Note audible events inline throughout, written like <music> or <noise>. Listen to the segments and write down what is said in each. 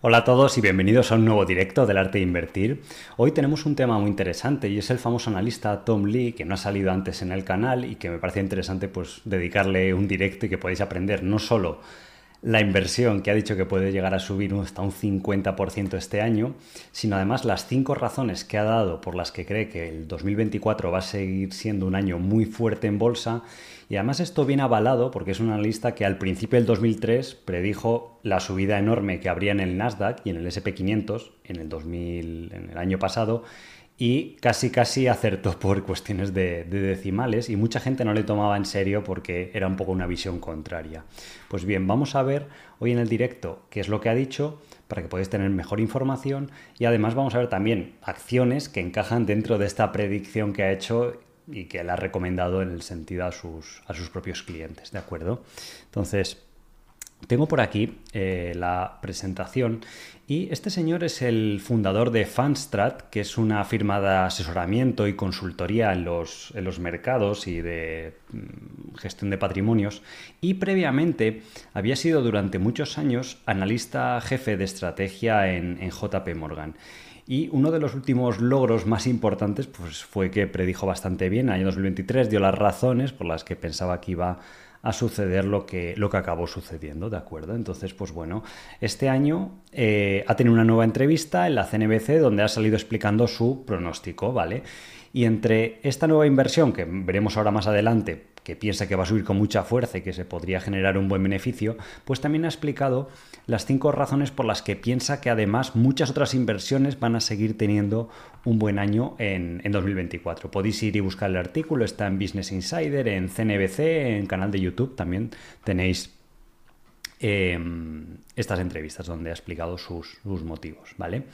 Hola a todos y bienvenidos a un nuevo directo del arte de invertir. Hoy tenemos un tema muy interesante y es el famoso analista Tom Lee, que no ha salido antes en el canal y que me parece interesante pues dedicarle un directo y que podéis aprender no solo la inversión que ha dicho que puede llegar a subir hasta un 50% este año, sino además las cinco razones que ha dado por las que cree que el 2024 va a seguir siendo un año muy fuerte en bolsa. Y además esto viene avalado porque es una analista que al principio del 2003 predijo la subida enorme que habría en el Nasdaq y en el SP500 en el, 2000, en el año pasado y casi casi acertó <laughs> por cuestiones de, decimales y mucha gente no le tomaba en serio porque era un poco una visión contraria. Pues bien, vamos a ver hoy en el directo qué es lo que ha dicho para que podáis tener mejor información y además vamos a ver también acciones que encajan dentro de esta predicción que ha hecho y que le ha recomendado en el sentido a sus, a sus propios clientes, ¿de acuerdo? Entonces, tengo por aquí eh, la presentación y este señor es el fundador de Fanstrat, que es una firma de asesoramiento y consultoría en los, en los mercados y de mm, gestión de patrimonios y previamente había sido durante muchos años analista jefe de estrategia en, JP Morgan. Y uno de los últimos logros más importantes pues, fue que predijo bastante bien. En el año 2023 dio las razones por las que pensaba que iba a suceder lo que, lo que acabó sucediendo, ¿de acuerdo? Entonces, pues bueno, este año eh, ha tenido una nueva entrevista en la CNBC donde ha salido explicando su pronóstico, ¿vale? Y entre esta nueva inversión, que veremos ahora más adelante, que piensa que va a subir con mucha fuerza y que se podría generar un buen beneficio, pues también ha explicado las cinco razones por las que piensa que además muchas otras inversiones van a seguir teniendo un buen año en, 2024. Podéis ir y buscar el artículo, está en Business Insider, en CNBC, en canal de YouTube también tenéis em, estas entrevistas donde ha explicado sus, sus motivos, ¿vale?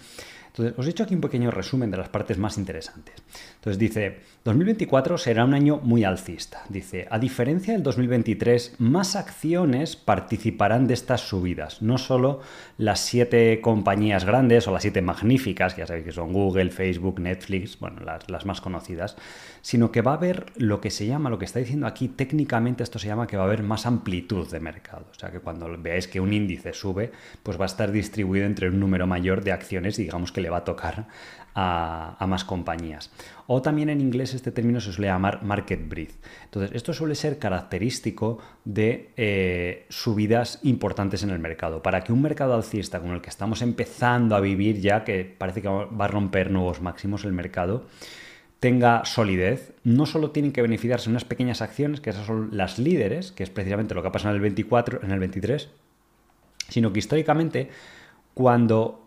Entonces, os he hecho aquí un pequeño resumen de las partes más interesantes. Entonces dice, 2024 será un año muy alcista. Dice, a diferencia del 2023, más acciones participarán de estas subidas. No solo las siete compañías grandes o las siete magníficas, que ya sabéis que son Google, Facebook, Netflix, bueno, las, las más conocidas, sino que va a haber lo que se llama, lo que está diciendo aquí, técnicamente esto se llama que va a haber más amplitud de mercado. O sea, que cuando veáis que un índice sube, pues va a estar distribuido entre un número mayor de acciones, digamos que le va a tocar a, más compañías. O también en inglés este término se suele llamar market breadth. Entonces, esto suele ser característico de eh, subidas importantes en el mercado. Para que un mercado alcista como el que estamos empezando a vivir ya, que parece que va a romper nuevos máximos el mercado, tenga solidez, no solo tienen que beneficiarse unas pequeñas acciones, que esas son las líderes, que es precisamente lo que ha pasado en el 24, en el 23, sino que históricamente cuando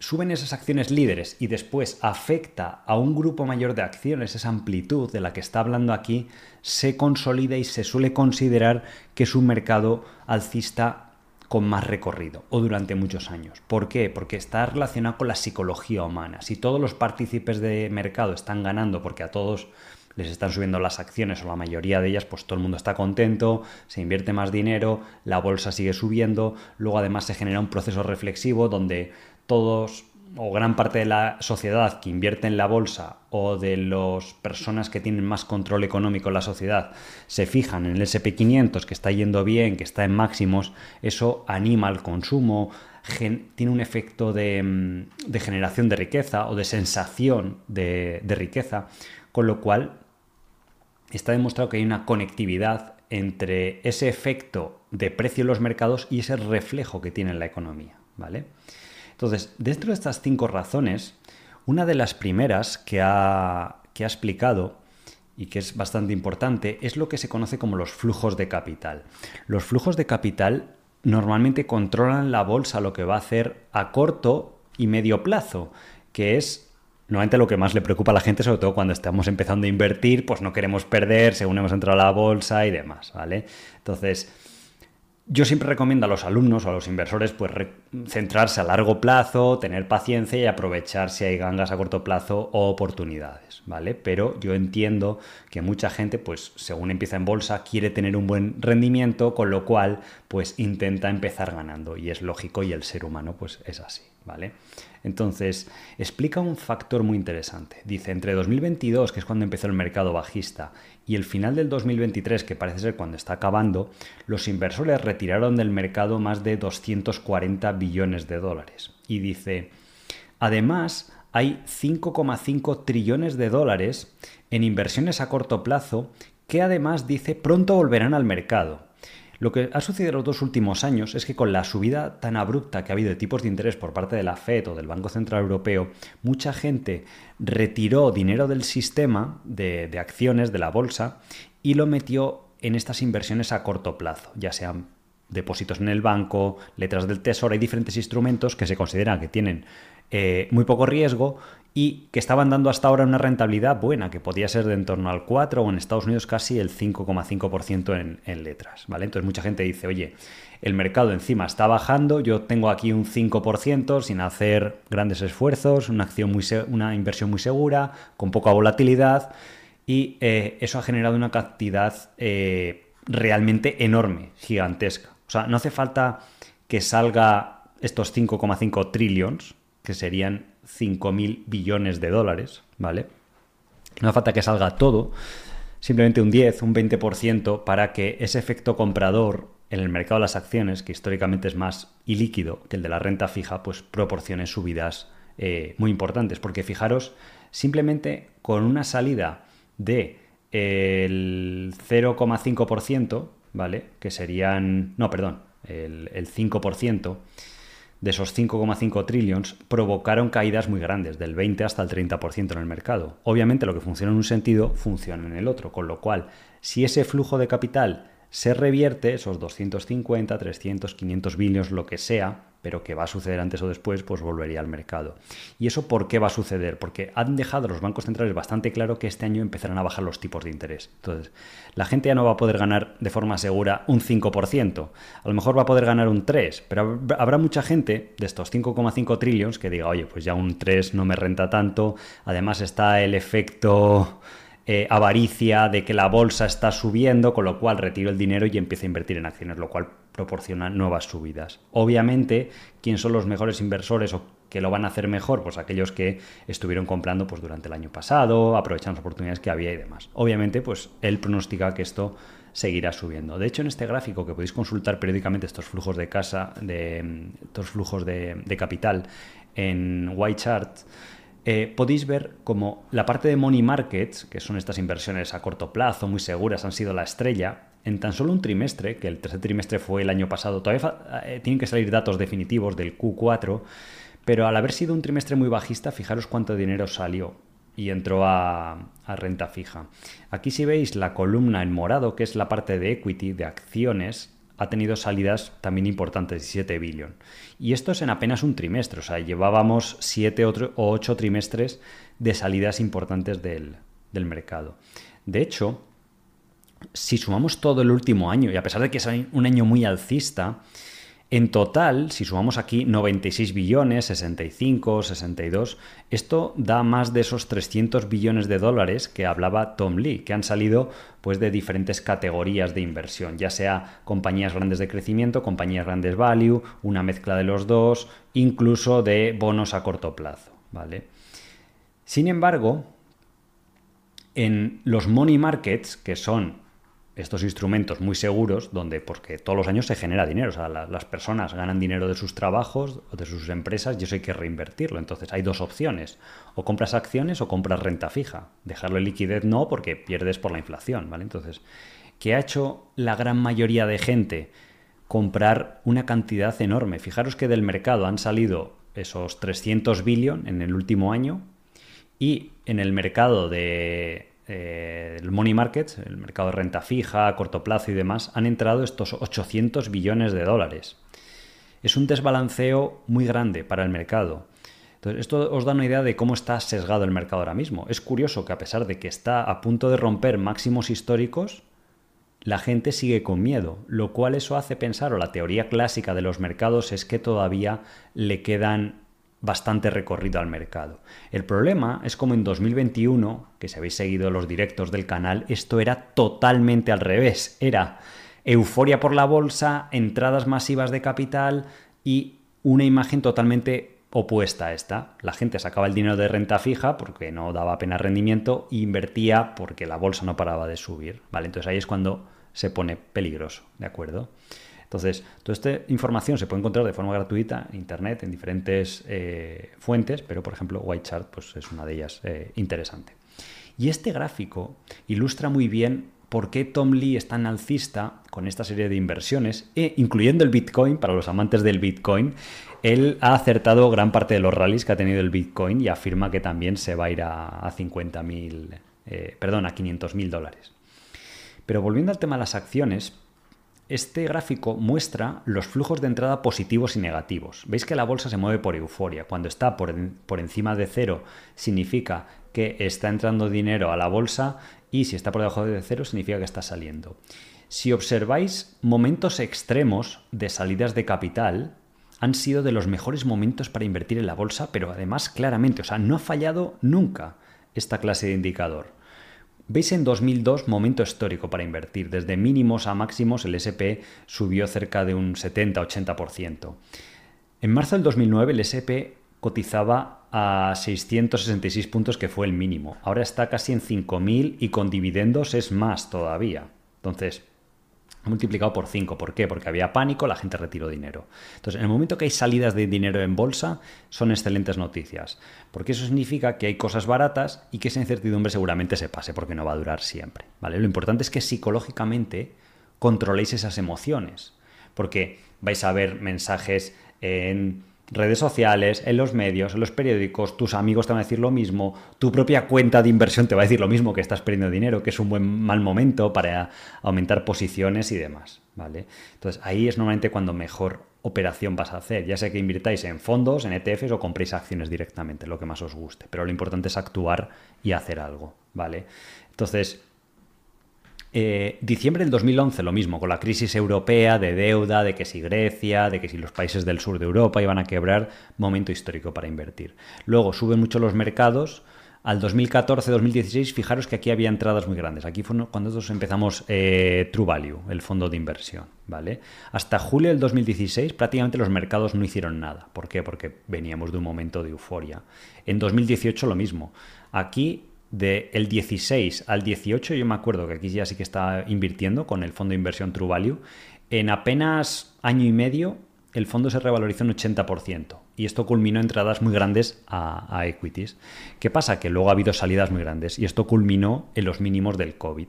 suben esas acciones líderes y después afecta a un grupo mayor de acciones, esa amplitud de la que está hablando aquí, se consolida y se suele considerar que es un mercado alcista con más recorrido o durante muchos años. ¿Por qué? Porque está relacionado con la psicología humana. Si todos los partícipes de mercado están ganando porque a todos les están subiendo las acciones o la mayoría de ellas, pues todo el mundo está contento, se invierte más dinero, la bolsa sigue subiendo, luego además se genera un proceso reflexivo donde todos o gran parte de la sociedad que invierte en la bolsa o de las personas que tienen más control económico en la sociedad se fijan en el SP500 que está yendo bien, que está en máximos, eso anima al consumo, tiene un efecto de, mm, generación de riqueza o de sensación de, de riqueza, con lo cual está demostrado que hay una conectividad entre ese efecto de precio en los mercados y ese reflejo que tiene en la economía, ¿vale? Entonces, dentro de estas cinco razones, una de las primeras que ha, explicado y que es bastante importante es lo que se conoce como los flujos de capital. Los flujos de capital normalmente controlan la bolsa lo que va a hacer a corto y medio plazo, que es normalmente lo que más le preocupa a la gente, sobre todo cuando estamos empezando a invertir, pues no queremos perder según hemos entrado a la bolsa y demás, ¿vale? Entonces, yo siempre recomiendo a los alumnos o a los inversores pues centrarse a largo plazo, tener paciencia y aprovechar si hay gangas a corto plazo o oportunidades, ¿vale? Pero yo entiendo que mucha gente pues según empieza en bolsa quiere tener un buen rendimiento, con lo cual pues intenta empezar ganando y es lógico y el ser humano pues es así, ¿vale? Entonces, explica un factor muy interesante. Dice, entre 2022, que es cuando empezó el mercado bajista, y el final del 2023, que parece ser cuando está acabando, los inversores retiraron del mercado más de 240 billones de dólares. Y dice, además, hay 5,5 trillones de dólares en inversiones a corto plazo que además dice pronto volverán al mercado. Lo que ha sucedido en los dos últimos años es que con la subida tan abrupta que ha habido de tipos de interés por parte de la Fed o del Banco Central Europeo, mucha gente retiró dinero del sistema de, acciones de la bolsa y lo metió en estas inversiones a corto plazo, ya sean depósitos en el banco, letras del tesoro, hay diferentes instrumentos que se consideran que tienen eh, muy poco riesgo y que estaban dando hasta ahora una rentabilidad buena, que podía ser de en torno al 4 o en Estados Unidos casi el 5,5% en, en letras. ¿vale? Entonces mucha gente dice, oye, el mercado encima está bajando, yo tengo aquí un 5% sin hacer grandes esfuerzos, una, acción muy una inversión muy segura, con poca volatilidad, y eh, eso ha generado una cantidad eh, realmente enorme, gigantesca. O sea, no hace falta que salga estos 5,5 trillions, que serían 5.000 billones de dólares, ¿vale? No hace falta que salga todo, simplemente un 10, un 20% para que ese efecto comprador en el mercado de las acciones, que históricamente es más ilíquido que el de la renta fija, pues proporcione subidas eh, muy importantes. Porque fijaros, simplemente con una salida de el 0,5%, ¿vale? Que serían, no, perdón, el, el 5%, de esos 5,5 trillions provocaron caídas muy grandes, del 20 hasta el 30% en el mercado. Obviamente lo que funciona en un sentido funciona en el otro, con lo cual si ese flujo de capital se revierte, esos 250, 300, 500 billones, lo que sea, pero que va a suceder antes o después, pues volvería al mercado. ¿Y eso por qué va a suceder? Porque han dejado los bancos centrales bastante claro que este año empezarán a bajar los tipos de interés. Entonces, la gente ya no va a poder ganar de forma segura un 5%, a lo mejor va a poder ganar un 3%, pero habrá mucha gente de estos 5,5 trillones que diga, oye, pues ya un 3 no me renta tanto, además está el efecto... Eh, avaricia de que la bolsa está subiendo, con lo cual retiro el dinero y empiezo a invertir en acciones, lo cual proporciona nuevas subidas. Obviamente, ¿quién son los mejores inversores o que lo van a hacer mejor? Pues aquellos que estuvieron comprando pues, durante el año pasado, aprovechando las oportunidades que había y demás. Obviamente, pues él pronostica que esto seguirá subiendo. De hecho, en este gráfico que podéis consultar periódicamente estos flujos de casa, de estos flujos de, de capital en Y-Chart, eh, podéis ver como la parte de money markets, que son estas inversiones a corto plazo, muy seguras, han sido la estrella, en tan solo un trimestre, que el tercer trimestre fue el año pasado, todavía eh, tienen que salir datos definitivos del Q4, pero al haber sido un trimestre muy bajista, fijaros cuánto dinero salió y entró a, a, renta fija. Aquí si veis la columna en morado, que es la parte de equity, de acciones, ha tenido salidas también importantes, 17 billones. Y esto es en apenas un trimestre, o sea, llevábamos 7 o 8 trimestres de salidas importantes del, del mercado. De hecho, si sumamos todo el último año, y a pesar de que es un año muy alcista, en total, si sumamos aquí 96 billones, 65, 62, esto da más de esos 300 billones de dólares que hablaba Tom Lee, que han salido pues de diferentes categorías de inversión, ya sea compañías grandes de crecimiento, compañías grandes value, una mezcla de los dos, incluso de bonos a corto plazo, ¿vale? Sin embargo, en los money markets, que son estos instrumentos muy seguros donde, porque todos los años se genera dinero, o sea, las personas ganan dinero de sus trabajos o de sus empresas y eso hay que reinvertirlo. Entonces hay dos opciones, o compras acciones o compras renta fija. Dejarlo en liquidez no porque pierdes por la inflación, ¿vale? Entonces, ¿qué ha hecho la gran mayoría de gente? Comprar una cantidad enorme. Fijaros que del mercado han salido esos 300 billion en el último año y en el mercado de eh, el money market, el mercado de renta fija, a corto plazo y demás, han entrado estos 800 billones de dólares. Es un desbalanceo muy grande para el mercado. Entonces, esto os da una idea de cómo está sesgado el mercado ahora mismo. Es curioso que a pesar de que está a punto de romper máximos históricos, la gente sigue con miedo, lo cual eso hace pensar, o la teoría clásica de los mercados es que todavía le quedan bastante recorrido al mercado. El problema es como en 2021, que si habéis seguido los directos del canal, esto era totalmente al revés. Era euforia por la bolsa, entradas masivas de capital y una imagen totalmente opuesta a esta. La gente sacaba el dinero de renta fija porque no daba apenas rendimiento e invertía porque la bolsa no paraba de subir. ¿vale? Entonces ahí es cuando se pone peligroso, ¿de acuerdo? Entonces, toda esta información se puede encontrar de forma gratuita en Internet, en diferentes eh, fuentes, pero por ejemplo Whitechart pues, es una de ellas eh, interesante. Y este gráfico ilustra muy bien por qué Tom Lee es tan alcista con esta serie de inversiones, e incluyendo el Bitcoin, para los amantes del Bitcoin, él ha acertado gran parte de los rallies que ha tenido el Bitcoin y afirma que también se va a ir a, 50.000, eh, perdón, a 500.000 dólares. Pero volviendo al tema de las acciones, este gráfico muestra los flujos de entrada positivos y negativos. Veis que la bolsa se mueve por euforia. Cuando está por, por, encima de cero significa que está entrando dinero a la bolsa y si está por debajo de cero significa que está saliendo. Si observáis momentos extremos de salidas de capital, han sido de los mejores momentos para invertir en la bolsa, pero además claramente, o sea, no ha fallado nunca esta clase de indicador. Veis en 2002 momento histórico para invertir. Desde mínimos a máximos el SP subió cerca de un 70-80%. En marzo del 2009 el SP cotizaba a 666 puntos que fue el mínimo. Ahora está casi en 5.000 y con dividendos es más todavía. Entonces, multiplicado por 5. ¿Por qué? Porque había pánico, la gente retiró dinero. Entonces, en el momento que hay salidas de dinero en bolsa, son excelentes noticias. Porque eso significa que hay cosas baratas y que esa incertidumbre seguramente se pase porque no va a durar siempre. ¿vale? Lo importante es que psicológicamente controléis esas emociones. Porque vais a ver mensajes en redes sociales, en los medios, en los periódicos, tus amigos te van a decir lo mismo, tu propia cuenta de inversión te va a decir lo mismo, que estás perdiendo dinero, que es un buen mal momento para aumentar posiciones y demás, ¿vale? Entonces ahí es normalmente cuando mejor operación vas a hacer, ya sea que invirtáis en fondos, en ETFs o compréis acciones directamente, lo que más os guste, pero lo importante es actuar y hacer algo, ¿vale? Entonces, eh, diciembre del 2011 lo mismo, con la crisis europea de deuda, de que si Grecia, de que si los países del sur de Europa iban a quebrar, momento histórico para invertir. Luego suben mucho los mercados. Al 2014-2016, fijaros que aquí había entradas muy grandes. Aquí fue cuando nosotros empezamos eh, True Value, el fondo de inversión. ¿vale? Hasta julio del 2016 prácticamente los mercados no hicieron nada. ¿Por qué? Porque veníamos de un momento de euforia. En 2018 lo mismo. Aquí del 16 al 18, yo me acuerdo que aquí ya sí que está invirtiendo con el fondo de inversión True Value, en apenas año y medio el fondo se revalorizó un 80% y esto culminó entradas muy grandes a, a, equities. ¿Qué pasa? Que luego ha habido salidas muy grandes y esto culminó en los mínimos del COVID.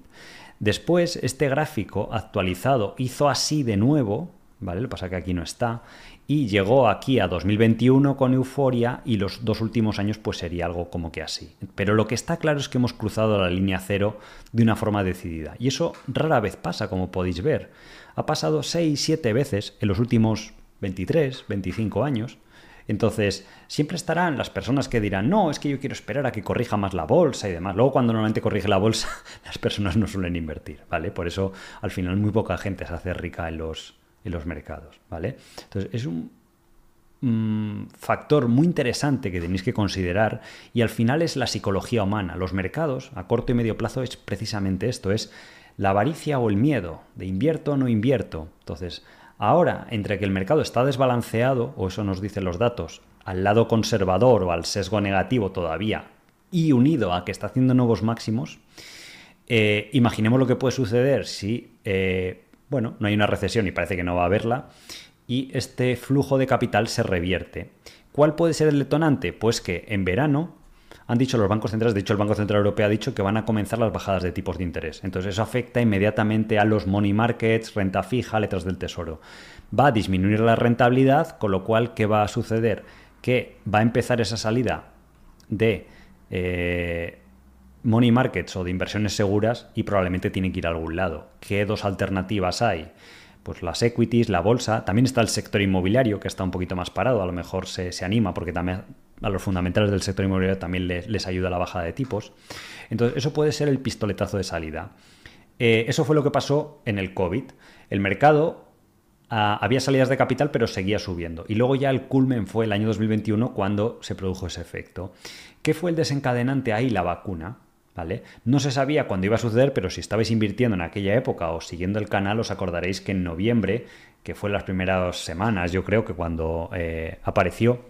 Después, este gráfico actualizado hizo así de nuevo, ¿vale? Lo que pasa que aquí no está, y llegó aquí a 2021 con euforia y los dos últimos años pues sería algo como que así. Pero lo que está claro es que hemos cruzado la línea cero de una forma decidida y eso rara vez pasa, como podéis ver. Ha pasado 6, 7 veces en los últimos 23, 25 años. Entonces, siempre estarán las personas que dirán, no, es que yo quiero esperar a que corrija más la bolsa y demás. Luego, cuando normalmente corrige la bolsa, <laughs> las personas no suelen invertir, ¿vale? Por eso, al final, muy poca gente se hace rica en los, en los mercados, ¿vale? Entonces, es un factor muy interesante que tenéis que considerar y al final es la psicología humana. Los mercados a corto y medio plazo es precisamente esto, es la avaricia o el miedo, de invierto o no invierto. Entonces, ahora, entre que el mercado está desbalanceado, o eso nos dicen los datos, al lado conservador o al sesgo negativo todavía, y unido a que está haciendo nuevos máximos, eh, imaginemos lo que puede suceder si eh, bueno, no hay una recesión y parece que no va a haberla, y este flujo de capital se revierte. ¿Cuál puede ser el detonante? Pues que en verano han dicho los bancos centrales, de hecho el Banco Central Europeo ha dicho que van a comenzar las bajadas de tipos de interés. Entonces eso afecta inmediatamente a los money markets, renta fija, letras del tesoro. Va a disminuir la rentabilidad, con lo cual, ¿qué va a suceder? Que va a empezar esa salida de eh, money markets o de inversiones seguras y probablemente tiene que ir a algún lado. ¿Qué dos alternativas hay? Pues las equities, la bolsa, también está el sector inmobiliario que está un poquito más parado, a lo mejor se, anima porque también a los fundamentales del sector inmobiliario también les, ayuda la bajada de tipos. Entonces eso puede ser el pistoletazo de salida. Eh, eso fue lo que pasó en el COVID. El mercado ah, había salidas de capital, pero seguía subiendo. Y luego ya el culmen fue el año 2021 cuando se produjo ese efecto. ¿Qué fue el desencadenante ahí? La vacuna. No se sabía cuándo iba a suceder, pero si estabais invirtiendo en aquella época o siguiendo el canal, os acordaréis que en noviembre, que fue las primeras semanas, yo creo que cuando eh, apareció,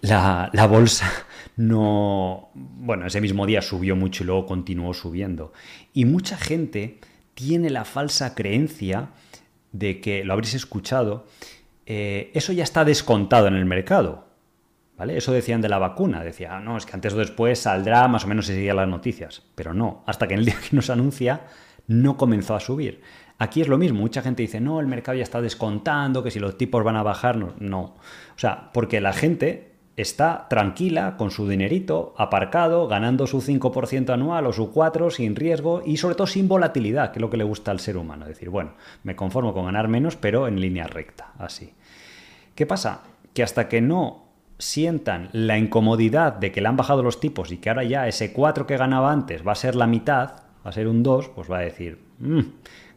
la, la, bolsa <laughs> no... Bueno, ese mismo día subió mucho y luego continuó subiendo. Y mucha gente tiene la falsa creencia de que, lo habréis escuchado, eh, eso ya está descontado en el mercado. Eso decían de la vacuna, decía, ah, no, es que antes o después saldrá, más o menos se seguían las noticias, pero no, hasta que en el día que nos anuncia no comenzó a subir. Aquí es lo mismo, mucha gente dice, no, el mercado ya está descontando, que si los tipos van a bajar, no. no. O sea, porque la gente está tranquila con su dinerito aparcado, ganando su 5% anual o su 4% sin riesgo y sobre todo sin volatilidad, que es lo que le gusta al ser humano. Es decir, bueno, me conformo con ganar menos, pero en línea recta, así. ¿Qué pasa? Que hasta que no sientan la incomodidad de que le han bajado los tipos y que ahora ya ese 4 que ganaba antes va a ser la mitad, va a ser un 2, pues va a decir, mm,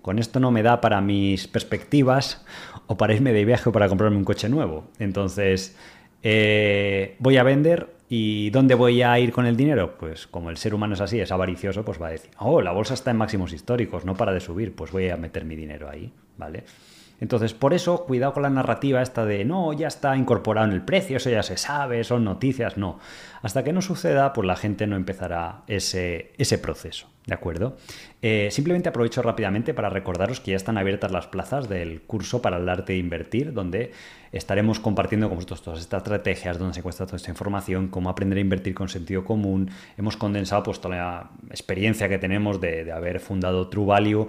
con esto no me da para mis perspectivas o para irme de viaje o para comprarme un coche nuevo. Entonces, eh, voy a vender y ¿dónde voy a ir con el dinero? Pues como el ser humano es así, es avaricioso, pues va a decir, oh, la bolsa está en máximos históricos, no para de subir, pues voy a meter mi dinero ahí, ¿vale? Entonces, por eso, cuidado con la narrativa esta de no, ya está incorporado en el precio, eso ya se sabe, son noticias, no. Hasta que no suceda, pues la gente no empezará ese, proceso, ¿de acuerdo? Eh, simplemente aprovecho rápidamente para recordaros que ya están abiertas las plazas del curso para el arte de invertir, donde estaremos compartiendo con vosotros todas estas estrategias, donde se encuentra toda esta información, cómo aprender a invertir con sentido común. Hemos condensado pues, toda la experiencia que tenemos de, de haber fundado True Value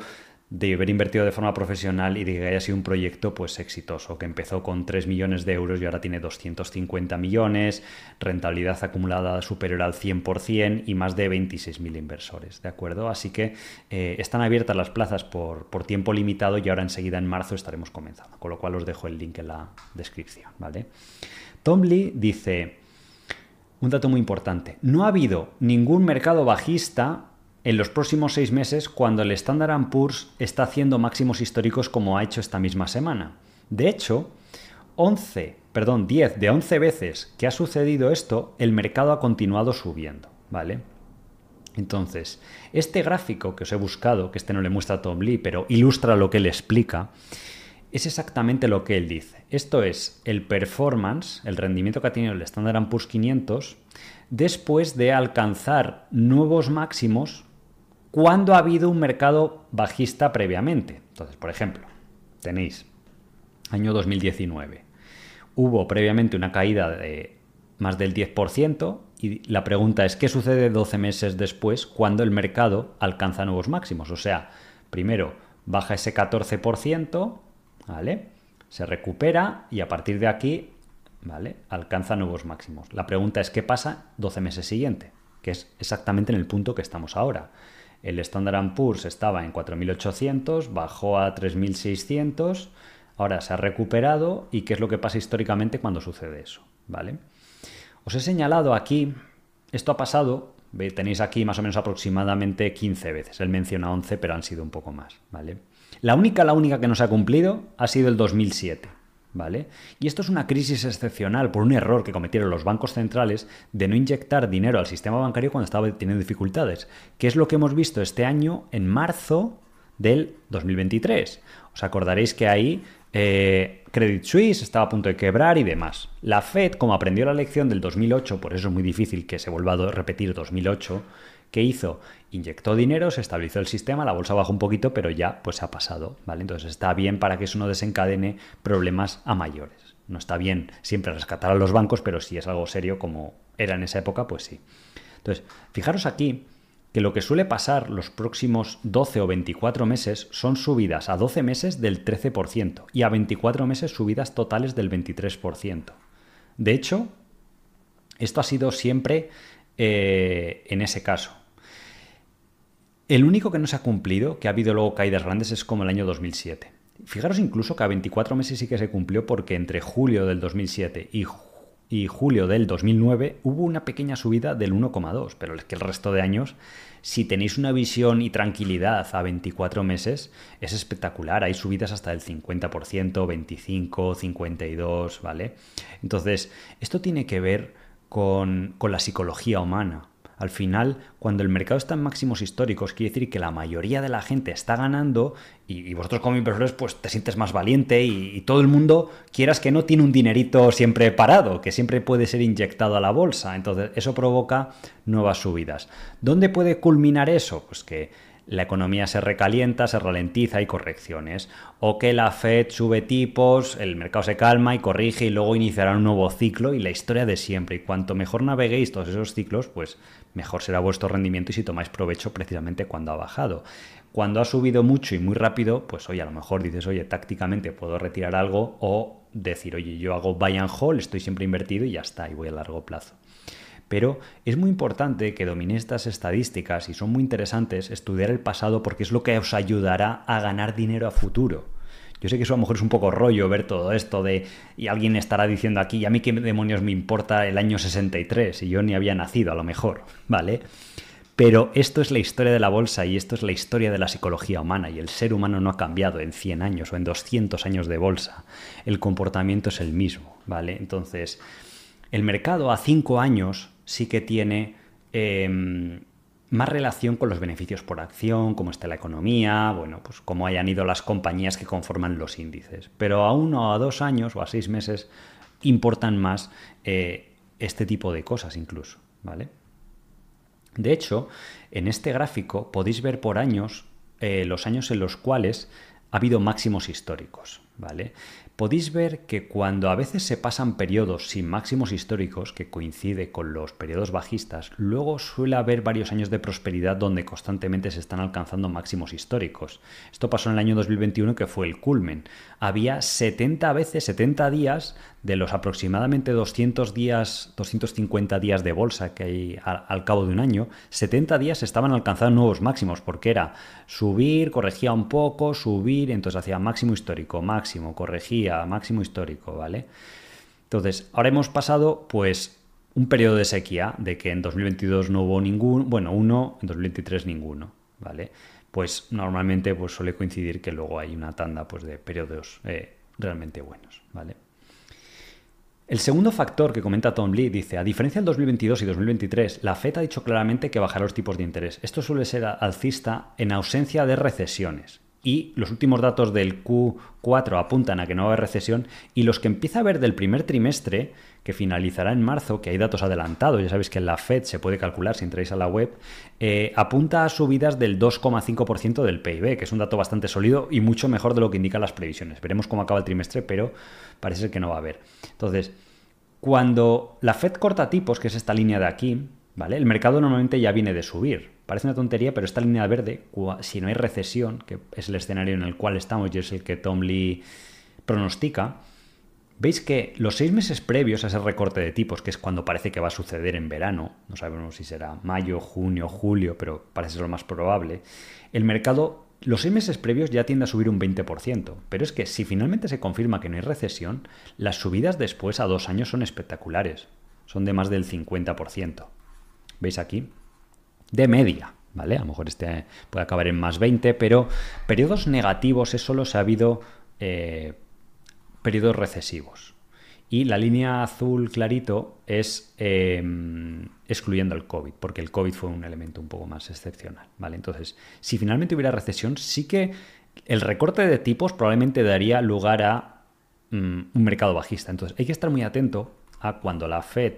de haber invertido de forma profesional y de que haya sido un proyecto pues exitoso, que empezó con 3 millones de euros y ahora tiene 250 millones, rentabilidad acumulada superior al 100% y más de 26.000 inversores, ¿de acuerdo? Así que eh, están abiertas las plazas por, por, tiempo limitado y ahora enseguida en marzo estaremos comenzando, con lo cual os dejo el link en la descripción, ¿vale? Tom Lee dice, un dato muy importante, no ha habido ningún mercado bajista en los próximos seis meses cuando el Standard Poor's está haciendo máximos históricos como ha hecho esta misma semana. De hecho, 11, perdón, 10 de 11 veces que ha sucedido esto, el mercado ha continuado subiendo, ¿vale? Entonces, este gráfico que os he buscado, que este no le muestra a Tom Lee, pero ilustra lo que él explica, es exactamente lo que él dice. Esto es el performance, el rendimiento que ha tenido el Standard Poor's 500 después de alcanzar nuevos máximos cuando ha habido un mercado bajista previamente. Entonces, por ejemplo, tenéis año 2019. Hubo previamente una caída de más del 10% y la pregunta es, ¿qué sucede 12 meses después cuando el mercado alcanza nuevos máximos? O sea, primero baja ese 14%, ¿vale? Se recupera y a partir de aquí, ¿vale? Alcanza nuevos máximos. La pregunta es, ¿qué pasa 12 meses siguiente? Que es exactamente en el punto que estamos ahora. El Standard Poor's estaba en 4.800, bajó a 3.600, ahora se ha recuperado y qué es lo que pasa históricamente cuando sucede eso, ¿vale? Os he señalado aquí, esto ha pasado, tenéis aquí más o menos aproximadamente 15 veces, él menciona 11, pero han sido un poco más, ¿vale? La única, la única que no se ha cumplido ha sido el 2007. ¿Vale? Y esto es una crisis excepcional por un error que cometieron los bancos centrales de no inyectar dinero al sistema bancario cuando estaba teniendo dificultades, que es lo que hemos visto este año en marzo del 2023. Os acordaréis que ahí eh, Credit Suisse estaba a punto de quebrar y demás. La Fed, como aprendió la lección del 2008, por eso es muy difícil que se vuelva a repetir 2008, ¿qué hizo? Inyectó dinero, se estabilizó el sistema, la bolsa bajó un poquito, pero ya pues ha pasado, ¿vale? Entonces está bien para que eso no desencadene problemas a mayores. No está bien siempre rescatar a los bancos, pero si es algo serio como era en esa época, pues sí. Entonces, fijaros aquí que lo que suele pasar los próximos 12 o 24 meses son subidas a 12 meses del 13% y a 24 meses subidas totales del 23%. De hecho, esto ha sido siempre eh, en ese caso. El único que no se ha cumplido, que ha habido luego caídas grandes, es como el año 2007. Fijaros incluso que a 24 meses sí que se cumplió porque entre julio del 2007 y, julio del 2009 hubo una pequeña subida del 1,2, pero es que el resto de años, si tenéis una visión y tranquilidad a 24 meses, es espectacular. Hay subidas hasta el 50%, 25, 52, ¿vale? Entonces, esto tiene que ver con la psicología humana. Al final, cuando el mercado está en máximos históricos, quiere decir que la mayoría de la gente está ganando y, vosotros como inversores pues te sientes más valiente y, y, todo el mundo, quieras que no, tiene un dinerito siempre parado, que siempre puede ser inyectado a la bolsa. Entonces, eso provoca nuevas subidas. ¿Dónde puede culminar eso? Pues que la economía se recalienta, se ralentiza y correcciones. O que la Fed sube tipos, el mercado se calma y corrige y luego iniciará un nuevo ciclo y la historia de siempre. Y cuanto mejor naveguéis todos esos ciclos, pues mejor será vuestro rendimiento y si tomáis provecho precisamente cuando ha bajado. Cuando ha subido mucho y muy rápido, pues oye, a lo mejor dices, oye, tácticamente puedo retirar algo o decir, oye, yo hago buy and hold, estoy siempre invertido y ya está, y voy a largo plazo. Pero es muy importante que dominéis estas estadísticas y son muy interesantes estudiar el pasado porque es lo que os ayudará a ganar dinero a futuro. Yo sé que eso a lo mejor es un poco rollo ver todo esto de y alguien estará diciendo aquí, ¿y a mí qué demonios me importa el año 63 y yo ni había nacido a lo mejor, <laughs> ¿vale? Pero esto es la historia de la bolsa y esto es la historia de la psicología humana y el ser humano no ha cambiado en 100 años o en 200 años de bolsa. El comportamiento es el mismo, ¿vale? Entonces, el mercado a 5 años sí que tiene em, más relación con los beneficios por acción, cómo está la economía, bueno, pues cómo hayan ido las compañías que conforman los índices. Pero a uno, o a dos años o a seis meses importan más eh, este tipo de cosas incluso, ¿vale? De hecho, en este gráfico podéis ver por años eh, los años en los cuales ha habido máximos históricos, ¿vale? Podéis ver que cuando a veces se pasan periodos sin máximos históricos, que coincide con los periodos bajistas, luego suele haber varios años de prosperidad donde constantemente se están alcanzando máximos históricos. Esto pasó en el año 2021 que fue el culmen. Había 70 veces, 70 días de los aproximadamente 200 días, 250 días de bolsa que hay al, cabo de un año, 70 días estaban alcanzando nuevos máximos, porque era subir, corregía un poco, subir, entonces hacía máximo histórico, máximo, corregía, máximo histórico, ¿vale? Entonces, ahora hemos pasado, pues, un periodo de sequía, de que en 2022 no hubo ningún, bueno, uno, en 2023 ninguno, ¿vale? Pues normalmente pues, suele coincidir que luego hay una tanda pues, de periodos eh, realmente buenos, ¿vale? El segundo factor que comenta Tom Lee dice, a diferencia del 2022 y 2023, la FED ha dicho claramente que bajará los tipos de interés. Esto suele ser alcista en ausencia de recesiones. Y los últimos datos del Q4 apuntan a que no va a haber recesión y los que empieza a ver del primer trimestre, que finalizará en marzo, que hay datos adelantados, ya sabéis que en la FED se puede calcular si entráis a la web, eh, apunta a subidas del 2,5% del PIB, que es un dato bastante sólido y mucho mejor de lo que indican las previsiones. Veremos cómo acaba el trimestre, pero parece que no va a haber. Entonces, cuando la Fed corta tipos, que es esta línea de aquí, ¿vale? El mercado normalmente ya viene de subir. Parece una tontería, pero esta línea verde, si no hay recesión, que es el escenario en el cual estamos y es el que Tom Lee pronostica, veis que los seis meses previos a ese recorte de tipos, que es cuando parece que va a suceder en verano, no sabemos si será mayo, junio, julio, pero parece ser lo más probable, el mercado los seis meses previos ya tiende a subir un 20%, pero es que si finalmente se confirma que no hay recesión, las subidas después a dos años son espectaculares, son de más del 50%. ¿Veis aquí? De media, ¿vale? A lo mejor este puede acabar en más 20, pero periodos negativos es solo se ha habido eh, periodos recesivos. Y la línea azul clarito es em, excluyendo el COVID, porque el COVID fue un elemento un poco más excepcional. ¿vale? Entonces, si finalmente hubiera recesión, sí que el recorte de tipos probablemente daría lugar a mm, un mercado bajista. Entonces, hay que estar muy atento a cuando la Fed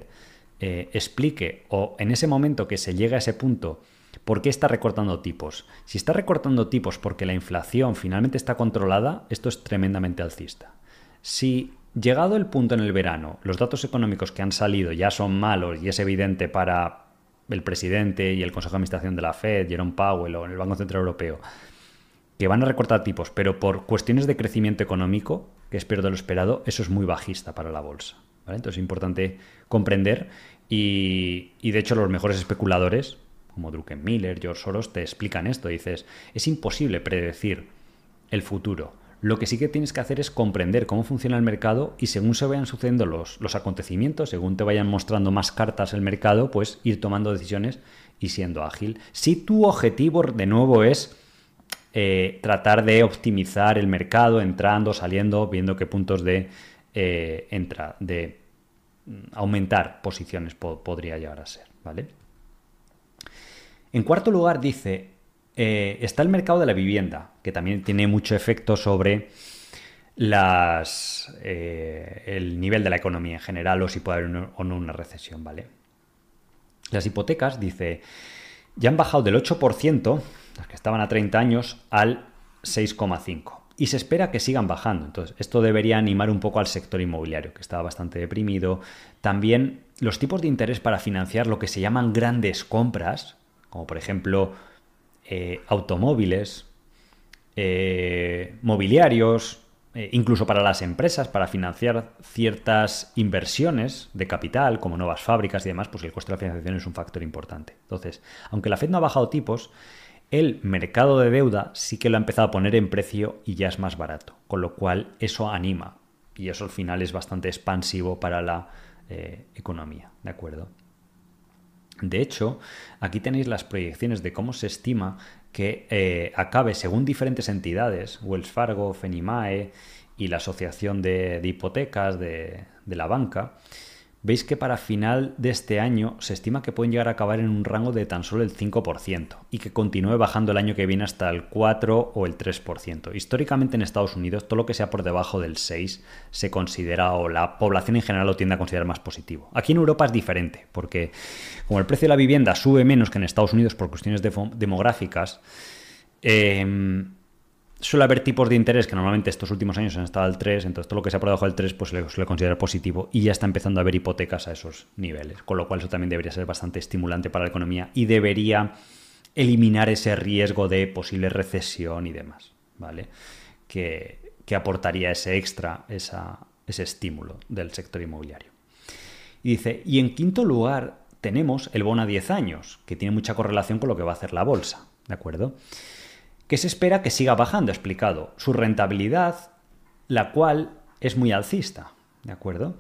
eh, explique o en ese momento que se llega a ese punto ¿Por qué está recortando tipos? Si está recortando tipos porque la inflación finalmente está controlada, esto es tremendamente alcista. Si Llegado el punto en el verano, los datos económicos que han salido ya son malos y es evidente para el presidente y el Consejo de Administración de la Fed, Jerome Powell o el Banco Central Europeo, que van a recortar tipos, pero por cuestiones de crecimiento económico, que es peor de lo esperado, eso es muy bajista para la bolsa. Entonces es importante comprender y, de hecho los mejores especuladores, como Druckenmiller, George Soros, te explican esto. Dices, es imposible predecir el futuro lo que sí que tienes que hacer es comprender cómo funciona el mercado y según se vayan sucediendo los, los acontecimientos, según te vayan mostrando más cartas el mercado, pues ir tomando decisiones y siendo ágil. Si tu objetivo de nuevo es eh, tratar de optimizar el mercado, entrando, saliendo, viendo qué puntos de eh, entra, de aumentar posiciones podría llegar a ser, ¿vale? En cuarto lugar dice, eh, está el mercado de la vivienda, que también tiene mucho efecto sobre las, eh, el nivel de la economía en general o si puede haber o no una recesión, ¿vale? Las hipotecas, dice, ya han bajado del 8%, las que estaban a 30 años, al 6,5%. Y se espera que sigan bajando. Entonces, esto debería animar un poco al sector inmobiliario, que estaba bastante deprimido. También los tipos de interés para financiar lo que se llaman grandes compras, como por ejemplo eh, automóviles, eh, mobiliarios, eh, incluso para las empresas, para financiar ciertas inversiones de capital, como nuevas fábricas y demás, pues el coste de la financiación es un factor importante. Entonces, aunque la Fed no ha bajado tipos, el mercado de deuda sí que lo ha empezado a poner en precio y ya es más barato, con lo cual eso anima y eso al final es bastante expansivo para la eh, economía, ¿de acuerdo? De hecho, aquí tenéis las proyecciones de cómo se estima que eh, acabe, según diferentes entidades, Wells Fargo, Fenimae y la Asociación de, Hipotecas de, de, la Banca, veis que para final de este año se estima que pueden llegar a acabar en un rango de tan solo el 5% y que continúe bajando el año que viene hasta el 4 o el 3%. Históricamente en Estados Unidos todo lo que sea por debajo del 6 se considera o la población en general lo tiende a considerar más positivo. Aquí en Europa es diferente porque como el precio de la vivienda sube menos que en Estados Unidos por cuestiones demográficas, eh, suele haber tipos de interés que normalmente estos últimos años han estado al 3, entonces todo lo que sea por debajo del 3 pues se le suele considerar positivo y ya está empezando a haber hipotecas a esos niveles, con lo cual eso también debería ser bastante estimulante para la economía y debería eliminar ese riesgo de posible recesión y demás, ¿vale? Que, aportaría ese extra, ese estímulo del sector inmobiliario. Y dice, y en quinto lugar tenemos el bono a 10 años, que tiene mucha correlación con lo que va a hacer la bolsa, ¿de acuerdo? Que se espera que siga bajando, explicado. Su rentabilidad, la cual es muy alcista, ¿de acuerdo?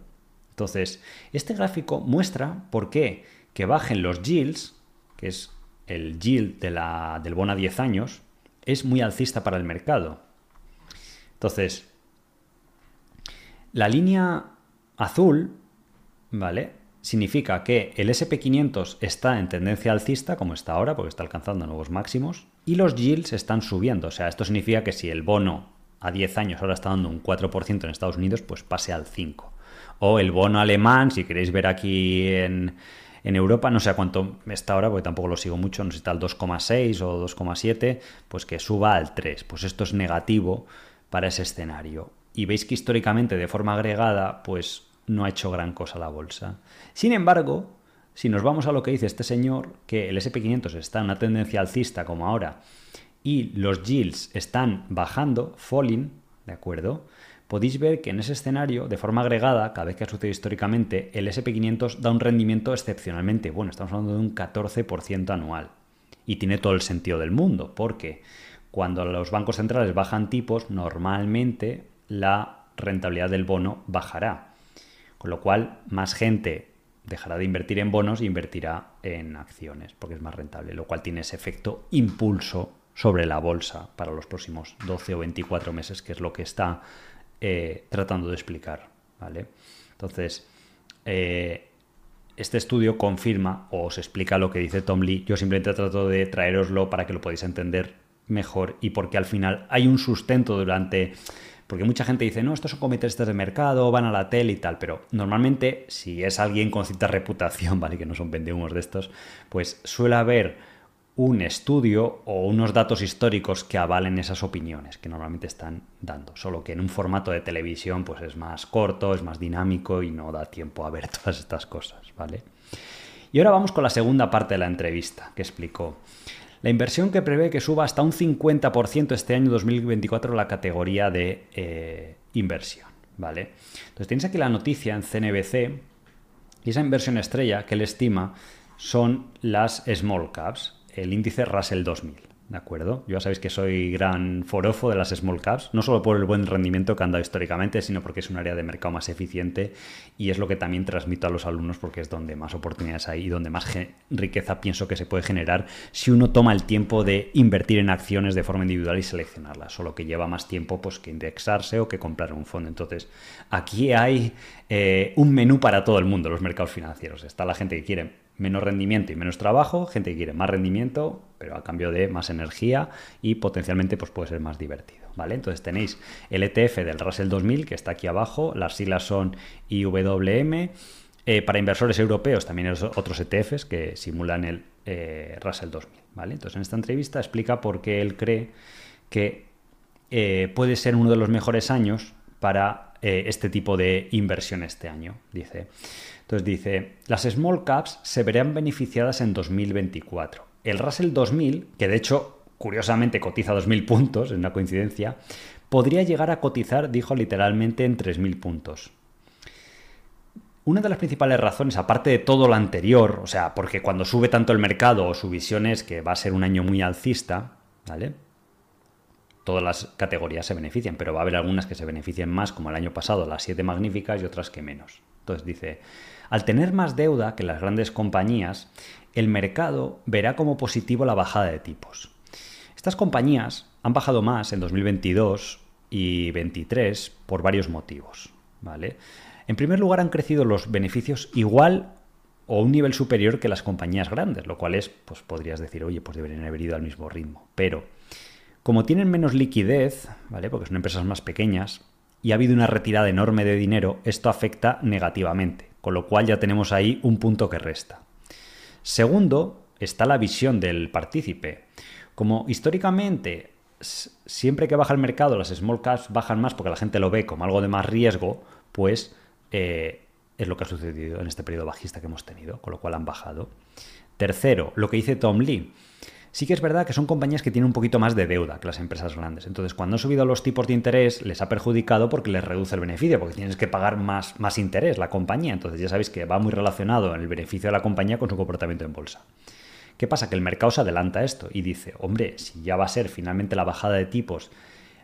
Entonces, este gráfico muestra por qué que bajen los yields, que es el yield de la, del bono a 10 años, es muy alcista para el mercado. Entonces, la línea azul, ¿vale? Significa que el SP500 está en tendencia alcista, como está ahora, porque está alcanzando nuevos máximos, y los yields están subiendo. O sea, esto significa que si el bono a 10 años ahora está dando un 4% en Estados Unidos, pues pase al 5%. O el bono alemán, si queréis ver aquí en, Europa, no sé a cuánto está ahora, porque tampoco lo sigo mucho, no sé si está al 2,6 o 2,7, pues que suba al 3. Pues esto es negativo para ese escenario. Y veis que históricamente, de forma agregada, pues no ha hecho gran cosa la bolsa. Sin embargo, si nos vamos a lo que dice este señor, que el SP500 está en una tendencia alcista como ahora y los yields están bajando, falling, ¿de acuerdo? Podéis ver que en ese escenario, de forma agregada, cada vez que ha sucedido históricamente, el SP500 da un rendimiento excepcionalmente bueno. Estamos hablando de un 14% anual. Y tiene todo el sentido del mundo, porque cuando los bancos centrales bajan tipos, normalmente la rentabilidad del bono bajará. Con lo cual, más gente dejará de invertir en bonos e invertirá en acciones, porque es más rentable, lo cual tiene ese efecto impulso sobre la bolsa para los próximos 12 o 24 meses, que es lo que está eh, tratando de explicar. ¿vale? Entonces, eh, este estudio confirma o os explica lo que dice Tom Lee. Yo simplemente trato de traeroslo para que lo podáis entender mejor y porque al final hay un sustento durante porque mucha gente dice, no, estos son comités de mercado, van a la tele y tal, pero normalmente si es alguien con cierta <laughs> reputación, ¿vale? Que no son vendehumos de estos, pues suele haber un estudio o unos datos históricos que avalen esas opiniones que normalmente están dando. Solo que en un formato de televisión pues es más corto, es más dinámico y no da tiempo a ver <laughs> todas estas cosas, ¿vale? Y ahora vamos con la segunda parte de la entrevista que explicó. La inversión que prevé que suba hasta un 50% este año 2024 la categoría de eh, inversión. ¿vale? Entonces tenéis aquí la noticia en CNBC y esa inversión estrella que él estima son las small caps, el índice Russell 2000. ¿De acuerdo? Yo ya sabéis que soy gran forofo de las small caps, no solo por el buen rendimiento que han dado históricamente, sino porque es un área de mercado más eficiente y es lo que también transmito a los alumnos porque es donde más oportunidades hay y donde más riqueza pienso que se puede generar si uno toma el tiempo de invertir en acciones de forma individual y seleccionarlas, solo que lleva más tiempo pues, que indexarse o que comprar un fondo. Entonces, aquí hay eh, un menú para todo el mundo, los mercados financieros. Está la gente que quiere menos rendimiento y menos trabajo, gente que quiere más rendimiento, pero a cambio de más energía y potencialmente pues, puede ser más divertido. ¿vale? Entonces tenéis el ETF del Russell 2000 que está aquí abajo, las siglas son IWM. Eh, para inversores europeos también hay otros ETFs que simulan el eh, Russell 2000. ¿vale? Entonces en esta entrevista explica por qué él cree que eh, puede ser uno de los mejores años para este tipo de inversión este año, dice. Entonces dice, las small caps se verán beneficiadas en 2024. El Russell 2000, que de hecho curiosamente cotiza 2.000 puntos, es una coincidencia, podría llegar a cotizar, dijo literalmente, en 3.000 puntos. Una de las principales razones, aparte de todo lo anterior, o sea, porque cuando sube tanto el mercado, su visión es que va a ser un año muy alcista, ¿vale? Todas las categorías se benefician, pero va a haber algunas que se beneficien más, como el año pasado, las siete magníficas, y otras que menos. Entonces dice, al tener más deuda que las grandes compañías, el mercado verá como positivo la bajada de tipos. Estas compañías han bajado más en 2022 y 2023 por varios motivos, ¿vale? En primer lugar, han crecido los beneficios igual o un nivel superior que las compañías grandes, lo cual es, pues podrías decir, oye, pues deberían haber ido al mismo ritmo. Pero, como tienen menos liquidez, ¿vale? Porque son empresas más pequeñas, y ha habido una retirada enorme de dinero, esto afecta negativamente, con lo cual ya tenemos ahí un punto que resta. Segundo, está la visión del partícipe. Como históricamente siempre que baja el mercado las small caps bajan más porque la gente lo ve como algo de más riesgo, pues eh, es lo que ha sucedido en este periodo bajista que hemos tenido, con lo cual han bajado. Tercero, lo que dice Tom Lee. Sí que es verdad que son compañías que tienen un poquito más de deuda que las empresas grandes. Entonces, cuando han subido los tipos de interés, les ha perjudicado porque les reduce el beneficio, porque tienes que pagar más, más interés la compañía. Entonces, ya sabéis que va muy relacionado el beneficio de la compañía con su comportamiento en bolsa. ¿Qué pasa? Que el mercado se adelanta a esto y dice, hombre, si ya va a ser finalmente la bajada de tipos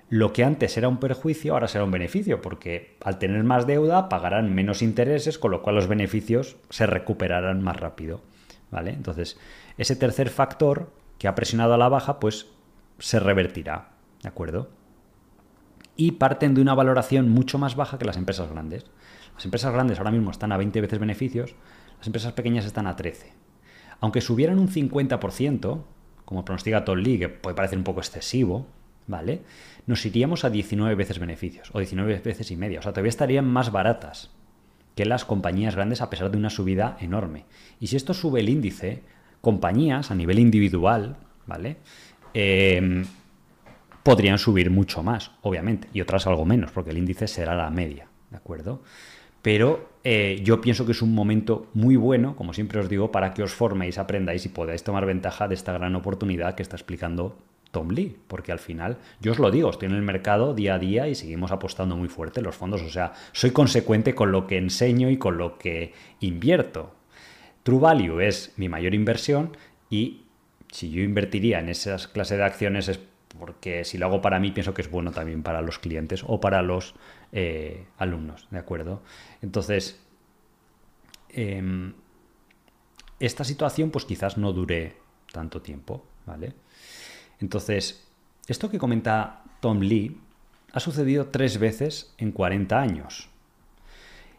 lo que antes era un perjuicio ahora será un beneficio, porque al tener más deuda pagarán menos intereses, con lo cual los beneficios se recuperarán más rápido. ¿Vale? Entonces, ese tercer factor que ha presionado a la baja, pues se revertirá. ¿De acuerdo? Y parten de una valoración mucho más baja que las empresas grandes. Las empresas grandes ahora mismo están a 20 veces beneficios, las empresas pequeñas están a 13. Aunque subieran un 50%, como pronostica Todd Lee, que puede parecer un poco excesivo, ¿vale? Nos iríamos a 19 veces beneficios, o 19 veces y media. O sea, todavía estarían más baratas que las compañías grandes a pesar de una subida enorme. Y si esto sube el índice, compañías a nivel individual, ¿vale? Em, podrían subir mucho más, obviamente, y otras algo menos, porque el índice será la media, ¿de acuerdo? Pero eh, yo pienso que es un momento muy bueno, como siempre os digo, para que os forméis, aprendáis y podáis tomar ventaja de esta gran oportunidad que está explicando Tom Lee, porque al final, yo os lo digo, estoy en el mercado día a día y seguimos apostando muy fuerte los fondos, o sea, soy consecuente con lo que enseño y con lo que invierto. True Value es mi mayor inversión y si yo invertiría en esas clases de acciones es porque si lo hago para mí pienso que es bueno también para los clientes o para los eh, alumnos, ¿de acuerdo? Entonces, em, esta situación pues quizás no dure tanto tiempo, ¿vale? Entonces, esto que comenta Tom Lee ha sucedido tres veces en 40 años.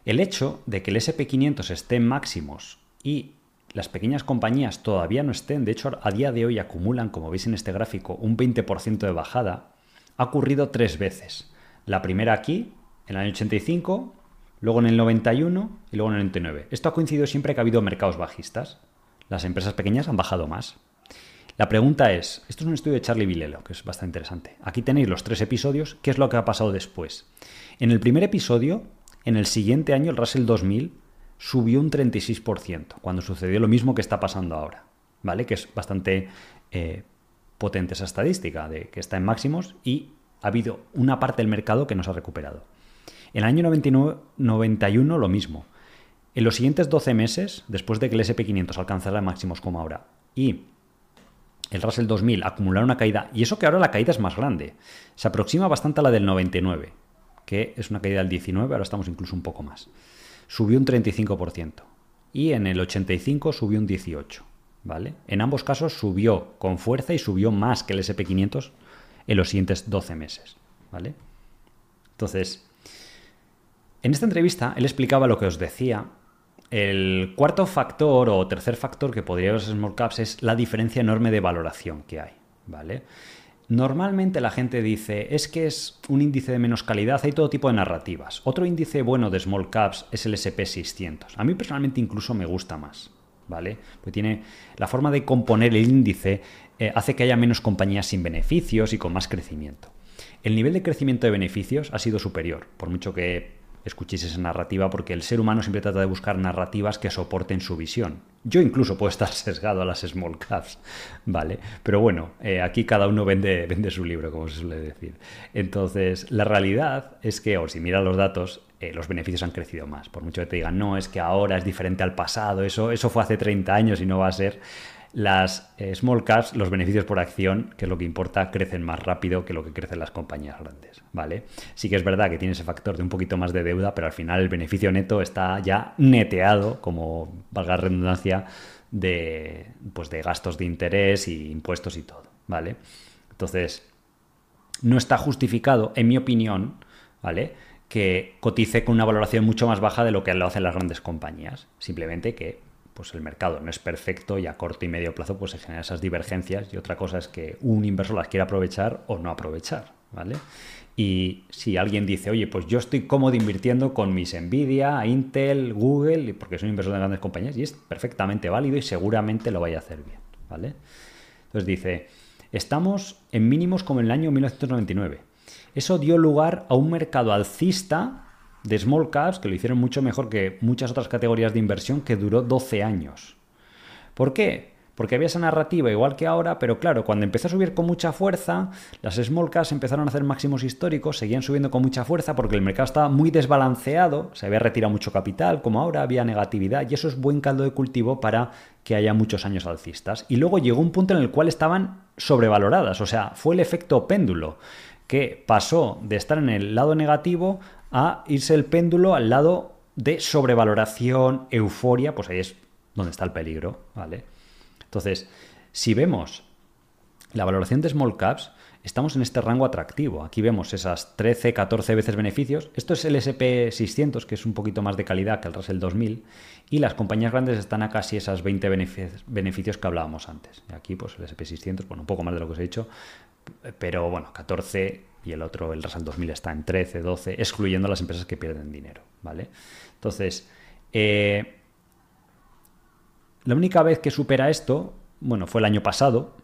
El hecho de que el SP500 esté en máximos y las pequeñas compañías todavía no estén, de hecho a día de hoy acumulan, como veis en este gráfico, un 20% de bajada, ha ocurrido tres veces. La primera aquí, en el año 85, luego en el 91 y luego en el 99. Esto ha coincidido siempre que ha habido mercados bajistas. Las empresas pequeñas han bajado más. La pregunta es, esto es un estudio de Charlie Vilelo, que es bastante interesante. Aquí tenéis los tres episodios, ¿qué es lo que ha pasado después? En el primer episodio, en el siguiente año, el Russell 2000 subió un 36%, cuando sucedió lo mismo que está pasando ahora, ¿vale? Que es bastante eh, potente esa estadística, de que está en máximos y ha habido una parte del mercado que no se ha recuperado. En el año 99, 91 lo mismo. En los siguientes 12 meses, después de que el SP500 alcanzara máximos como ahora, y el Russell 2000 acumular una caída, y eso que ahora la caída es más grande, se aproxima bastante a la del 99, que es una caída del 19, ahora estamos incluso un poco más. Subió un 35%, y en el 85 subió un 18%, ¿vale? En ambos casos subió con fuerza y subió más que el SP500 en los siguientes 12 meses, ¿vale? Entonces, en esta entrevista él explicaba lo que os decía el cuarto factor o tercer factor que podría ver small caps es la diferencia enorme de valoración que hay, ¿vale? Normalmente la gente dice, es que es un índice de menos calidad, hay todo tipo de narrativas. Otro índice bueno de small caps es el SP600. A mí personalmente incluso me gusta más, ¿vale? Porque tiene la forma de componer el índice eh, hace que haya menos compañías sin beneficios y con más crecimiento. El nivel de crecimiento de beneficios ha sido superior, por mucho que escuchéis esa narrativa, porque el ser humano siempre trata de buscar narrativas que soporten su visión. Yo incluso puedo estar <laughs> sesgado a las small caps, ¿vale? Pero bueno, eh, aquí cada uno vende, <laughs> vende su libro, como se suele decir. Entonces, la realidad es que, o si miras los datos, eh, los beneficios han crecido más. Por mucho que te digan, no, es que ahora es diferente al pasado, eso, eso fue hace 30 años y no va a ser las eh, small caps, los beneficios por acción, que es lo que importa, crecen más rápido que lo que crecen las compañías grandes, ¿vale? Sí que es verdad que tiene ese factor de un poquito más de deuda, pero al final el beneficio neto está ya neteado, como valga la redundancia, de, pues de gastos de interés y impuestos y todo, ¿vale? Entonces, no está justificado, en mi opinión, ¿vale? Que cotice con una valoración mucho más baja de lo que lo hacen las grandes compañías. Simplemente que pues el mercado no es perfecto y a corto y medio plazo pues se generan esas divergencias y otra cosa es que un inversor las quiere aprovechar o no aprovechar, ¿vale? Y si alguien dice, oye, pues yo estoy cómodo invirtiendo con mis Nvidia, Intel, Google, porque soy un inversor de grandes compañías, y es perfectamente válido y seguramente lo vaya a hacer bien, ¿vale? Entonces dice, estamos en mínimos como en el año 1999. Eso dio lugar a un mercado alcista de small caps que lo hicieron mucho mejor que muchas otras categorías de inversión que duró 12 años. ¿Por qué? Porque había esa narrativa igual que ahora, pero claro, cuando empezó a subir con mucha fuerza, las small caps empezaron a hacer máximos históricos, seguían subiendo con mucha fuerza porque el mercado estaba muy desbalanceado, se había retirado mucho capital, como ahora había negatividad, y eso es buen caldo de cultivo para que haya muchos años alcistas. Y luego llegó un punto en el cual estaban sobrevaloradas, o sea, fue el efecto péndulo que pasó de estar en el lado negativo a irse el péndulo al lado de sobrevaloración, euforia, pues ahí es donde está el peligro, ¿vale? Entonces, si vemos la valoración de small caps, estamos en este rango atractivo. Aquí vemos esas 13, 14 veces beneficios. Esto es el SP600, que es un poquito más de calidad que el Russell 2000. Y las compañías grandes están a casi esas 20 beneficios que hablábamos antes. Aquí, pues el SP600, bueno, un poco más de lo que os he dicho. Pero bueno, 14 y el otro, el Russell 2000, está en 13, 12, excluyendo las empresas que pierden dinero, ¿vale? Entonces, eh, la única vez que supera esto, bueno, fue el año pasado.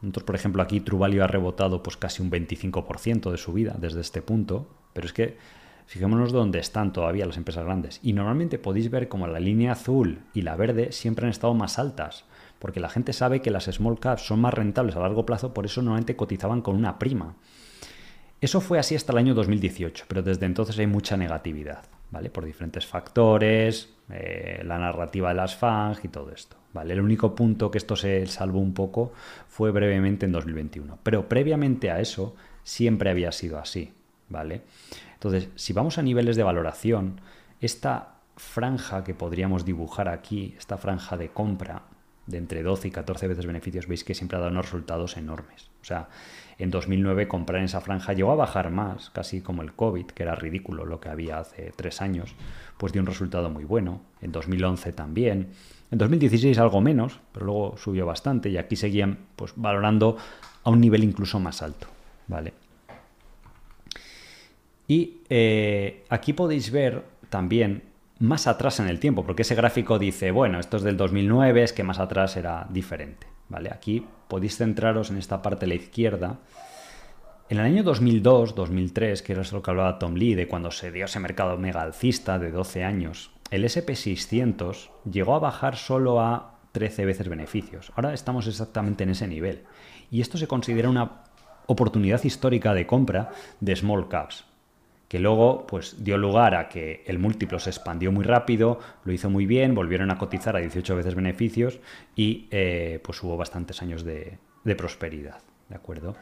Nosotros, por ejemplo, aquí Truvalio ha rebotado pues casi un 25% de su vida desde este punto, pero es que fijémonos dónde están todavía las empresas grandes. Y normalmente podéis ver como la línea azul y la verde siempre han estado más altas, porque la gente sabe que las small caps son más rentables a largo plazo, por eso normalmente cotizaban con una prima. Eso fue así hasta el año 2018, pero desde entonces hay mucha negatividad, ¿vale? Por diferentes factores, eh, la narrativa de las FANG y todo esto, ¿vale? El único punto que esto se salvó un poco fue brevemente en 2021, pero previamente a eso siempre había sido así, ¿vale? Entonces, si vamos a niveles de valoración, esta franja que podríamos dibujar aquí, esta franja de compra de entre 12 y 14 veces beneficios, veis que siempre ha dado unos resultados enormes. O sea, en 2009 comprar en esa franja llegó a bajar más, casi como el COVID, que era ridículo lo que había hace tres años, pues dio un resultado muy bueno. En 2011 también. En 2016 algo menos, pero luego subió bastante y aquí seguían pues, valorando a un nivel incluso más alto. ¿vale? Y eh, aquí podéis ver también más atrás en el tiempo, porque ese gráfico dice, bueno, esto es del 2009, es que más atrás era diferente. ¿vale? Aquí podéis centraros en esta parte de la izquierda. En el año 2002, 2003, que era lo que hablaba Tom Lee, de cuando se dio ese mercado mega alcista de 12 años, el SP600 llegó a bajar solo a 13 veces beneficios. Ahora estamos exactamente en ese nivel. Y esto se considera una oportunidad histórica de compra de small caps que luego pues dio lugar a que el múltiplo se expandió muy rápido, lo hizo muy bien, volvieron a cotizar a 18 veces beneficios y eh, pues hubo bastantes años de, de prosperidad. ¿De acuerdo?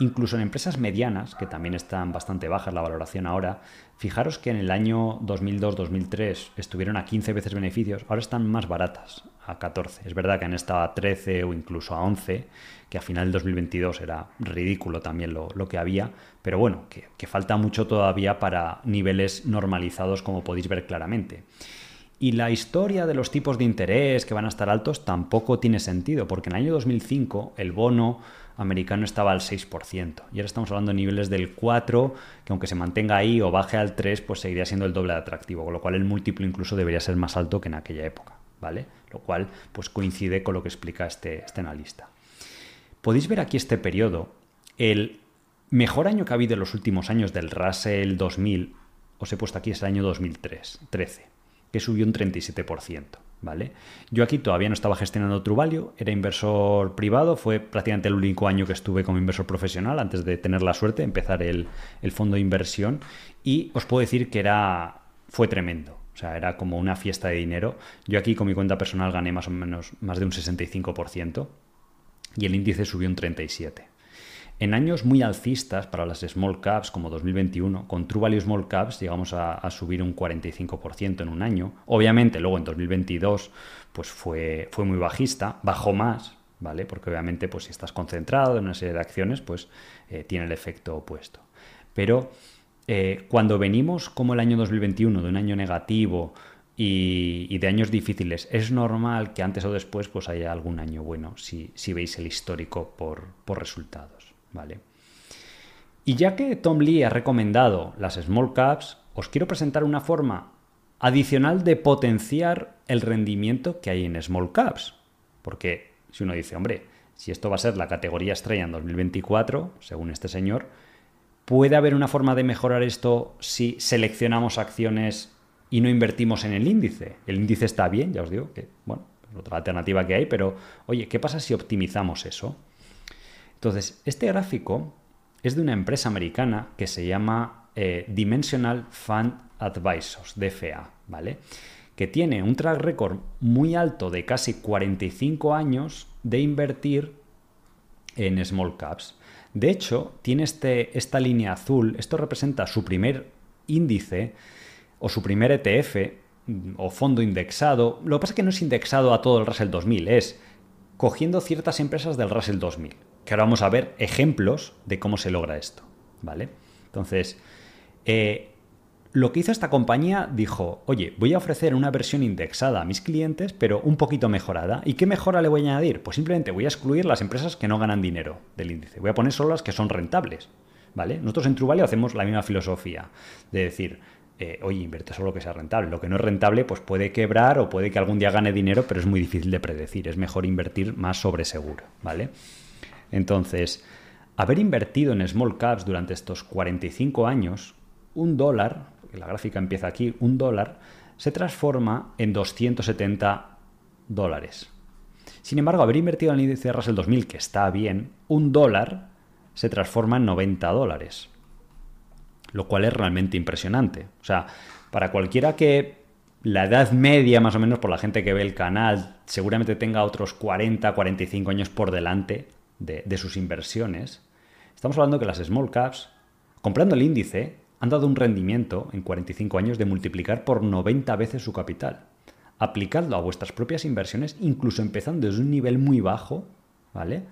Incluso en empresas medianas, que también están bastante bajas la valoración ahora, fijaros que en el año 2002-2003 estuvieron a 15 veces beneficios, ahora están más baratas, a 14. Es verdad que han estado a 13 o incluso a 11, que a final del 2022 era ridículo también lo, que había, pero bueno, que, que falta mucho todavía para niveles normalizados como podéis ver claramente. Y la historia de los tipos de interés que van a estar altos tampoco tiene sentido, porque en el año 2005 el bono americano estaba al 6%. Y ahora estamos hablando de niveles del 4, que aunque se mantenga ahí o baje al 3, pues seguiría siendo el doble de atractivo, con lo cual el múltiplo incluso debería ser más alto que en aquella época, ¿vale? Lo cual pues coincide con lo que explica este, este analista. Podéis ver aquí este periodo, el mejor año que ha habido en los últimos años del Russell 2000, os he puesto aquí es el año 2013, que subió un 37%. ¿Vale? Yo aquí todavía no estaba gestionando Truvalio, era inversor privado, fue prácticamente el único año que estuve como inversor profesional antes de tener la suerte de empezar el, fondo de inversión y os puedo decir que era, fue tremendo. O sea, era como una fiesta de dinero. Yo aquí con mi cuenta personal gané más o menos más de un 65% y el índice subió un 37%. En años muy alcistas para las small caps como 2021, con True Value Small Caps llegamos a, subir un 45% en un año. Obviamente luego en 2022 pues fue, fue muy bajista, bajó más, ¿vale? Porque obviamente pues si estás concentrado en una serie de acciones pues eh, tiene el efecto opuesto. Pero eh, cuando venimos como el año 2021 de un año negativo, y, de años difíciles. Es normal que antes o después pues haya algún año bueno, si, si veis el histórico por, por resultados. ¿Vale? Y ya que Tom Lee ha recomendado las small caps, os quiero presentar una forma adicional de potenciar el rendimiento que hay en small caps. Porque si uno dice, hombre, si esto va a ser la categoría estrella en 2024, según este señor, ¿puede haber una forma de mejorar esto si seleccionamos acciones y no invertimos en el índice? El índice está bien, ya os digo que, bueno, es otra alternativa que hay, pero oye, ¿qué pasa si optimizamos eso? Entonces, este gráfico es de una empresa americana que se llama eh, Dimensional Fund Advisors, DFA, ¿vale? Que tiene un track record muy alto de casi 45 años de invertir en small caps. De hecho, tiene este, esta línea azul, esto representa su primer índice o su primer ETF mm, o fondo indexado. Lo que pasa es que no es indexado a todo el Russell 2000, es cogiendo ciertas empresas del Russell 2000 que ahora vamos a ver ejemplos de cómo se logra esto, ¿vale? Entonces, eh, lo que hizo esta compañía dijo, oye, voy a ofrecer una versión indexada a mis clientes, pero un poquito mejorada. ¿Y qué mejora le voy a añadir? Pues simplemente voy a excluir las empresas que no ganan dinero del índice. Voy a poner solo las que son rentables, ¿vale? Nosotros en Truvalio hacemos la misma filosofía de decir, eh, oye, invierte solo lo que sea rentable. Lo que no es rentable, pues puede quebrar o puede que algún día gane dinero, pero es muy difícil de predecir. Es mejor invertir más sobre seguro, ¿vale? Entonces, haber invertido en small caps durante estos 45 años, un dólar, la gráfica empieza aquí, un dólar, se transforma en 270 dólares. Sin embargo, haber invertido en el índice Russell 2000, que está bien, un dólar se transforma en 90 dólares. Lo cual es realmente impresionante. O sea, para cualquiera que la edad media, más o menos, por la gente que ve el canal, seguramente tenga otros 40, 45 años por delante, de, sus inversiones, estamos hablando que las small caps, comprando el índice, han dado un rendimiento en 45 años de multiplicar por 90 veces su capital. Aplicadlo a vuestras propias inversiones, incluso empezando desde un nivel muy bajo, ¿vale?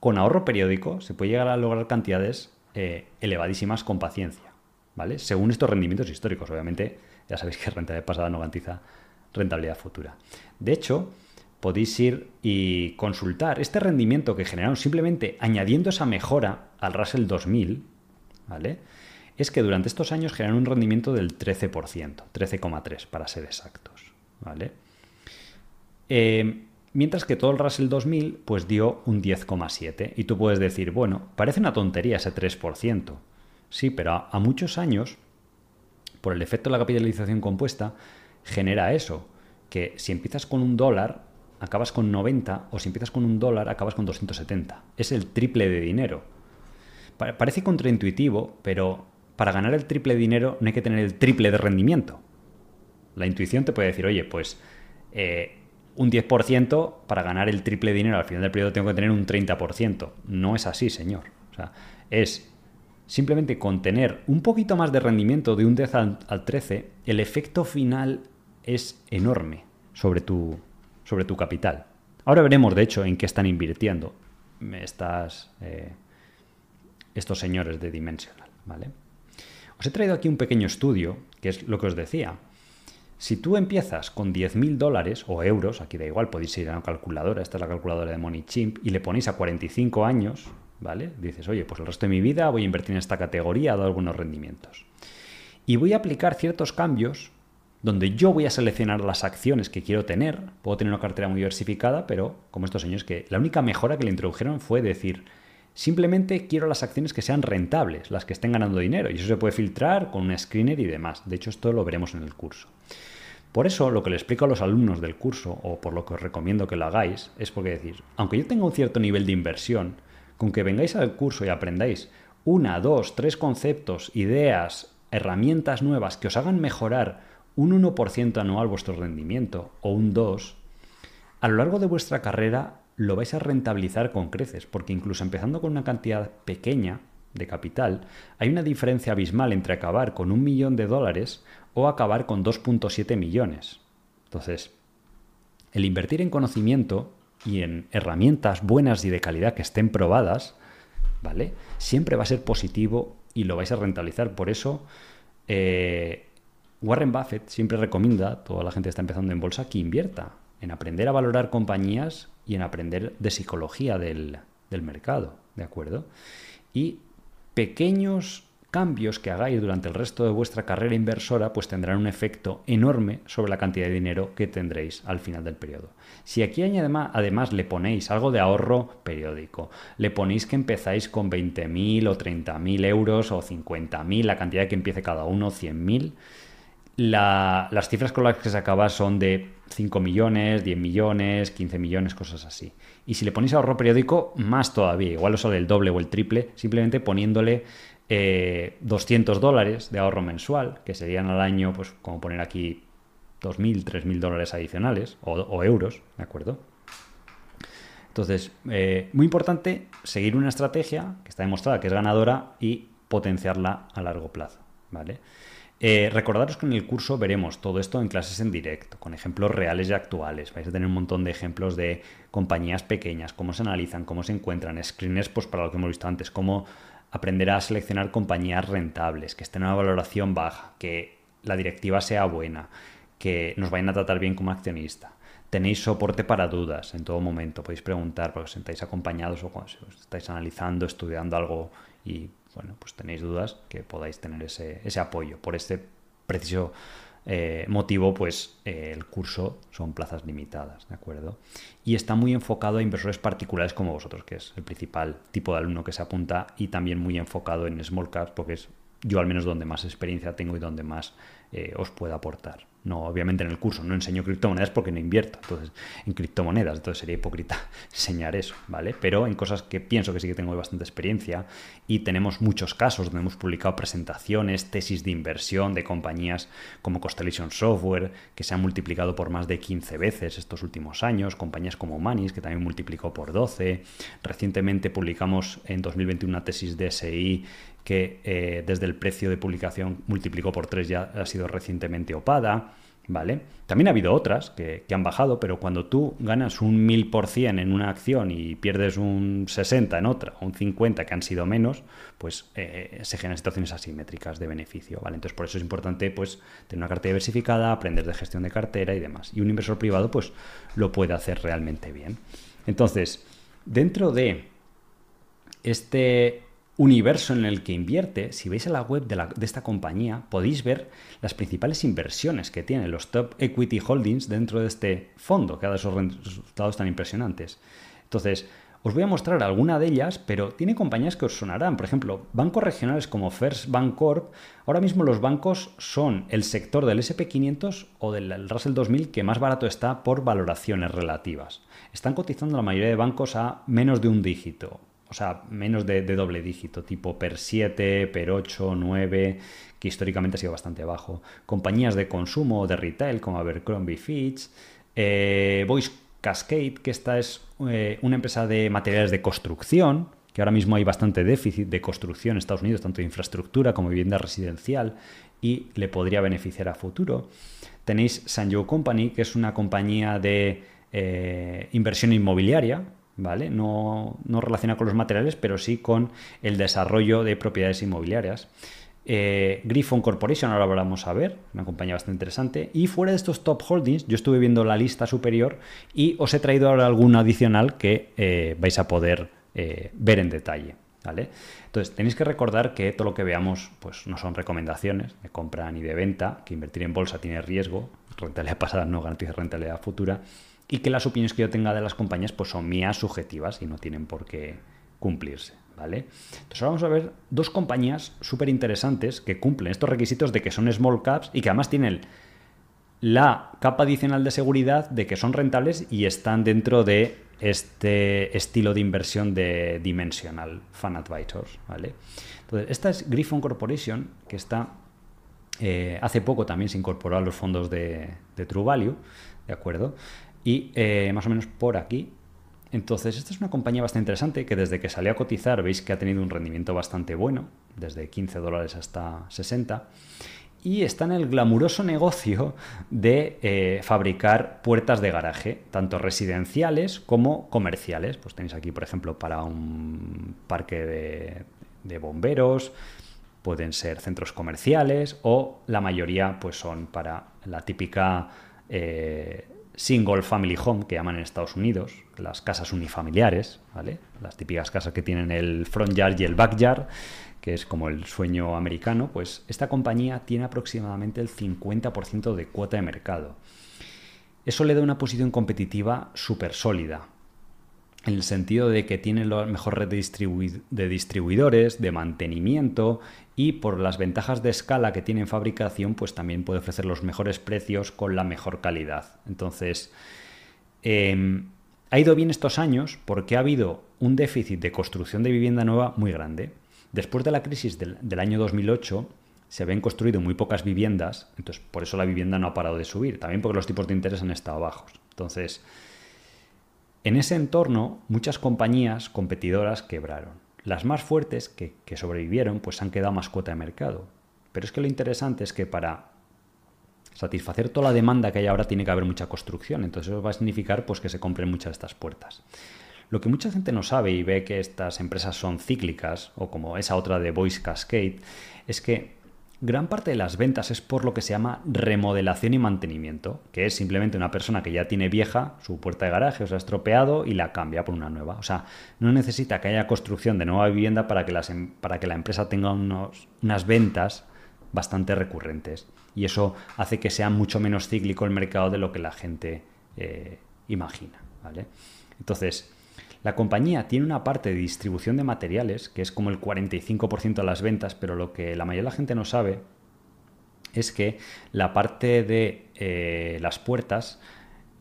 Con ahorro periódico se puede llegar a lograr cantidades eh, elevadísimas con paciencia, ¿vale? Según estos rendimientos históricos, obviamente, ya sabéis que rentabilidad pasada no garantiza rentabilidad futura. De hecho, podéis ir y consultar este rendimiento que generaron simplemente añadiendo esa mejora al Russell 2000, ¿vale? Es que durante estos años generaron un rendimiento del 13%, 13,3% para ser exactos, ¿vale? Eh, mientras que todo el Russell 2000 pues dio un 10,7%. Y tú puedes decir, bueno, parece una tontería ese 3%. Sí, pero a muchos años, por el efecto de la capitalización compuesta, genera eso, que si empiezas con un dólar, acabas con 90 o si empiezas con un dólar acabas con 270. Es el triple de dinero. Parece contraintuitivo, pero para ganar el triple de dinero no hay que tener el triple de rendimiento. La intuición te puede decir, oye, pues eh, un 10% para ganar el triple de dinero al final del periodo tengo que tener un 30%. No es así, señor. O sea, es simplemente con tener un poquito más de rendimiento de un 10 al, al 13, el efecto final es enorme sobre tu, sobre tu capital. Ahora veremos, de hecho, en qué están invirtiendo estas, eh, estos señores de Dimensional. ¿vale? Os he traído aquí un pequeño estudio, que es lo que os decía. Si tú empiezas con 10.000 dólares o euros, aquí da igual, podéis ir a una calculadora, esta es la calculadora de MoneyChimp, y le ponéis a 45 años, ¿vale? Dices, oye, pues el resto de mi vida voy a invertir en esta categoría, dado algunos rendimientos. Y voy a aplicar ciertos cambios donde yo voy a seleccionar las acciones que quiero tener. Puedo tener una cartera muy diversificada, pero como estos señores que la única mejora que le introdujeron fue decir, simplemente quiero las acciones que sean rentables, las que estén ganando dinero. Y eso se puede filtrar con un screener y demás. De hecho, esto lo veremos en el curso. Por eso lo que le explico a los alumnos del curso, o por lo que os recomiendo que lo hagáis, es porque decir, aunque yo tenga un cierto nivel de inversión, con que vengáis al curso y aprendáis una, dos, tres conceptos, ideas, herramientas nuevas que os hagan mejorar un 1% anual vuestro rendimiento o un 2%, a lo largo de vuestra carrera lo vais a rentabilizar con creces, porque incluso empezando con una cantidad pequeña de capital, hay una diferencia abismal entre acabar con un millón de dólares o acabar con 2.7 millones. Entonces, el invertir en conocimiento y en herramientas buenas y de calidad que estén probadas, ¿vale? Siempre va a ser positivo y lo vais a rentabilizar. Por eso, eh, Warren Buffett siempre recomienda a toda la gente que está empezando en bolsa que invierta en aprender a valorar compañías y en aprender de psicología del, del mercado, ¿de acuerdo? Y pequeños cambios que hagáis durante el resto de vuestra carrera inversora pues tendrán un efecto enorme sobre la cantidad de dinero que tendréis al final del periodo. Si aquí además, además le ponéis algo de ahorro periódico, le ponéis que empezáis con 20.000 o 30.000 euros o 50.000, la cantidad que empiece cada uno, 100.000, las cifras con las que se acaba son de 5 millones, 10 millones, 15 millones, cosas así. Y si le ponéis ahorro periódico, más todavía, igual os sale el doble o el triple, simplemente poniéndole 200 eh, dólares de ahorro mensual, que serían al año, pues como poner aquí 2.000, 3.000 dólares adicionales o, euros, ¿de acuerdo? Entonces, eh, muy importante seguir una estrategia que está demostrada que es ganadora y potenciarla a largo plazo, ¿vale? Eh, recordaros que en el curso veremos todo esto en clases en directo, con ejemplos reales y actuales. Vais a tener un montón de ejemplos de compañías pequeñas, cómo se analizan, cómo se encuentran, screeners pues para lo que hemos visto antes, cómo aprenderá a seleccionar compañías rentables, que estén en una valoración baja, que la directiva sea buena, que nos vayan a tratar bien como accionista. Tenéis soporte para dudas en todo momento. Podéis preguntar porque os sentáis acompañados o cuando estáis analizando, estudiando algo y bueno, pues tenéis dudas que podáis tener ese, ese apoyo. Por este preciso eh, motivo, pues eh, el curso son plazas limitadas, ¿de acuerdo? Y está muy enfocado a inversores particulares como vosotros, que es el principal tipo de alumno que se apunta, y también muy enfocado en small caps, porque es yo al menos donde más experiencia tengo y donde más eh, os puedo aportar. No, obviamente en el curso no enseño criptomonedas porque no invierto, entonces en criptomonedas, entonces sería hipócrita <laughs> enseñar eso, ¿vale? Pero en cosas que pienso que sí que tengo bastante experiencia y tenemos muchos casos donde hemos publicado presentaciones, tesis de inversión de compañías como Constellation Software, que se han multiplicado por más de 15 veces estos últimos años, compañías como Manis, que también multiplicó por 12. Recientemente publicamos en 2021 una tesis de SI que eh, desde el precio de publicación multiplicó por 3 ya ha sido recientemente opada. ¿Vale? También ha habido otras que, han bajado, pero cuando tú ganas un 1000% en una acción y pierdes un 60 en otra, un 50 que han sido menos, pues eh, se generan situaciones asimétricas de beneficio, ¿vale? Entonces por eso es importante pues tener una cartera diversificada, aprender de gestión de cartera y demás. Y un inversor privado pues lo puede hacer realmente bien. Entonces, dentro de este universo en el que invierte, si veis a la web de, esta compañía, podéis ver las principales inversiones que tiene, los top equity holdings dentro de este fondo, que ha dado esos resultados tan impresionantes. Entonces, os voy a mostrar alguna de ellas, pero tiene compañías que os sonarán. Por ejemplo, bancos regionales como First Bank Corp. Ahora mismo los bancos son el sector del SP500 o del Russell 2000 que más barato está por valoraciones relativas. Están cotizando la mayoría de bancos a menos de un dígito o sea, menos de, doble dígito, tipo per 7, per 8, 9, que históricamente ha sido bastante bajo. Compañías de consumo o de retail como Abercrombie Fitch, eh, Voice Cascade, que esta es eh, una empresa de materiales de construcción, que ahora mismo hay bastante déficit de construcción en Estados Unidos, tanto de infraestructura como vivienda residencial, y le podría beneficiar a futuro. Tenéis Sanyo Company, que es una compañía de eh, inversión inmobiliaria, ¿vale? No, no relaciona con los materiales, pero sí con el desarrollo de propiedades inmobiliarias. eh, Griffon Corporation, ahora vamos a ver, una compañía bastante interesante. Y fuera de estos top holdings, yo estuve viendo la lista superior y os he traído ahora alguno adicional que eh, vais a poder eh, ver en detalle. ¿vale? Entonces, tenéis que recordar que todo lo que veamos pues, no son recomendaciones de compra ni de venta, que invertir en bolsa tiene riesgo, rentabilidad pasada no garantiza rentabilidad futura, y que las opiniones que yo tenga de las compañías pues, son mías subjetivas y no tienen por qué cumplirse. ¿vale? Entonces ahora vamos a ver dos compañías súper interesantes que cumplen estos requisitos de que son small caps y que además tienen la capa adicional de seguridad de que son rentables y están dentro de este estilo de inversión de Dimensional Fund Advisors. ¿vale? Entonces, esta es Griffon Corporation, que está eh, hace poco también se incorporó a los fondos de, True Value, ¿de acuerdo? Y eh, más o menos por aquí entonces, esta es una compañía bastante interesante que desde que salió a cotizar veis que ha tenido un rendimiento bastante bueno, desde 15 dólares hasta 60, y está en el glamuroso negocio de eh, fabricar puertas de garaje, tanto residenciales como comerciales. Pues tenéis aquí, por ejemplo, para un parque de, bomberos, pueden ser centros comerciales o la mayoría pues son para la típica... Eh, single family home, que llaman en Estados Unidos, las casas unifamiliares, ¿vale? Las típicas casas que tienen el front yard y el backyard, que es como el sueño americano, pues esta compañía tiene aproximadamente el 50% de cuota de mercado. Eso le da una posición competitiva súper sólida, en el sentido de que tiene la mejor red de, distribuidores, de mantenimiento y por las ventajas de escala que tiene en fabricación, pues también puede ofrecer los mejores precios con la mejor calidad. Entonces, em, ha ido bien estos años porque ha habido un déficit de construcción de vivienda nueva muy grande. Después de la crisis del, del año 2008, se habían construido muy pocas viviendas, entonces por eso la vivienda no ha parado de subir, también porque los tipos de interés han estado bajos. Entonces, en ese entorno, muchas compañías competidoras quebraron. Las más fuertes que, sobrevivieron, pues han quedado más cuota de mercado. Pero es que lo interesante es que para satisfacer toda la demanda que hay ahora tiene que haber mucha construcción. Entonces eso va a significar pues, que se compren muchas de estas puertas. Lo que mucha gente no sabe y ve que estas empresas son cíclicas, o como esa otra de Voice Cascade, es que Gran parte de las ventas es por lo que se llama remodelación y mantenimiento, que es simplemente una persona que ya tiene vieja su puerta de garaje, o se ha estropeado y la cambia por una nueva. O sea, no necesita que haya construcción de nueva vivienda para que, em, la empresa tenga unos, unas ventas bastante recurrentes. Y eso hace que sea mucho menos cíclico el mercado de lo que la gente eh, imagina. ¿vale? Entonces, la compañía tiene una parte de distribución de materiales, que es como el 45% de las ventas, pero lo que la mayoría de la gente no sabe es que la parte de eh, las puertas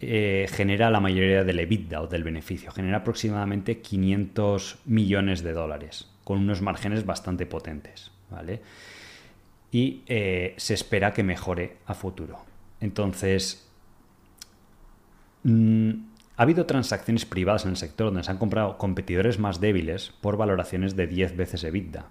eh, genera la mayoría del EBITDA o del beneficio, genera aproximadamente 500 millones de dólares, con unos márgenes bastante potentes, ¿vale? Y eh, se espera que mejore a futuro. Entonces, mm, ha habido transacciones privadas en el sector donde se han comprado competidores más débiles por valoraciones de 10 veces EBITDA,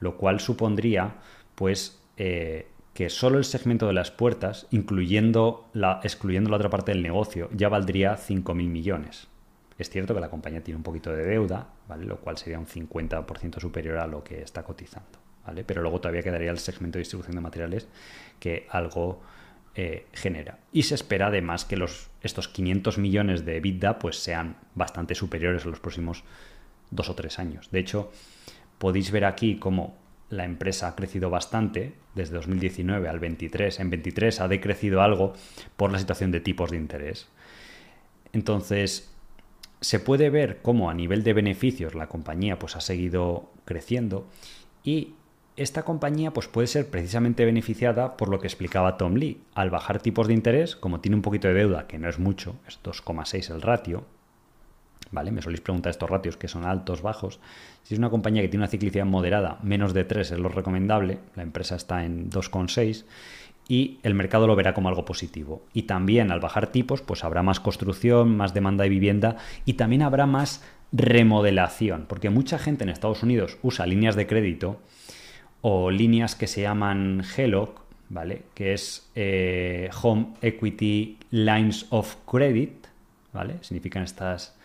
lo cual supondría pues eh, que solo el segmento de las puertas, incluyendo la, excluyendo la otra parte del negocio, ya valdría 5.000 millones. Es cierto que la compañía tiene un poquito de deuda, ¿vale? lo cual sería un 50% superior a lo que está cotizando. Pero luego todavía quedaría el segmento de distribución de materiales que algo eh, genera. Y se espera además que los, estos 500 millones de EBITDA pues, sean bastante superiores en los próximos dos o tres años. De hecho, podéis ver aquí cómo la empresa ha crecido bastante desde 2019 al 23. En 23 ha decrecido algo por la situación de tipos de interés. Entonces, se puede ver cómo a nivel de beneficios la compañía pues, ha seguido creciendo y esta compañía pues, puede ser precisamente beneficiada por lo que explicaba Tom Lee. Al bajar tipos de interés, como tiene un poquito de deuda, que no es mucho, es 2,6 el ratio, ¿vale? Me soléis preguntar estos ratios que son altos, bajos. Si es una compañía que tiene una ciclicidad moderada, menos de 3 es lo recomendable, la empresa está en 2,6 y el mercado lo verá como algo positivo. Y también al bajar tipos, pues habrá más construcción, más demanda de vivienda y también habrá más remodelación, porque mucha gente en Estados Unidos usa líneas de crédito o líneas que se llaman HELOC, ¿vale? Que es eh, Home Equity Lines of Credit, ¿vale? Significan estas...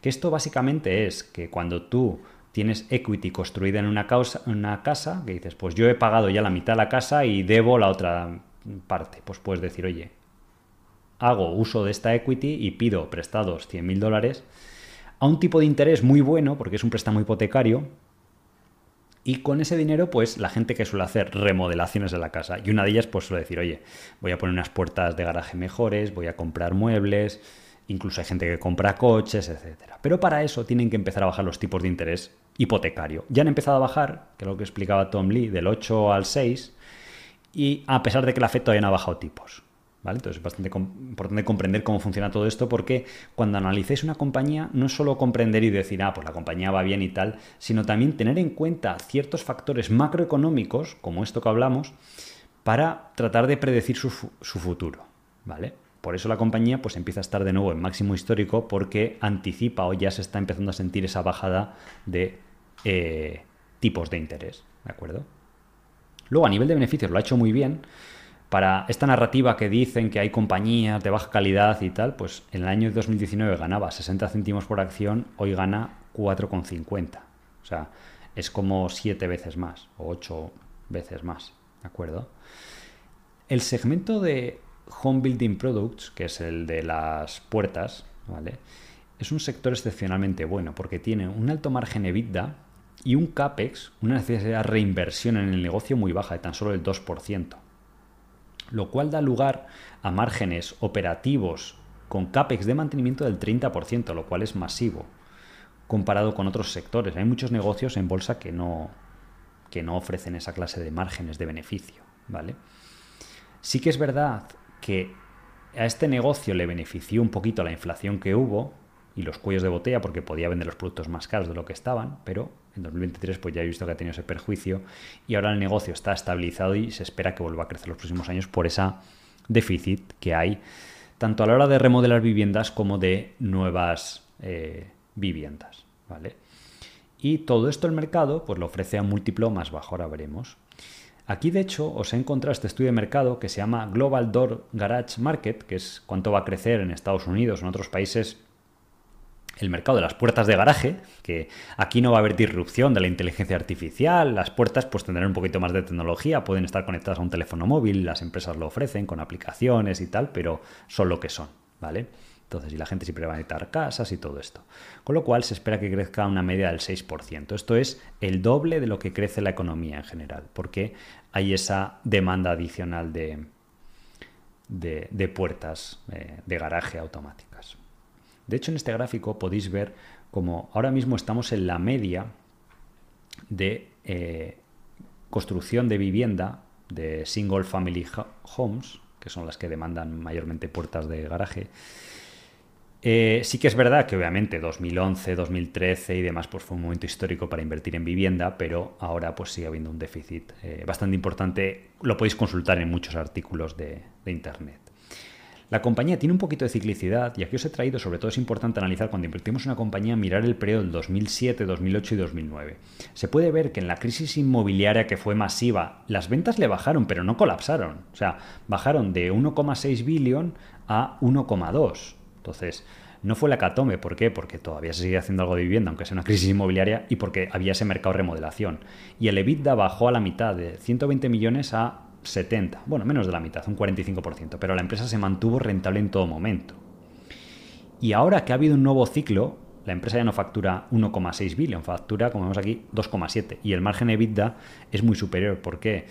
Que esto básicamente es que cuando tú tienes equity construida en una, una casa, que dices, pues yo he pagado ya la mitad de la casa y debo la otra parte. Pues puedes decir, oye, hago uso de esta equity y pido prestados 100.000 dólares a un tipo de interés muy bueno, porque es un préstamo hipotecario, y con ese dinero, pues la gente que suele hacer remodelaciones de la casa, y una de ellas pues suele decir, oye, voy a poner unas puertas de garaje mejores, voy a comprar muebles, incluso hay gente que compra coches, etc. Pero para eso tienen que empezar a bajar los tipos de interés hipotecario. Ya han empezado a bajar, que es lo que explicaba Tom Lee, del 8 al 6, y a pesar de que la FED todavía no ha bajado tipos. Entonces es bastante importante comprender cómo funciona todo esto porque cuando analicéis una compañía no es solo comprender y decir, ah, pues la compañía va bien y tal, sino también tener en cuenta ciertos factores macroeconómicos, como esto que hablamos, para tratar de predecir su, futuro, ¿vale? Por eso la compañía pues empieza a estar de nuevo en máximo histórico porque anticipa o ya se está empezando a sentir esa bajada de eh, tipos de interés, ¿de acuerdo? Luego a nivel de beneficios lo ha hecho muy bien, para esta narrativa que dicen que hay compañías de baja calidad y tal, pues en el año 2019 ganaba 60 céntimos por acción, hoy gana 4,50. O sea, es como 7 veces más o 8 veces más, ¿de acuerdo? El segmento de Home Building Products, que es el de las puertas, ¿vale? Es un sector excepcionalmente bueno porque tiene un alto margen EBITDA y un CAPEX, una necesidad de reinversión en el negocio muy baja, de tan solo el 2% lo cual da lugar a márgenes operativos con CAPEX de mantenimiento del 30%, lo cual es masivo comparado con otros sectores. Hay muchos negocios en bolsa que no, que no ofrecen esa clase de márgenes de beneficio, ¿vale? Sí que es verdad que a este negocio le benefició un poquito la inflación que hubo, y los cuellos de botella porque podía vender los productos más caros de lo que estaban, pero en 2023 pues ya he visto que ha tenido ese perjuicio y ahora el negocio está estabilizado y se espera que vuelva a crecer los próximos años por esa déficit que hay tanto a la hora de remodelar viviendas como de nuevas eh, viviendas, ¿vale? Y todo esto el mercado pues lo ofrece a múltiplo más bajo, ahora veremos. Aquí, de hecho, os he encontrado este estudio de mercado que se llama Global Door Garage Market, que es cuánto va a crecer en Estados Unidos en otros países el mercado de las puertas de garaje, que aquí no va a haber disrupción de la inteligencia artificial, las puertas pues tendrán un poquito más de tecnología, pueden estar conectadas a un teléfono móvil, las empresas lo ofrecen con aplicaciones y tal, pero son lo que son, ¿vale? Entonces, y la gente siempre va a necesitar casas y todo esto. Con lo cual se espera que crezca una media del 6%. Esto es el doble de lo que crece la economía en general, porque hay esa demanda adicional de, de, puertas eh, de garaje automáticas. De hecho, en este gráfico podéis ver como ahora mismo estamos en la media de eh, construcción de vivienda de single family homes, que son las que demandan mayormente puertas de garaje. Eh, sí que es verdad que obviamente 2011, 2013 y demás pues fue un momento histórico para invertir en vivienda, pero ahora pues sigue habiendo un déficit eh, bastante importante. Lo podéis consultar en muchos artículos de Internet. La compañía tiene un poquito de ciclicidad y aquí os he traído, sobre todo es importante analizar cuando invertimos en una compañía, mirar el periodo del 2007, 2008 y 2009. Se puede ver que en la crisis inmobiliaria que fue masiva, las ventas le bajaron, pero no colapsaron. O sea, bajaron de 1,6 billón a 1,2. Entonces, no fue la catome, ¿por qué? Porque todavía se sigue haciendo algo de vivienda, aunque sea una crisis inmobiliaria, y porque había ese mercado de remodelación. Y el EBITDA bajó a la mitad, de 120 millones a 70, bueno, menos de la mitad, un 45%, pero la empresa se mantuvo rentable en todo momento. Y ahora que ha habido un nuevo ciclo, la empresa ya no factura 1,6 billón, factura, como vemos aquí, 2,7. Y el margen EBITDA es muy superior. ¿Por qué?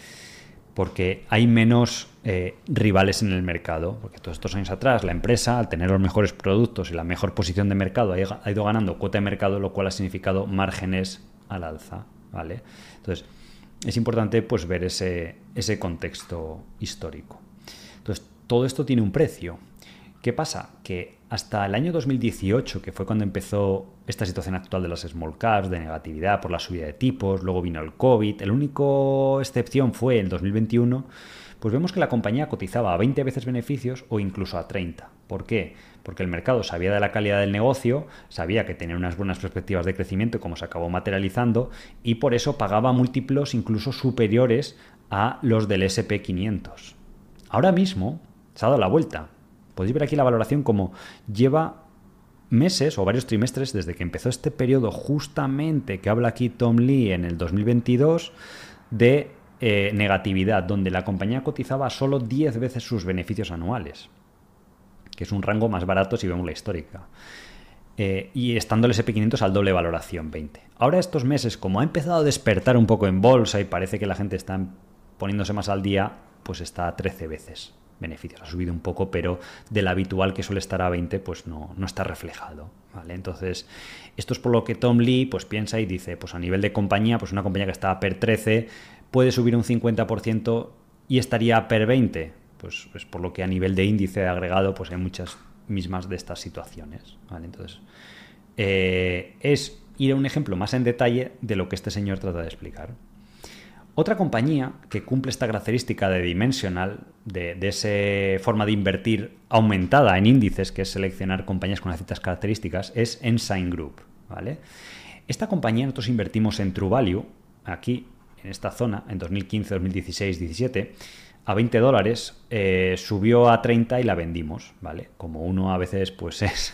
Porque hay menos eh, rivales en el mercado. Porque todos estos años atrás, la empresa, al tener los mejores productos y la mejor posición de mercado, ha ido ganando cuota de mercado, lo cual ha significado márgenes al alza. ¿vale? Entonces, es importante pues, ver ese, ese contexto histórico. Entonces, todo esto tiene un precio. ¿Qué pasa? Que hasta el año 2018, que fue cuando empezó esta situación actual de las small caps, de negatividad por la subida de tipos, luego vino el COVID, la única excepción fue el 2021, pues vemos que la compañía cotizaba a 20 veces beneficios o incluso a 30. ¿Por qué? Porque el mercado sabía de la calidad del negocio, sabía que tenía unas buenas perspectivas de crecimiento como se acabó materializando y por eso pagaba múltiplos incluso superiores a los del SP500. Ahora mismo se ha dado la vuelta. Podéis ver aquí la valoración como lleva meses o varios trimestres desde que empezó este periodo justamente que habla aquí Tom Lee en el 2022 de eh, negatividad, donde la compañía cotizaba solo 10 veces sus beneficios anuales, que es un rango más barato si vemos la histórica. Eh, y estando el SP500 al doble valoración, 20. Ahora estos meses, como ha empezado a despertar un poco en bolsa y parece que la gente está poniéndose más al día, pues está a 13 veces beneficios. Ha subido un poco, pero del habitual que suele estar a 20, pues no, no está reflejado. ¿vale? Entonces, esto es por lo que Tom Lee pues, piensa y dice, pues a nivel de compañía, pues una compañía que está a per 13 puede subir un 50% y estaría a per 20. Pues es por lo que a nivel de índice de agregado, pues hay muchas mismas de estas situaciones. ¿vale? Entonces, eh, es ir a un ejemplo más en detalle de lo que este señor trata de explicar. Otra compañía que cumple esta característica de dimensional, de, esa forma de invertir aumentada en índices, que es seleccionar compañías con ciertas características, es Ensign Group. ¿vale? Esta compañía nosotros invertimos en True Value, aquí, en esta zona, en 2015, 2016, 17, a 20 dólares, eh, subió a 30 y la vendimos, ¿vale? Como uno a veces pues <laughs> es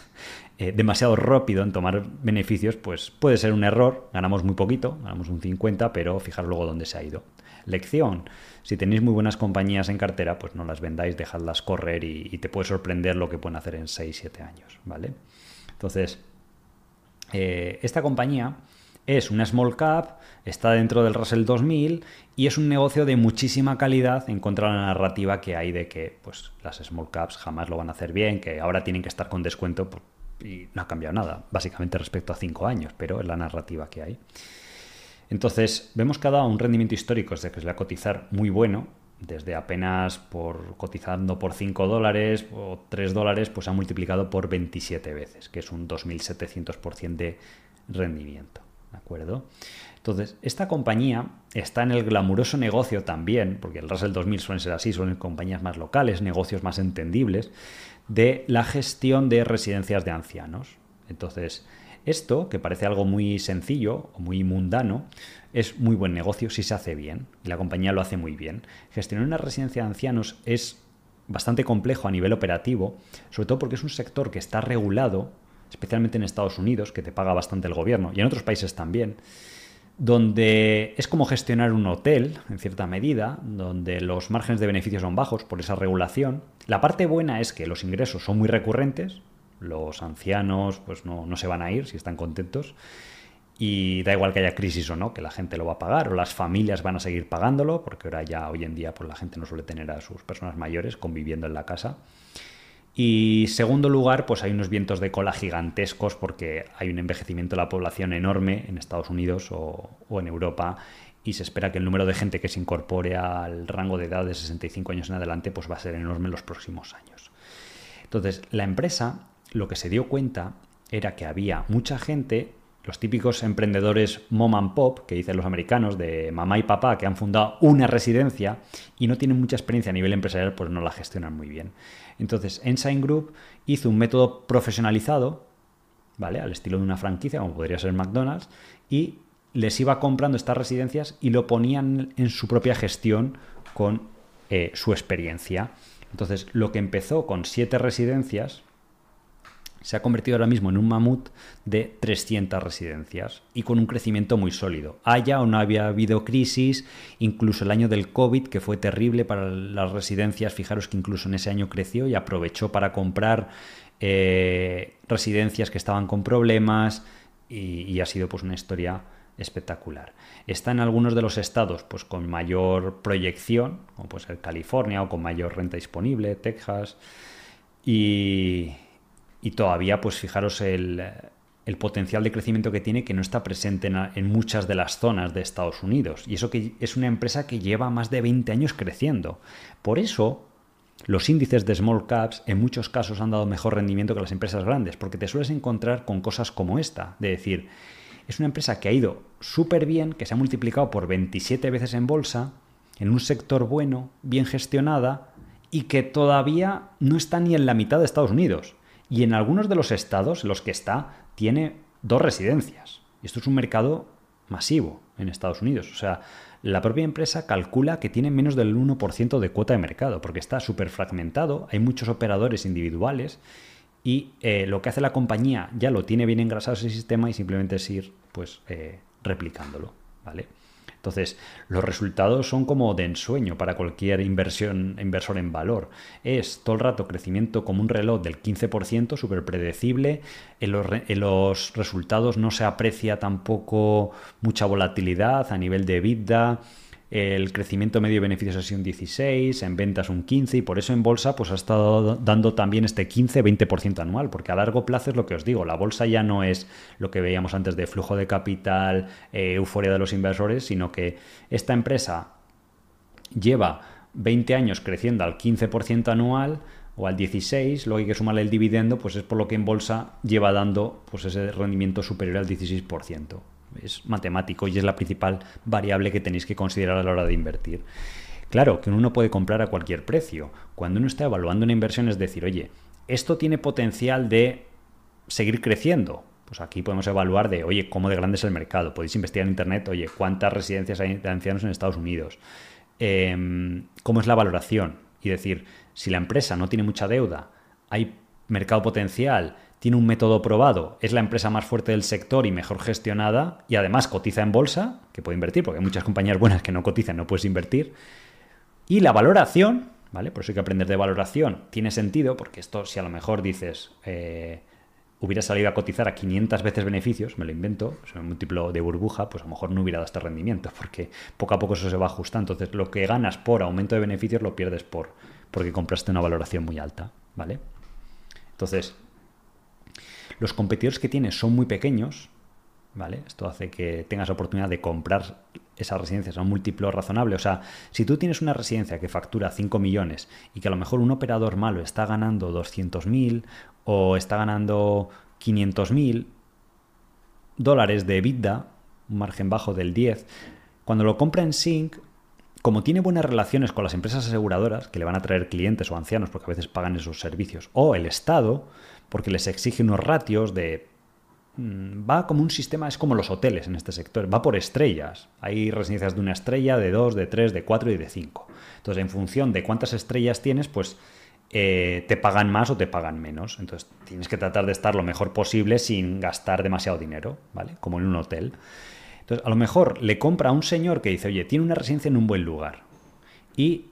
eh, demasiado rápido en tomar beneficios, pues puede ser un error, ganamos muy poquito, ganamos un 50, pero fijaros luego dónde se ha ido. Lección, si tenéis muy buenas compañías en cartera, pues no las vendáis, dejadlas correr y, te puede sorprender lo que pueden hacer en 6-7 años, ¿vale? Entonces, eh, esta compañía es una small cap, está dentro del Russell 2000 y es un negocio de muchísima calidad en contra de la narrativa que hay de que pues, las small caps jamás lo van a hacer bien, que ahora tienen que estar con descuento y no ha cambiado nada, básicamente respecto a cinco años, pero es la narrativa que hay. Entonces, vemos que ha dado un rendimiento histórico desde que se le a cotizar muy bueno, desde apenas por cotizando por 5 dólares o 3 dólares, pues ha multiplicado por 27 veces, que es un 2.700% de rendimiento. ¿De acuerdo? Entonces, esta compañía está en el glamuroso negocio también, porque el Russell 2000 suelen ser así, son compañías más locales, negocios más entendibles, de la gestión de residencias de ancianos. Entonces, esto, que parece algo muy sencillo o muy mundano, es muy buen negocio si se hace bien. Y la compañía lo hace muy bien. Gestionar una residencia de ancianos es bastante complejo a nivel operativo, sobre todo porque es un sector que está regulado, especialmente en Estados Unidos, que te paga bastante el gobierno, y en otros países también donde es como gestionar un hotel, en cierta medida, donde los márgenes de beneficios son bajos por esa regulación. La parte buena es que los ingresos son muy recurrentes, los ancianos pues no, se van a ir si están contentos, y da igual que haya crisis o no, que la gente lo va a pagar, o las familias van a seguir pagándolo, porque ahora ya hoy en día pues, la gente no suele tener a sus personas mayores conviviendo en la casa. Y segundo lugar, pues hay unos vientos de cola gigantescos porque hay un envejecimiento de la población enorme en Estados Unidos o, en Europa y se espera que el número de gente que se incorpore al rango de edad de 65 años en adelante pues va a ser enorme en los próximos años. Entonces, la empresa lo que se dio cuenta era que había mucha gente, los típicos emprendedores mom and pop, que dicen los americanos, de mamá y papá, que han fundado una residencia y no tienen mucha experiencia a nivel empresarial, pues no la gestionan muy bien. Entonces, Ensign Group hizo un método profesionalizado, ¿vale? Al estilo de una franquicia, como podría ser McDonald's, y les iba comprando estas residencias y lo ponían en su propia gestión con eh, su experiencia. Entonces, lo que empezó con siete residencias, se ha convertido ahora mismo en un mamut de 300 residencias y con un crecimiento muy sólido. Haya o no había habido crisis, incluso el año del COVID, que fue terrible para las residencias, fijaros que incluso en ese año creció y aprovechó para comprar eh, residencias que estaban con problemas y, ha sido pues una historia espectacular. Está en algunos de los estados pues con mayor proyección, como puede ser California o con mayor renta disponible, Texas, y, y todavía, pues fijaros el, potencial de crecimiento que tiene que no está presente en, muchas de las zonas de Estados Unidos. Y eso que es una empresa que lleva más de 20 años creciendo. Por eso, los índices de small caps en muchos casos han dado mejor rendimiento que las empresas grandes, porque te sueles encontrar con cosas como esta, de decir, es una empresa que ha ido súper bien, que se ha multiplicado por 27 veces en bolsa, en un sector bueno, bien gestionada, y que todavía no está ni en la mitad de Estados Unidos. Y en algunos de los estados en los que está, tiene dos residencias. Y esto es un mercado masivo en Estados Unidos. O sea, la propia empresa calcula que tiene menos del 1% de cuota de mercado, porque está súper fragmentado, hay muchos operadores individuales y eh, lo que hace la compañía ya lo tiene bien engrasado ese sistema y simplemente es ir pues eh, replicándolo, ¿vale? Entonces, los resultados son como de ensueño para cualquier inversión, inversor en valor. Es todo el rato crecimiento como un reloj del 15%, súper predecible. En los, en los, resultados no se aprecia tampoco mucha volatilidad a nivel de vida el crecimiento medio de beneficios ha sido un 16, en ventas un 15 y por eso en bolsa pues ha estado dando también este 15-20% anual, porque a largo plazo es lo que os digo, la bolsa ya no es lo que veíamos antes de flujo de capital, eh, euforia de los inversores, sino que esta empresa lleva 20 años creciendo al 15% anual o al 16, luego hay que sumarle el dividendo, pues es por lo que en bolsa lleva dando pues ese rendimiento superior al 16% es matemático y es la principal variable que tenéis que considerar a la hora de invertir. Claro, que uno no puede comprar a cualquier precio. Cuando uno está evaluando una inversión es decir, oye, esto tiene potencial de seguir creciendo. Pues aquí podemos evaluar de, oye, cómo de grande es el mercado. Podéis investigar en Internet, oye, cuántas residencias hay de ancianos en Estados Unidos. Em, cómo es la valoración. Y decir, si la empresa no tiene mucha deuda, hay mercado potencial, tiene un método probado, es la empresa más fuerte del sector y mejor gestionada y además cotiza en bolsa, que puede invertir, porque hay muchas compañías buenas que no cotizan, no puedes invertir. Y la valoración, ¿vale? Por eso hay que aprender de valoración. Tiene sentido, porque esto, si a lo mejor dices, eh, hubiera salido a cotizar a 500 veces beneficios, me lo invento, es un múltiplo de burbuja, pues a lo mejor no hubiera dado este rendimiento, porque poco a poco eso se va ajustando. Entonces, lo que ganas por aumento de beneficios lo pierdes por porque compraste una valoración muy alta, ¿vale? Entonces, los competidores que tienes son muy pequeños, ¿vale? Esto hace que tengas la oportunidad de comprar esas residencias a un múltiplo razonable. O sea, si tú tienes una residencia que factura 5 millones y que a lo mejor un operador malo está ganando 200.000 o está ganando 500.000 dólares de EBITDA, un margen bajo del 10, cuando lo compra en Sync, como tiene buenas relaciones con las empresas aseguradoras, que le van a traer clientes o ancianos porque a veces pagan esos servicios, o el Estado, porque les exige unos ratios de... Mm, va como un sistema, es como los hoteles en este sector, va por estrellas. Hay residencias de una estrella, de dos, de tres, de cuatro y de cinco. Entonces, en función de cuántas estrellas tienes, pues eh, te pagan más o te pagan menos. Entonces, tienes que tratar de estar lo mejor posible sin gastar demasiado dinero, ¿vale? Como en un hotel. Entonces, a lo mejor le compra a un señor que dice, oye, tiene una residencia en un buen lugar. Y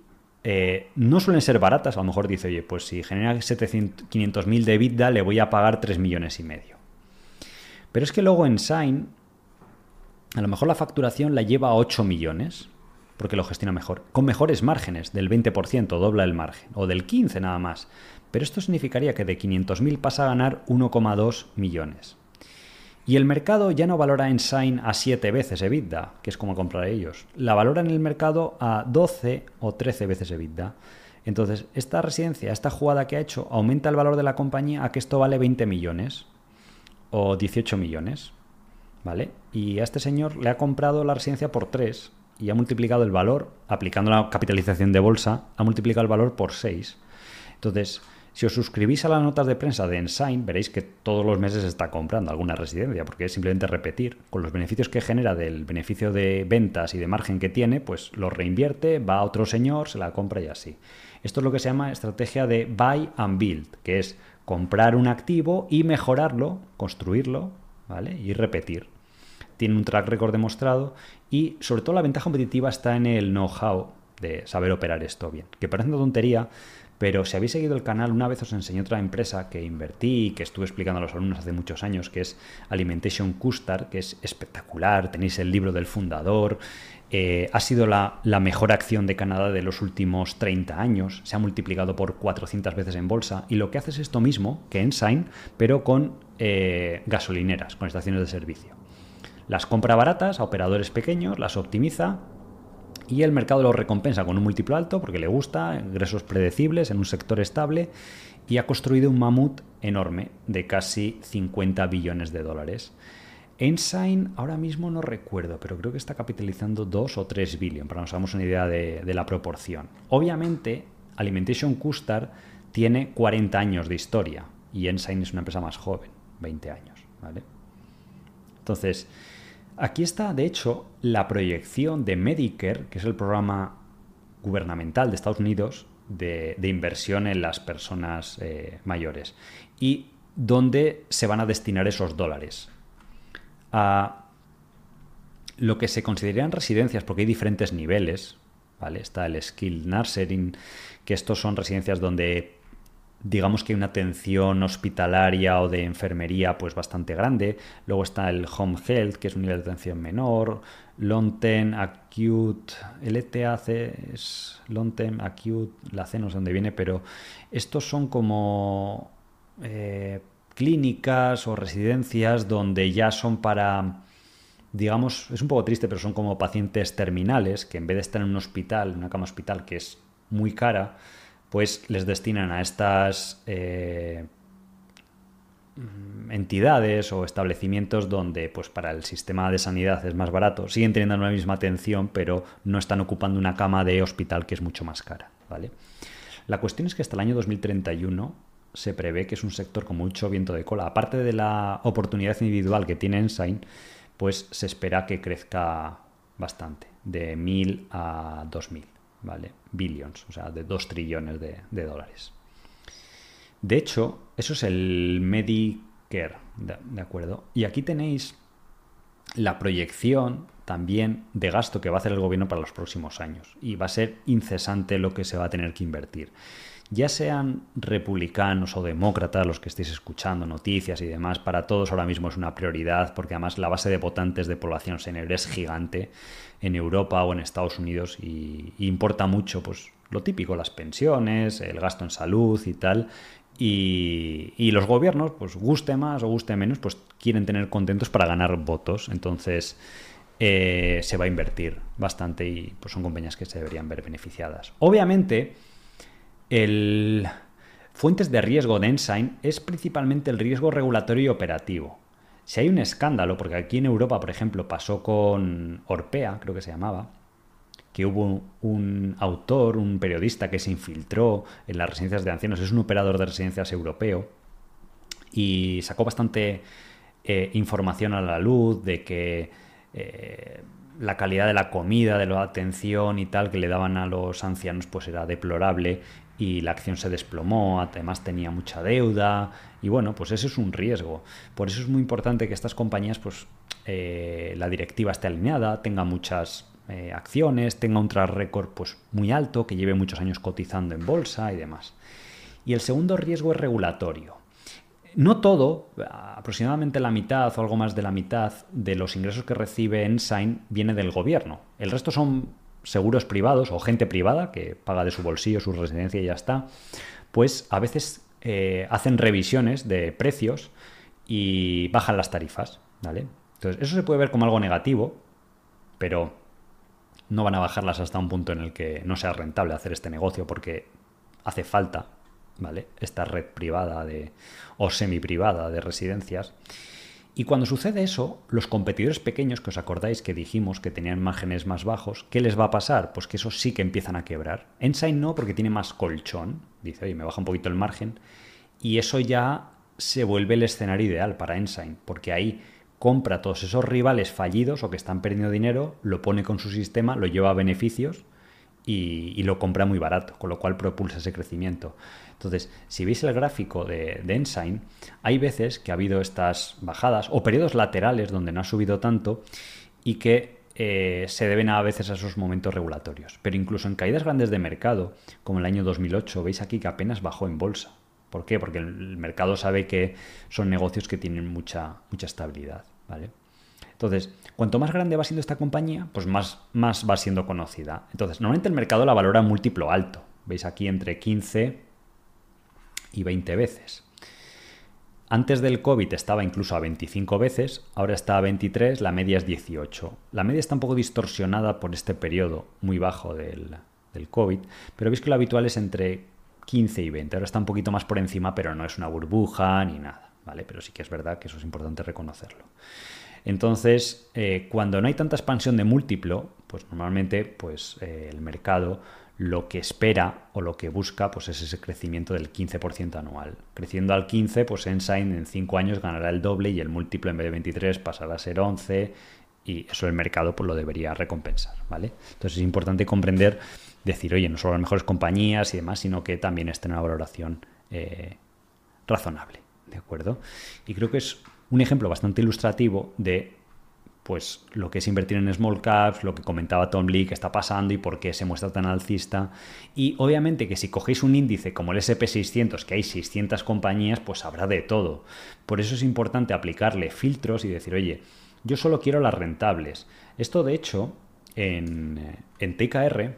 eh, no suelen ser baratas. A lo mejor dice, oye, pues si genera 500.000 de EBITDA, le voy a pagar 3 millones y medio. Pero es que luego en Sign, a lo mejor la facturación la lleva a 8 millones, porque lo gestiona mejor, con mejores márgenes, del 20%, dobla el margen, o del 15% nada más. Pero esto significaría que de 500.000 pasa a ganar 1,2 millones. Y el mercado ya no valora Ensign a 7 veces EBITDA, que es como comprar ellos. La valora en el mercado a 12 o 13 veces EBITDA. Entonces, esta residencia, esta jugada que ha hecho, aumenta el valor de la compañía a que esto vale 20 millones o 18 millones. ¿Vale? Y a este señor le ha comprado la residencia por 3 y ha multiplicado el valor, aplicando la capitalización de bolsa, ha multiplicado el valor por 6. Entonces, si os suscribís a las notas de prensa de Ensign, veréis que todos los meses está comprando alguna residencia, porque es simplemente repetir. Con los beneficios que genera del beneficio de ventas y de margen que tiene, pues lo reinvierte, va a otro señor, se la compra y así. Esto es lo que se llama estrategia de buy and build, que es comprar un activo y mejorarlo, construirlo, ¿vale? Y repetir. Tiene un track record demostrado y sobre todo la ventaja competitiva está en el know-how de saber operar esto bien. Que parece una tontería, pero si habéis seguido el canal, una vez os enseñé otra empresa que invertí y que estuve explicando a los alumnos hace muchos años, que es Alimentation Custard, que es espectacular. Tenéis el libro del fundador. Eh, ha sido la, mejor acción de Canadá de los últimos 30 años. Se ha multiplicado por 400 veces en bolsa. Y lo que hace es esto mismo que Ensign, pero con eh, gasolineras, con estaciones de servicio. Las compra baratas a operadores pequeños, las optimiza y el mercado lo recompensa con un múltiplo alto porque le gusta, ingresos predecibles en un sector estable y ha construido un mamut enorme de casi 50 billones de dólares. Ensign ahora mismo no recuerdo, pero creo que está capitalizando 2 o 3 billones, para que nos hagamos una idea de, de la proporción. Obviamente, Alimentation Custard tiene 40 años de historia y Ensign es una empresa más joven, 20 años. ¿vale? Entonces, Aquí está, de hecho, la proyección de Medicare, que es el programa gubernamental de Estados Unidos, de, inversión en las personas eh, mayores. ¿Y dónde se van a destinar esos dólares? A lo que se consideran residencias, porque hay diferentes niveles, ¿vale? Está el Skill Nursing, que estos son residencias donde digamos que una atención hospitalaria o de enfermería pues bastante grande. Luego está el Home Health, que es un nivel de atención menor. Long Term Acute, LTAC es Long Term Acute, la C no sé dónde viene, pero estos son como eh, clínicas o residencias donde ya son para digamos, es un poco triste, pero son como pacientes terminales que en vez de estar en un hospital, en una cama hospital que es muy cara, pues les destinan a estas eh, entidades o establecimientos donde pues para el sistema de sanidad es más barato, siguen teniendo la misma atención, pero no están ocupando una cama de hospital que es mucho más cara, ¿vale? La cuestión es que hasta el año 2031 se prevé que es un sector con mucho viento de cola. Aparte de la oportunidad individual que tiene Ensign, pues se espera que crezca bastante, de 1.000 a 2.000, ¿vale? Billions, o sea, de 2 trillones de, dólares. De hecho, eso es el Medicare, ¿de, acuerdo? Y aquí tenéis la proyección también de gasto que va a hacer el gobierno para los próximos años. Y va a ser incesante lo que se va a tener que invertir ya sean republicanos o demócratas los que estéis escuchando noticias y demás, para todos ahora mismo es una prioridad porque además la base de votantes de población senior es gigante en Europa o en Estados Unidos y, importa mucho pues lo típico, las pensiones, el gasto en salud y tal. Y, los gobiernos, pues guste más o guste menos, pues quieren tener contentos para ganar votos. Entonces eh, se va a invertir bastante y pues son compañías que se deberían ver beneficiadas. Obviamente, el fuentes de riesgo de Ensign es principalmente el riesgo regulatorio y operativo. Si hay un escándalo, porque aquí en Europa, por ejemplo, pasó con Orpea, creo que se llamaba, que hubo un autor, un periodista que se infiltró en las residencias de ancianos, es un operador de residencias europeo, y sacó bastante eh, información a la luz de que eh, la calidad de la comida, de la atención y tal que le daban a los ancianos pues era deplorable y la acción se desplomó, además tenía mucha deuda y bueno, pues eso es un riesgo. Por eso es muy importante que estas compañías, pues eh, la directiva esté alineada, tenga muchas eh, acciones, tenga un track record pues muy alto, que lleve muchos años cotizando en bolsa y demás. Y el segundo riesgo es regulatorio. No todo, aproximadamente la mitad o algo más de la mitad de los ingresos que recibe Ensign viene del gobierno. El resto son seguros privados o gente privada que paga de su bolsillo su residencia y ya está, pues a veces eh, hacen revisiones de precios y bajan las tarifas, ¿vale? Entonces, eso se puede ver como algo negativo, pero no van a bajarlas hasta un punto en el que no sea rentable hacer este negocio porque hace falta, ¿vale? Esta red privada de, o semi privada de residencias. Y cuando sucede eso, los competidores pequeños, que os acordáis que dijimos que tenían márgenes más bajos, ¿qué les va a pasar? Pues que esos sí que empiezan a quebrar. Ensign no, porque tiene más colchón. Dice, oye, me baja un poquito el margen. Y eso ya se vuelve el escenario ideal para Ensign, porque ahí compra todos esos rivales fallidos o que están perdiendo dinero, lo pone con su sistema, lo lleva a beneficios y, lo compra muy barato, con lo cual propulsa ese crecimiento. Entonces, si veis el gráfico de, Ensign, hay veces que ha habido estas bajadas o periodos laterales donde no ha subido tanto y que eh, se deben a veces a esos momentos regulatorios. Pero incluso en caídas grandes de mercado, como el año 2008, veis aquí que apenas bajó en bolsa. ¿Por qué? Porque el mercado sabe que son negocios que tienen mucha, mucha estabilidad. ¿vale? Entonces, cuanto más grande va siendo esta compañía, pues más, más va siendo conocida. Entonces, normalmente el mercado la valora múltiplo alto. Veis aquí entre 15 y 20 veces. Antes del COVID estaba incluso a 25 veces, ahora está a 23, la media es 18. La media está un poco distorsionada por este periodo muy bajo del, del COVID, pero veis que lo habitual es entre 15 y 20. Ahora está un poquito más por encima, pero no es una burbuja ni nada, ¿vale? Pero sí que es verdad que eso es importante reconocerlo. Entonces, eh, cuando no hay tanta expansión de múltiplo, pues normalmente pues, eh, el mercado lo que espera o lo que busca pues es ese crecimiento del 15% anual. Creciendo al 15, pues Ensign en 5 años ganará el doble y el múltiplo en vez de 23 pasará a ser 11 y eso el mercado pues lo debería recompensar, ¿vale? Entonces es importante comprender decir, oye, no solo las mejores compañías y demás, sino que también esté en una valoración eh, razonable. ¿De acuerdo? Y creo que es un ejemplo bastante ilustrativo de pues lo que es invertir en small caps, lo que comentaba Tom Lee que está pasando y por qué se muestra tan alcista. Y obviamente que si cogéis un índice como el SP600, que hay 600 compañías, pues habrá de todo. Por eso es importante aplicarle filtros y decir, oye, yo solo quiero las rentables. Esto de hecho en, en TKR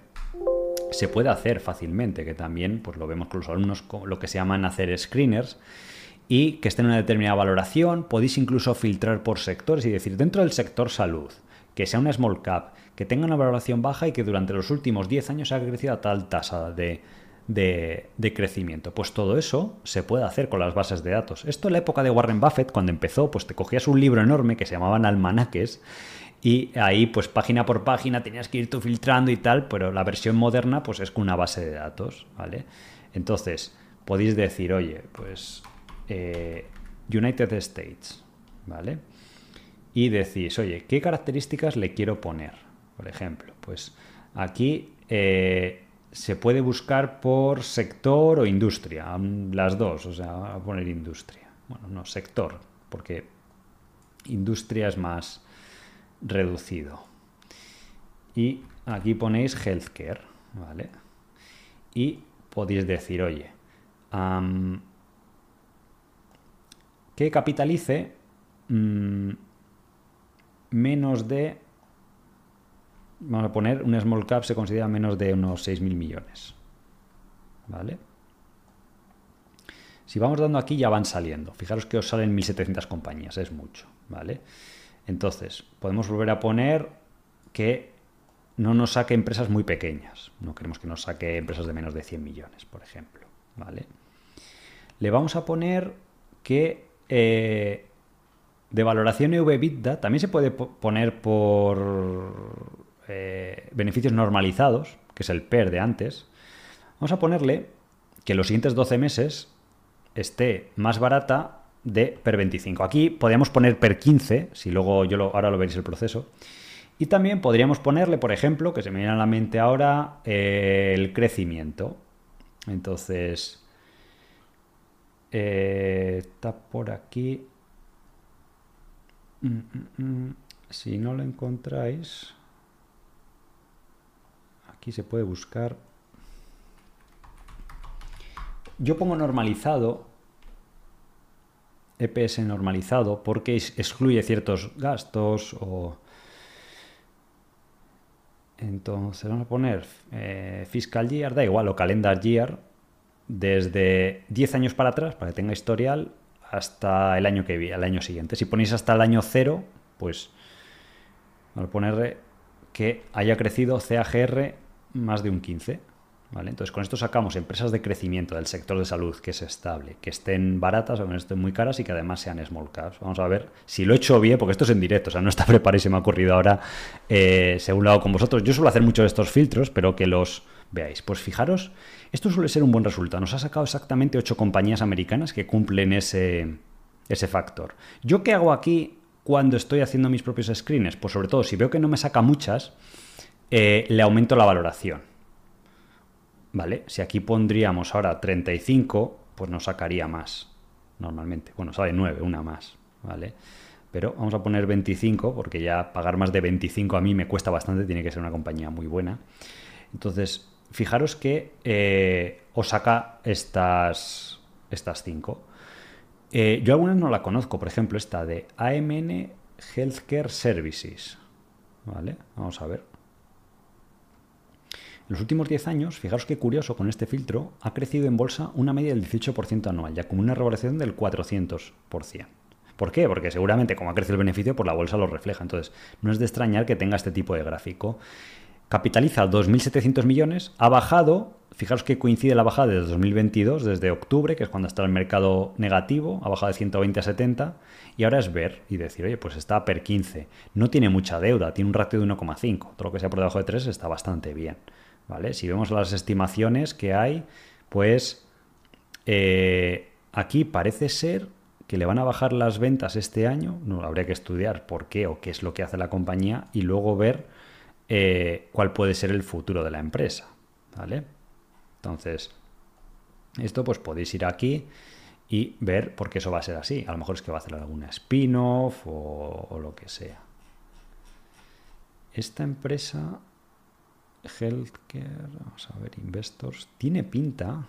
se puede hacer fácilmente, que también pues lo vemos con los alumnos, lo que se llaman hacer screeners y que esté en una determinada valoración. Podéis incluso filtrar por sectores y decir, dentro del sector salud, que sea una small cap, que tenga una valoración baja y que durante los últimos 10 años haya crecido a tal tasa de, de, crecimiento. Pues todo eso se puede hacer con las bases de datos. Esto en la época de Warren Buffett, cuando empezó, pues te cogías un libro enorme que se llamaban almanaques y ahí pues página por página tenías que ir tú filtrando y tal, pero la versión moderna pues es con una base de datos, ¿vale? Entonces, podéis decir, oye, pues eh, United States, ¿vale? Y decís, oye, ¿qué características le quiero poner? Por ejemplo, pues aquí eh, se puede buscar por sector o industria, las dos, o sea, a poner industria. Bueno, no, sector, porque industria es más reducido. Y aquí ponéis healthcare, ¿vale? Y podéis decir, oye, que capitalice mm, menos de, vamos a poner, un small cap se considera menos de unos 6.000 millones. ¿Vale? Si vamos dando aquí ya van saliendo. Fijaros que os salen 1.700 compañías, es mucho. ¿Vale? Entonces, podemos volver a poner que no nos saque empresas muy pequeñas. No queremos que nos saque empresas de menos de 100 millones, por ejemplo. ¿Vale? Le vamos a poner que eh, de valoración EV-EBITDA también se puede poner por eh, beneficios normalizados, que es el PER de antes. Vamos a ponerle que los siguientes 12 meses esté más barata de PER 25. Aquí podríamos poner PER 15, si luego yo lo, ahora lo veréis el proceso. Y también podríamos ponerle, por ejemplo, que se me viene a la mente ahora, eh, el crecimiento. Entonces, eh, está por aquí. Mm, mm, mm. Si no lo encontráis, aquí se puede buscar. Yo pongo normalizado, EPS normalizado, porque excluye ciertos gastos o... Entonces vamos a poner eh, fiscal year, da igual, o calendar year, desde 10 años para atrás, para que tenga historial, hasta el año que viene, el año siguiente. Si ponéis hasta el año cero, pues vamos a poner que haya crecido CAGR más de un 15. ¿vale? Entonces, con esto sacamos empresas de crecimiento del sector de salud que es estable, que estén baratas o que estén muy caras y que además sean small caps. Vamos a ver si lo he hecho bien, porque esto es en directo, o sea, no está preparado y se me ha ocurrido ahora eh, según lo hago con vosotros. Yo suelo hacer muchos de estos filtros, pero que los veáis. Pues fijaros, esto suele ser un buen resultado. Nos ha sacado exactamente ocho compañías americanas que cumplen ese, ese factor. ¿Yo qué hago aquí cuando estoy haciendo mis propios screens? Pues sobre todo, si veo que no me saca muchas, eh, le aumento la valoración. ¿Vale? Si aquí pondríamos ahora 35, pues nos sacaría más, normalmente. Bueno, sale 9, una más, ¿vale? Pero vamos a poner 25, porque ya pagar más de 25 a mí me cuesta bastante, tiene que ser una compañía muy buena. Entonces, fijaros que eh, os saca estas, estas cinco. Eh, yo algunas no la conozco, por ejemplo, esta de AMN Healthcare Services. ¿Vale? Vamos a ver. En los últimos 10 años, fijaros qué curioso, con este filtro ha crecido en bolsa una media del 18% anual, ya como una revaloración del 400%. ¿Por qué? Porque seguramente como ha crecido el beneficio, pues la bolsa lo refleja. Entonces, no es de extrañar que tenga este tipo de gráfico capitaliza 2.700 millones, ha bajado, fijaros que coincide la bajada desde 2022, desde octubre, que es cuando está el mercado negativo, ha bajado de 120 a 70, y ahora es ver y decir, oye, pues está per 15, no tiene mucha deuda, tiene un ratio de 1,5, todo lo que sea por debajo de 3 está bastante bien, ¿vale? Si vemos las estimaciones que hay, pues eh, aquí parece ser que le van a bajar las ventas este año, no, habría que estudiar por qué o qué es lo que hace la compañía y luego ver eh, cuál puede ser el futuro de la empresa. ¿vale? Entonces, esto pues podéis ir aquí y ver por qué eso va a ser así. A lo mejor es que va a hacer alguna spin-off o, lo que sea. Esta empresa, Healthcare, vamos a ver, Investors, tiene pinta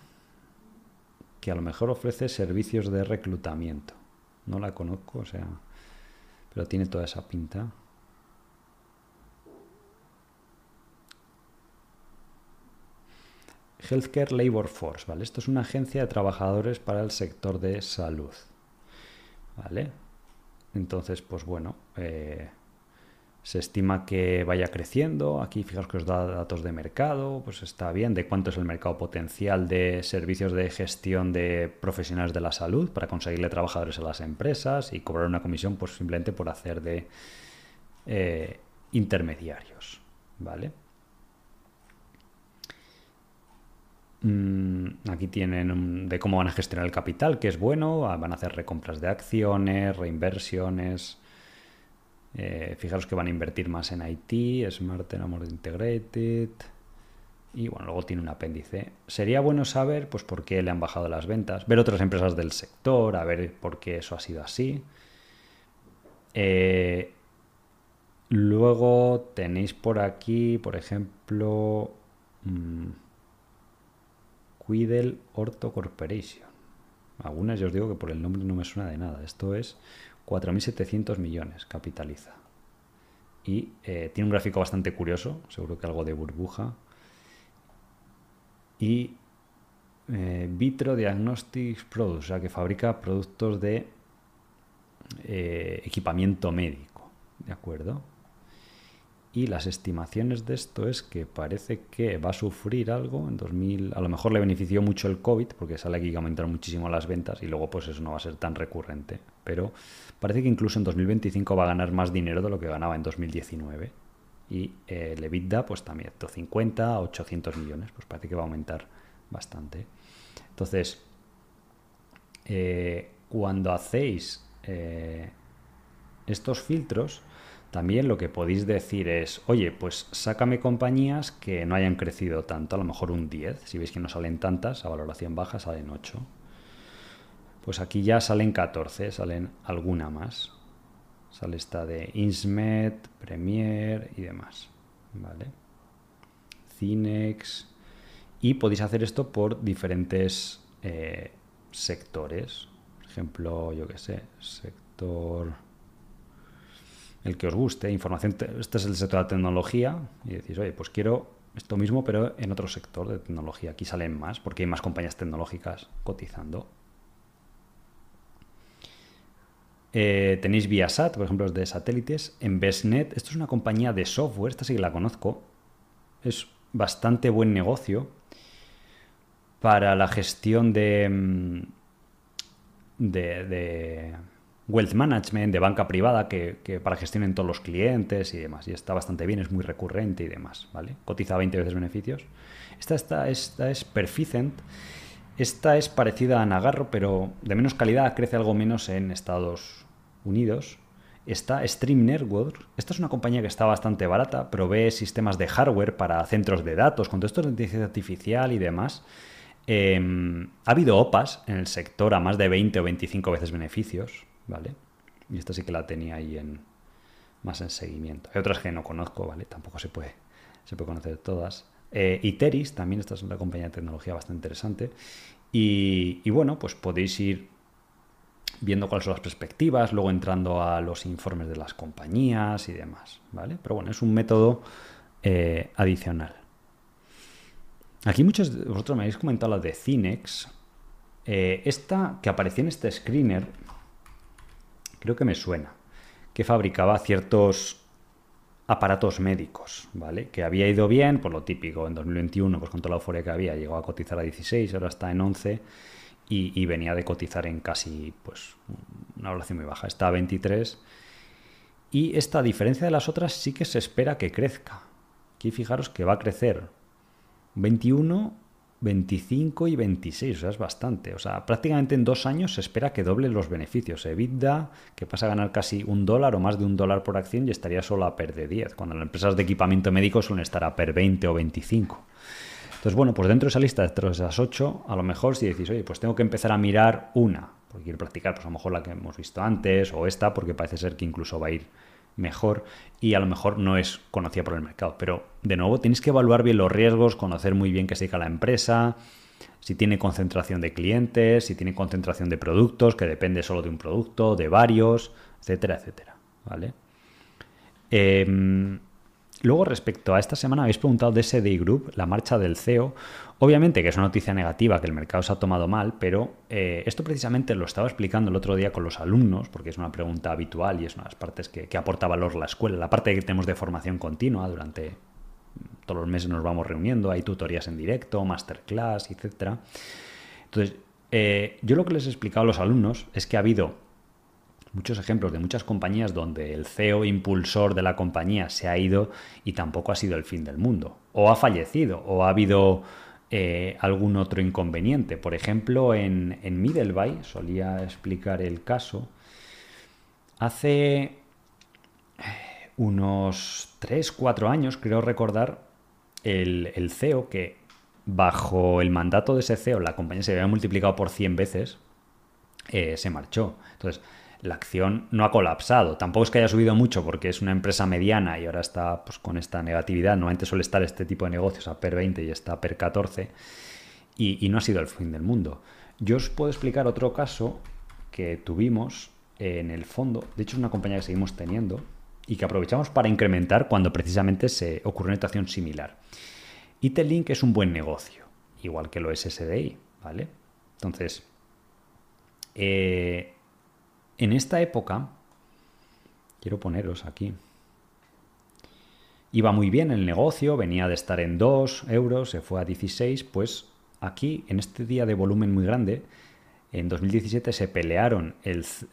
que a lo mejor ofrece servicios de reclutamiento. No la conozco, o sea, pero tiene toda esa pinta. Healthcare Labor Force, ¿vale? Esto es una agencia de trabajadores para el sector de salud, ¿vale? Entonces, pues bueno, eh, se estima que vaya creciendo. Aquí fijaos que os da datos de mercado, pues está bien, de cuánto es el mercado potencial de servicios de gestión de profesionales de la salud para conseguirle trabajadores a las empresas y cobrar una comisión pues simplemente por hacer de eh, intermediarios, ¿vale? Mm, aquí tienen de cómo van a gestionar el capital, que es bueno, ah, van a hacer recompras de acciones, reinversiones. Eh, fijaros que van a invertir más en IT, Smart Amor Integrated. Y bueno, luego tiene un apéndice. Sería bueno saber pues, por qué le han bajado las ventas, ver otras empresas del sector, a ver por qué eso ha sido así. Eh, luego tenéis por aquí, por ejemplo. Mm, Quidel Orto Corporation. Algunas yo os digo que por el nombre no me suena de nada. Esto es 4.700 millones, capitaliza. Y eh, tiene un gráfico bastante curioso, seguro que algo de burbuja. Y eh, Vitro Diagnostics Products, o sea que fabrica productos de eh, equipamiento médico. ¿De acuerdo? Y las estimaciones de esto es que parece que va a sufrir algo en 2000. A lo mejor le benefició mucho el COVID, porque sale aquí que aumentaron muchísimo las ventas y luego pues eso no va a ser tan recurrente. Pero parece que incluso en 2025 va a ganar más dinero de lo que ganaba en 2019. Y eh, el EBITDA pues también, 50 a 800 millones, pues parece que va a aumentar bastante. Entonces, eh, cuando hacéis eh, estos filtros, también lo que podéis decir es, oye, pues sácame compañías que no hayan crecido tanto, a lo mejor un 10, si veis que no salen tantas, a valoración baja salen 8. Pues aquí ya salen 14, salen alguna más. Sale esta de Insmet, Premier y demás. ¿Vale? Cinex. Y podéis hacer esto por diferentes eh, sectores. Por ejemplo, yo qué sé, sector el que os guste, información, este es el sector de la tecnología, y decís, oye, pues quiero esto mismo, pero en otro sector de tecnología. Aquí salen más, porque hay más compañías tecnológicas cotizando. Eh, tenéis Viasat, por ejemplo, de satélites. En Bestnet, esto es una compañía de software, esta sí que la conozco. Es bastante buen negocio para la gestión de, mm, de wealth management, de banca privada, que, para gestionen todos los clientes y demás. Y está bastante bien, es muy recurrente y demás, ¿vale? Cotiza 20 veces beneficios. Esta, esta, esta es Perficient. Esta es parecida a Nagarro, pero de menos calidad, crece algo menos en Estados Unidos. Está Stream Network. Esta es una compañía que está bastante barata, provee sistemas de hardware para centros de datos, con todo esto de inteligencia artificial y demás. Em, ha habido OPAs en el sector a más de 20 o 25 veces beneficios. ¿Vale? Y esta sí que la tenía ahí en más en seguimiento. Hay otras que no conozco, ¿vale? Tampoco se puede, se puede conocer todas. Eh, Iteris, también esta es una compañía de tecnología bastante interesante. Y, bueno, pues podéis ir viendo cuáles son las perspectivas, luego entrando a los informes de las compañías y demás, ¿vale? Pero bueno, es un método eh, adicional. Aquí muchos de vosotros me habéis comentado la de Cinex. Eh, esta que apareció en este screener creo que me suena, que fabricaba ciertos aparatos médicos, ¿vale? Que había ido bien, por lo típico, en 2021, pues con toda la euforia que había, llegó a cotizar a 16, ahora está en 11 y, venía de cotizar en casi, pues, una valoración muy baja, está a 23. Y esta, diferencia de las otras, sí que se espera que crezca. Aquí fijaros que va a crecer 21 25 y 26, o sea, es bastante. O sea, prácticamente en dos años se espera que doble los beneficios. EBITDA, que pasa a ganar casi un dólar o más de un dólar por acción y estaría solo a perder 10, cuando las empresas de equipamiento médico suelen estar a per 20 o 25. Entonces, bueno, pues dentro de esa lista de esas 8, a lo mejor si decís, oye, pues tengo que empezar a mirar una, porque quiero practicar, pues a lo mejor la que hemos visto antes o esta, porque parece ser que incluso va a ir mejor y a lo mejor no es conocida por el mercado. Pero de nuevo tienes que evaluar bien los riesgos, conocer muy bien qué se la empresa, si tiene concentración de clientes, si tiene concentración de productos, que depende solo de un producto, de varios, etcétera, etcétera. ¿Vale? Em, luego, respecto a esta semana, habéis preguntado de SDI Group, la marcha del CEO. Obviamente que es una noticia negativa, que el mercado se ha tomado mal, pero eh, esto precisamente lo estaba explicando el otro día con los alumnos, porque es una pregunta habitual y es una de las partes que, aporta valor la escuela, la parte que tenemos de formación continua durante todos los meses nos vamos reuniendo, hay tutorías en directo, masterclass, etc. Entonces, eh, yo lo que les he explicado a los alumnos es que ha habido muchos ejemplos de muchas compañías donde el CEO impulsor de la compañía se ha ido y tampoco ha sido el fin del mundo. O ha fallecido, o ha habido eh, algún otro inconveniente. Por ejemplo, en, en Middleby, solía explicar el caso, hace unos 3, 4 años, creo recordar, el, CEO que bajo el mandato de ese CEO la compañía se había multiplicado por 100 veces, eh, se marchó. Entonces, la acción no ha colapsado. Tampoco es que haya subido mucho porque es una empresa mediana y ahora está pues, con esta negatividad. Normalmente suele estar este tipo de negocios a PER 20 y está a PER 14 y, no ha sido el fin del mundo. Yo os puedo explicar otro caso que tuvimos en el fondo. De hecho, es una compañía que seguimos teniendo y que aprovechamos para incrementar cuando precisamente se ocurre una situación similar. IT-Link es un buen negocio, igual que lo es SDI, ¿vale? Entonces, eh, en esta época, quiero poneros aquí, iba muy bien el negocio, venía de estar en 2 euros, se fue a 16, pues aquí, en este día de volumen muy grande, en 2017 se pelearon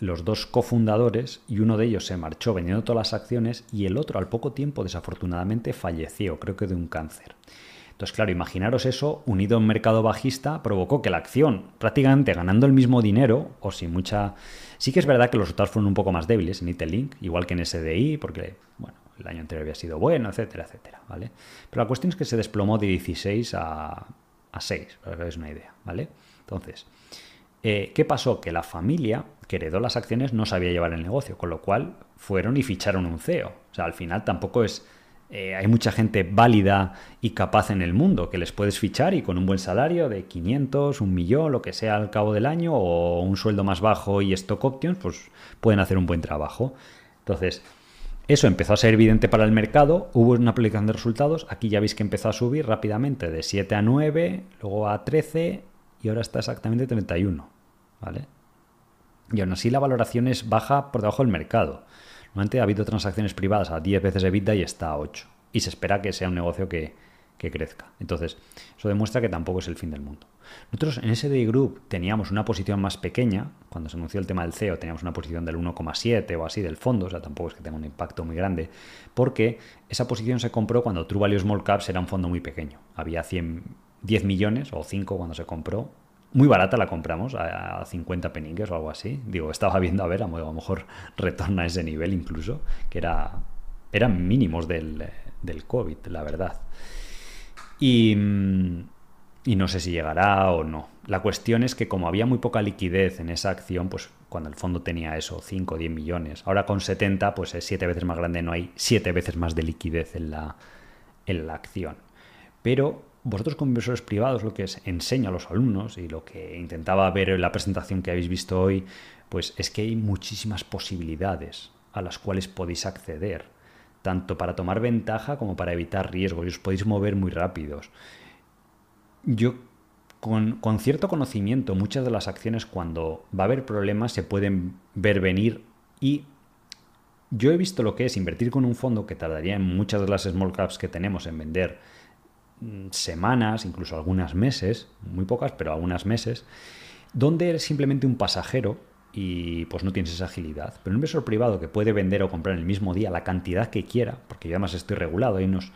los dos cofundadores y uno de ellos se marchó vendiendo todas las acciones y el otro al poco tiempo desafortunadamente falleció, creo que de un cáncer. Entonces, claro, imaginaros eso unido a un mercado bajista provocó que la acción, prácticamente ganando el mismo dinero o sin mucha... Sí que es verdad que los resultados fueron un poco más débiles en Itelink, igual que en SDI, porque, bueno, el año anterior había sido bueno, etcétera, etcétera, ¿vale? Pero la cuestión es que se desplomó de 16 a, a 6, para que una idea, ¿vale? Entonces, eh, ¿Qué pasó? Que la familia que heredó las acciones no sabía llevar el negocio, con lo cual fueron y ficharon un CEO. O sea, al final tampoco es... Eh, hay mucha gente válida y capaz en el mundo que les puedes fichar y con un buen salario de 500, un millón, lo que sea al cabo del año, o un sueldo más bajo y stock options, pues pueden hacer un buen trabajo. Entonces, eso empezó a ser evidente para el mercado, hubo una aplicación de resultados, aquí ya veis que empezó a subir rápidamente de 7 a 9, luego a 13 y ahora está exactamente 31. ¿Vale? Y aún así la valoración es baja por debajo del mercado. Ha habido transacciones privadas a 10 veces EBITDA y está a 8. Y se espera que sea un negocio que, que crezca. Entonces, eso demuestra que tampoco es el fin del mundo. Nosotros en SDI Group teníamos una posición más pequeña, cuando se anunció el tema del CEO teníamos una posición del 1,7 o así del fondo, o sea, tampoco es que tenga un impacto muy grande, porque esa posición se compró cuando True Value Small Caps era un fondo muy pequeño. Había 100, 10 millones o 5 cuando se compró. Muy barata la compramos, a 50 peniques o algo así. Digo, estaba viendo a ver, a lo mejor <laughs> retorna a ese nivel incluso, que era, eran mínimos del, del COVID, la verdad. Y, y no sé si llegará o no. La cuestión es que como había muy poca liquidez en esa acción, pues cuando el fondo tenía eso, 5 o 10 millones, ahora con 70, pues es 7 veces más grande, no hay 7 veces más de liquidez en la, en la acción. Pero vosotros como inversores privados lo que es, enseño a los alumnos y lo que intentaba ver en la presentación que habéis visto hoy, pues es que hay muchísimas posibilidades a las cuales podéis acceder, tanto para tomar ventaja como para evitar riesgos y os podéis mover muy rápidos. Yo con, con, cierto conocimiento, muchas de las acciones cuando va a haber problemas se pueden ver venir y yo he visto lo que es invertir con un fondo que tardaría en muchas de las small caps que tenemos en vender semanas, incluso algunas meses, muy pocas, pero algunas meses, donde eres simplemente un pasajero y pues no tienes esa agilidad. Pero un inversor privado que puede vender o comprar en el mismo día la cantidad que quiera, porque yo además estoy regulado, hay unos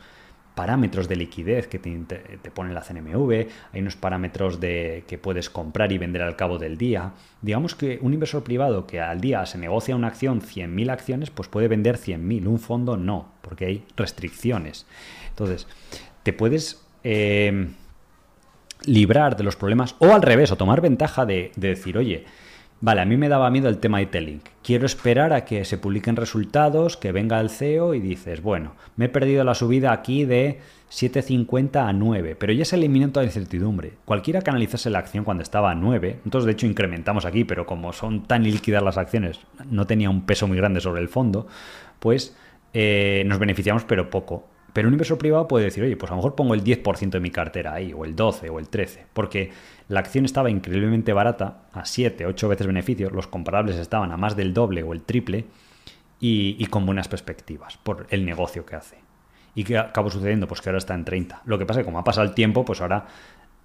parámetros de liquidez que te, te, pone la CNMV, hay unos parámetros de que puedes comprar y vender al cabo del día. Digamos que un inversor privado que al día se negocia una acción 100.000 acciones, pues puede vender 100.000, un fondo no, porque hay restricciones. Entonces, te puedes... Eh, librar de los problemas o al revés, o tomar ventaja de, decir, oye, vale, a mí me daba miedo el tema de Telink. Quiero esperar a que se publiquen resultados, que venga el CEO y dices, bueno, me he perdido la subida aquí de 7.50 a 9, pero ya se eliminó toda la incertidumbre. Cualquiera que analizase la acción cuando estaba a 9, nosotros de hecho incrementamos aquí, pero como son tan líquidas las acciones, no tenía un peso muy grande sobre el fondo, pues eh, nos beneficiamos pero poco. Pero un inversor privado puede decir, oye, pues a lo mejor pongo el 10% de mi cartera ahí, o el 12, o el 13, porque la acción estaba increíblemente barata, a 7, 8 veces beneficios, los comparables estaban a más del doble o el triple, y, con buenas perspectivas por el negocio que hace. ¿Y qué acabó sucediendo? Pues que ahora está en 30. Lo que pasa es que como ha pasado el tiempo, pues ahora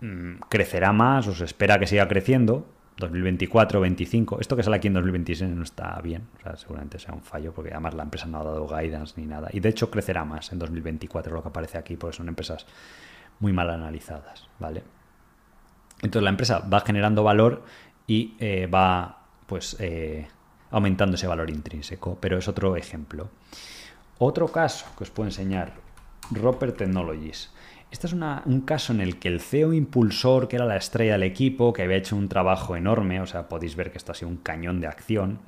mm, crecerá más, o se espera que siga creciendo, 2024, 25. Esto que sale aquí en 2026 no está bien. O sea, seguramente sea un fallo porque además la empresa no ha dado guidance ni nada. Y de hecho crecerá más en 2024 lo que aparece aquí porque son empresas muy mal analizadas. ¿vale? Entonces la empresa va generando valor y eh, va pues eh, aumentando ese valor intrínseco. Pero es otro ejemplo. Otro caso que os puedo enseñar. Roper Technologies. Este es un caso en el que el CEO impulsor, que era la estrella del equipo, que había hecho un trabajo enorme, o sea, podéis ver que esto ha sido un cañón de acción,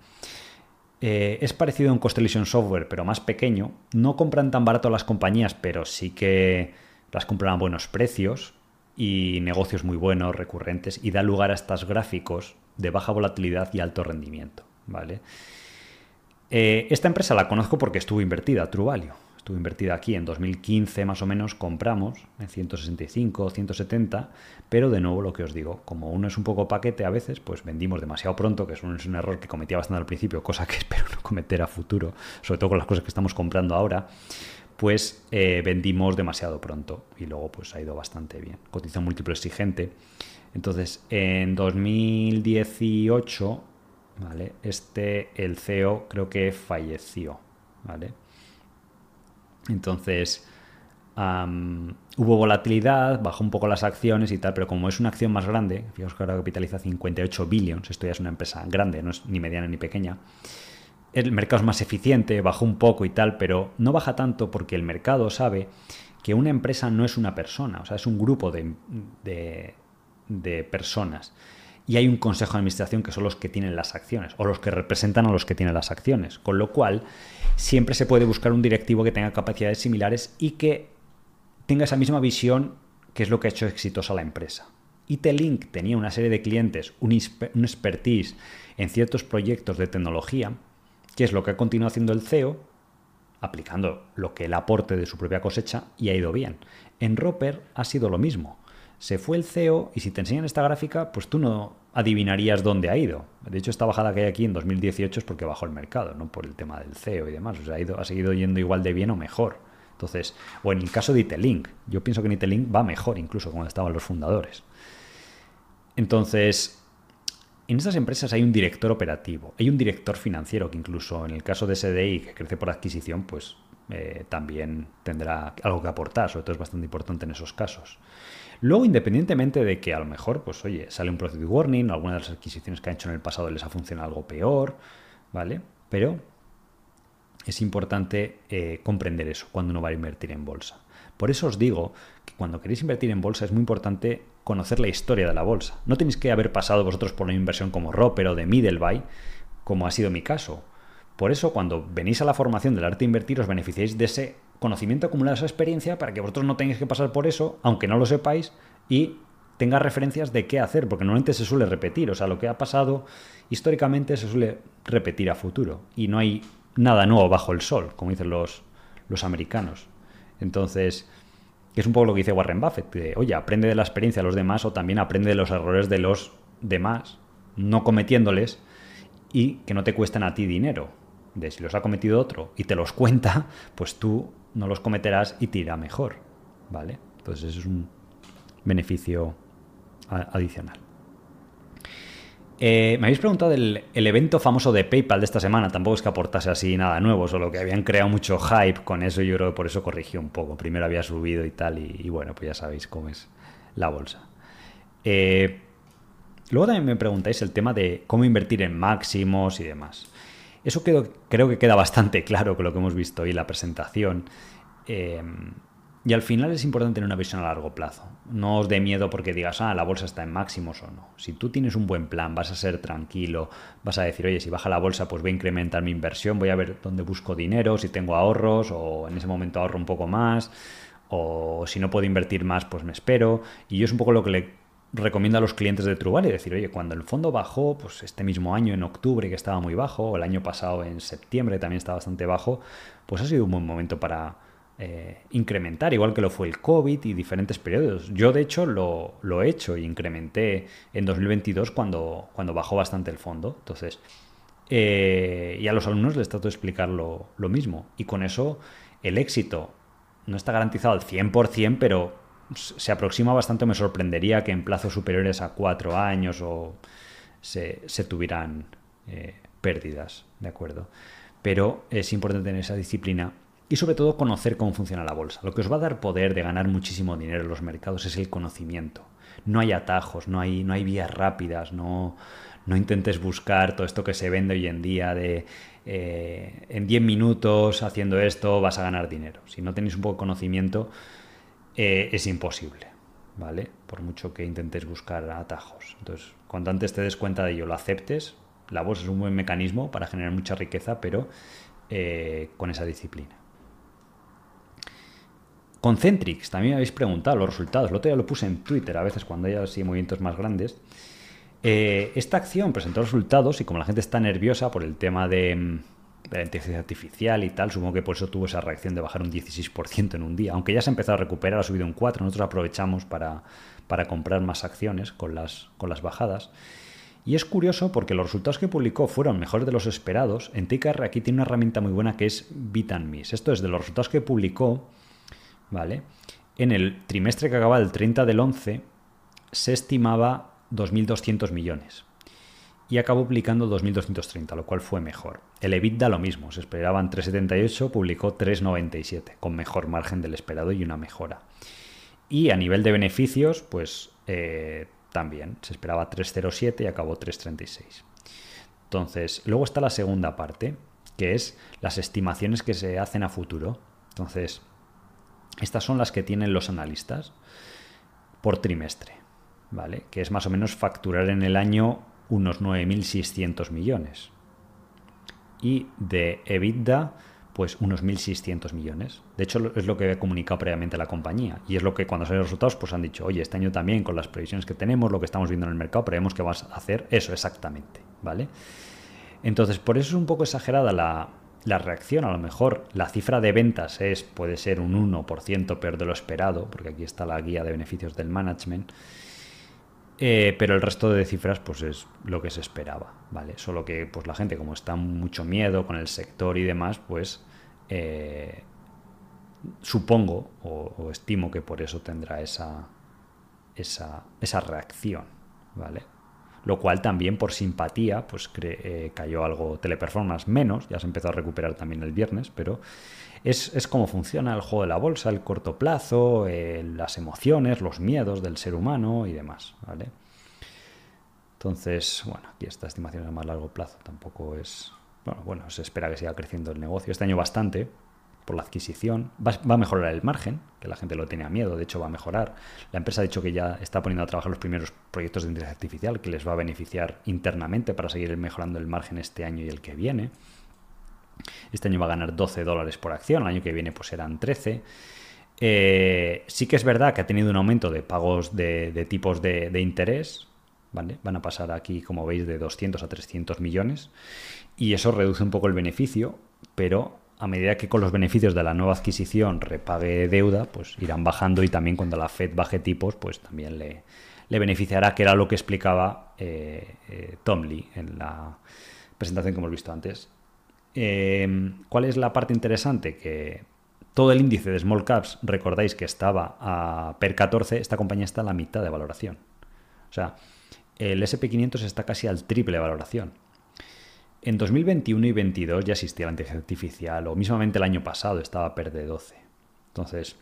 eh, es parecido a un Constellation Software, pero más pequeño. No compran tan barato las compañías, pero sí que las compran a buenos precios y negocios muy buenos, recurrentes, y da lugar a estos gráficos de baja volatilidad y alto rendimiento. ¿vale? Eh, esta empresa la conozco porque estuvo invertida, True invertida aquí en 2015 más o menos, compramos en 165, 170, pero de nuevo lo que os digo, como uno es un poco paquete a veces, pues vendimos demasiado pronto, que es un, es un error que cometía bastante al principio, cosa que <laughs> espero no cometer a futuro, sobre todo con las cosas que estamos comprando ahora, pues eh, vendimos demasiado pronto y luego pues ha ido bastante bien. Cotiza múltiplo exigente. Entonces, en 2018, ¿vale? Este, el CEO creo que falleció, ¿vale? Entonces, hubo volatilidad, bajó un poco las acciones y tal, pero como es una acción más grande, fijaos que ahora capitaliza 58 billions, esto ya es una empresa grande, no es ni mediana ni pequeña, el mercado es más eficiente, bajó un poco y tal, pero no baja tanto porque el mercado sabe que una empresa no es una persona, o sea, es un grupo de, de personas y hay un consejo de administración que son los que tienen las acciones o los que representan a los que tienen las acciones. Con lo cual, siempre se puede buscar un directivo que tenga capacidades similares y que tenga esa misma visión que es lo que ha hecho exitosa la empresa. IT-Link tenía una serie de clientes, un, expertise en ciertos proyectos de tecnología, que es lo que ha continuado haciendo el CEO, aplicando lo que el aporte de su propia cosecha y ha ido bien. En Roper ha sido lo mismo se fue el CEO y si te enseñan esta gráfica, pues tú no adivinarías dónde ha ido. De hecho, esta bajada que hay aquí en 2018 es porque bajó el mercado, no por el tema del CEO y demás. Ha, ido, ha seguido yendo igual de bien o mejor. Entonces, o en el caso de Itelink, yo pienso que en Itelink va mejor incluso cuando estaban los fundadores. Entonces, en estas empresas hay un director operativo, hay un director financiero que incluso en el caso de SDI, que crece por adquisición, pues eh, también tendrá algo que aportar, sobre todo es bastante importante en esos casos. Luego, independientemente de que a lo mejor, pues oye, sale un procedure warning, alguna de las adquisiciones que han hecho en el pasado les ha funcionado algo peor, ¿vale? Pero es importante eh, comprender eso cuando uno va a invertir en bolsa. Por eso os digo que cuando queréis invertir en bolsa es muy importante conocer la historia de la bolsa. No tenéis que haber pasado vosotros por una inversión como Roper o de Middleby, como ha sido mi caso. Por eso, cuando venís a la formación del arte de invertir, os beneficiáis de ese conocimiento acumulado, esa experiencia, para que vosotros no tengáis que pasar por eso, aunque no lo sepáis, y tenga referencias de qué hacer, porque normalmente se suele repetir, o sea, lo que ha pasado históricamente se suele repetir a futuro, y no hay nada nuevo bajo el sol, como dicen los, los americanos. Entonces, es un poco lo que dice Warren Buffett, oye, aprende de la experiencia de los demás o también aprende de los errores de los demás, no cometiéndoles y que no te cuesten a ti dinero de si los ha cometido otro y te los <laughs> cuenta, pues tú no los cometerás y te irá mejor. ¿Vale? Entonces eso es un beneficio adicional. Eh, me habéis preguntado del el evento famoso de PayPal de esta semana. Tampoco es que aportase así nada nuevo, solo que habían creado mucho hype con eso yo creo que por eso corrigió un poco. Primero había subido y tal, y, bueno, pues ya sabéis cómo es la bolsa. Eh, luego también me preguntáis el tema de cómo invertir en máximos y demás. Eso creo que queda bastante <laughs> claro con lo que hemos visto hoy en la presentación. Eh, y al final es importante tener una visión a largo plazo. No os dé miedo porque digas, ah, la bolsa está en máximos o no. Si tú tienes un buen plan, vas a ser tranquilo, vas a decir, oye, si baja la bolsa, pues voy a incrementar mi inversión, voy a ver dónde busco dinero, si tengo ahorros o en ese momento ahorro un poco más, o si no puedo invertir más, pues me espero. Y yo es un poco lo que le recomiendo a los clientes de Trubal y decir, oye, cuando el fondo bajó, pues este mismo año en octubre que estaba muy bajo, o el año pasado en septiembre también estaba bastante bajo, pues ha sido un buen momento para eh, incrementar, igual que lo fue el COVID y diferentes periodos. Yo, de hecho, lo, he hecho y incrementé en 2022 cuando, cuando bajó bastante el fondo. Entonces, eh, y a los alumnos les trato de explicar lo, mismo. Y con eso, el éxito no está garantizado al 100%, pero se aproxima bastante. Me sorprendería que en plazos superiores a cuatro años o se, tuvieran eh, pérdidas, ¿de acuerdo? Pero es importante tener esa disciplina y sobre todo conocer cómo funciona la bolsa. Lo que os va a dar poder de ganar muchísimo dinero en los mercados es el conocimiento. No hay atajos, no hay, no hay vías rápidas, no, no intentes buscar todo esto que se vende hoy en día de eh, en 10 minutos haciendo esto vas a ganar dinero. Si no tenéis un poco de conocimiento eh, es imposible, ¿vale? Por mucho que intentes buscar atajos. Entonces, cuanto antes te des cuenta de ello, lo aceptes, la bolsa es un buen mecanismo para generar mucha riqueza, pero eh, con esa disciplina. Concentrix, también me habéis preguntado los resultados. El otro día lo puse en Twitter, a veces cuando hay así movimientos más grandes. Eh, esta acción presentó resultados y como la gente está nerviosa por el tema de, mm, la inteligencia artificial y tal, supongo que por eso tuvo esa reacción de bajar un 16% en un día. Aunque ya se ha empezado a recuperar, ha subido un 4%, nosotros aprovechamos para, para comprar más acciones con las, con las bajadas. Y es curioso porque los resultados que publicó fueron mejores de los esperados. En TKR aquí tiene una herramienta muy buena que es Bit. Esto es de los resultados que publicó ¿vale? En el trimestre que acaba el 30 del 11 se estimaba 2.200 millones y acabó publicando 2.230, lo cual fue mejor. El EBITDA lo mismo, se esperaban 3,78, publicó 3,97, con mejor margen del esperado y una mejora. Y a nivel de beneficios, pues eh, también se esperaba 3,07 y acabó 3,36. Entonces, luego está la segunda parte, que es las estimaciones que se hacen a futuro. Entonces, estas son las que tienen los analistas por trimestre, ¿vale? Que es más o menos facturar en el año unos 9.600 millones. Y de EBITDA, pues unos 1.600 millones. De hecho, es lo que he comunicado previamente la compañía. Y es lo que cuando salen los resultados, pues han dicho, oye, este año también, con las previsiones que tenemos, lo que estamos viendo en el mercado, prevemos que vas a hacer eso exactamente, ¿vale? Entonces, por eso es un poco exagerada la, la reacción, a lo mejor la cifra de ventas es, puede ser un 1% peor de lo esperado, porque aquí está la guía de beneficios del management, eh, pero el resto de cifras pues es lo que se esperaba, ¿vale? Solo que pues la gente como está mucho miedo con el sector y demás, pues eh, supongo o, estimo que por eso tendrá esa, esa, esa reacción, ¿vale? lo cual también por simpatía pues eh, cayó algo teleperformance menos, ya se empezó a recuperar también el viernes, pero es, es como funciona el juego de la bolsa, el corto plazo, eh, las emociones, los miedos del ser humano y demás, ¿vale? Entonces, bueno, aquí esta estimación a más largo plazo tampoco es... Bueno, bueno, se espera que siga creciendo el negocio. Este año bastante, por la adquisición. Va, a mejorar el margen, que la gente lo tenía miedo, de hecho va a mejorar. La empresa ha dicho que ya está poniendo a trabajar los primeros proyectos de inteligencia artificial que les va a beneficiar internamente para seguir mejorando el margen este año y el que viene. Este año va a ganar 12 dólares por acción, el año que viene pues serán 13. Eh, sí que es verdad que ha tenido un aumento de pagos de, tipos de, interés. Van a pasar aquí, como veis, de 200 a 300 millones y eso reduce un poco el beneficio, pero a medida que con los beneficios de la nueva adquisición repague deuda, pues irán bajando y también cuando la Fed baje tipos, pues también le, beneficiará, que era lo que explicaba eh, eh, Tom Lee en la presentación que hemos visto antes. Em, ¿Cuál es la parte interesante? Que todo el índice de small caps, recordáis que estaba a per 14, esta compañía está a la mitad de valoración. O sea, el SP500 está casi al triple de valoración. En 2021 y 2022 ya existía la inteligencia artificial, o mismamente el año pasado estaba per de 12. Entonces,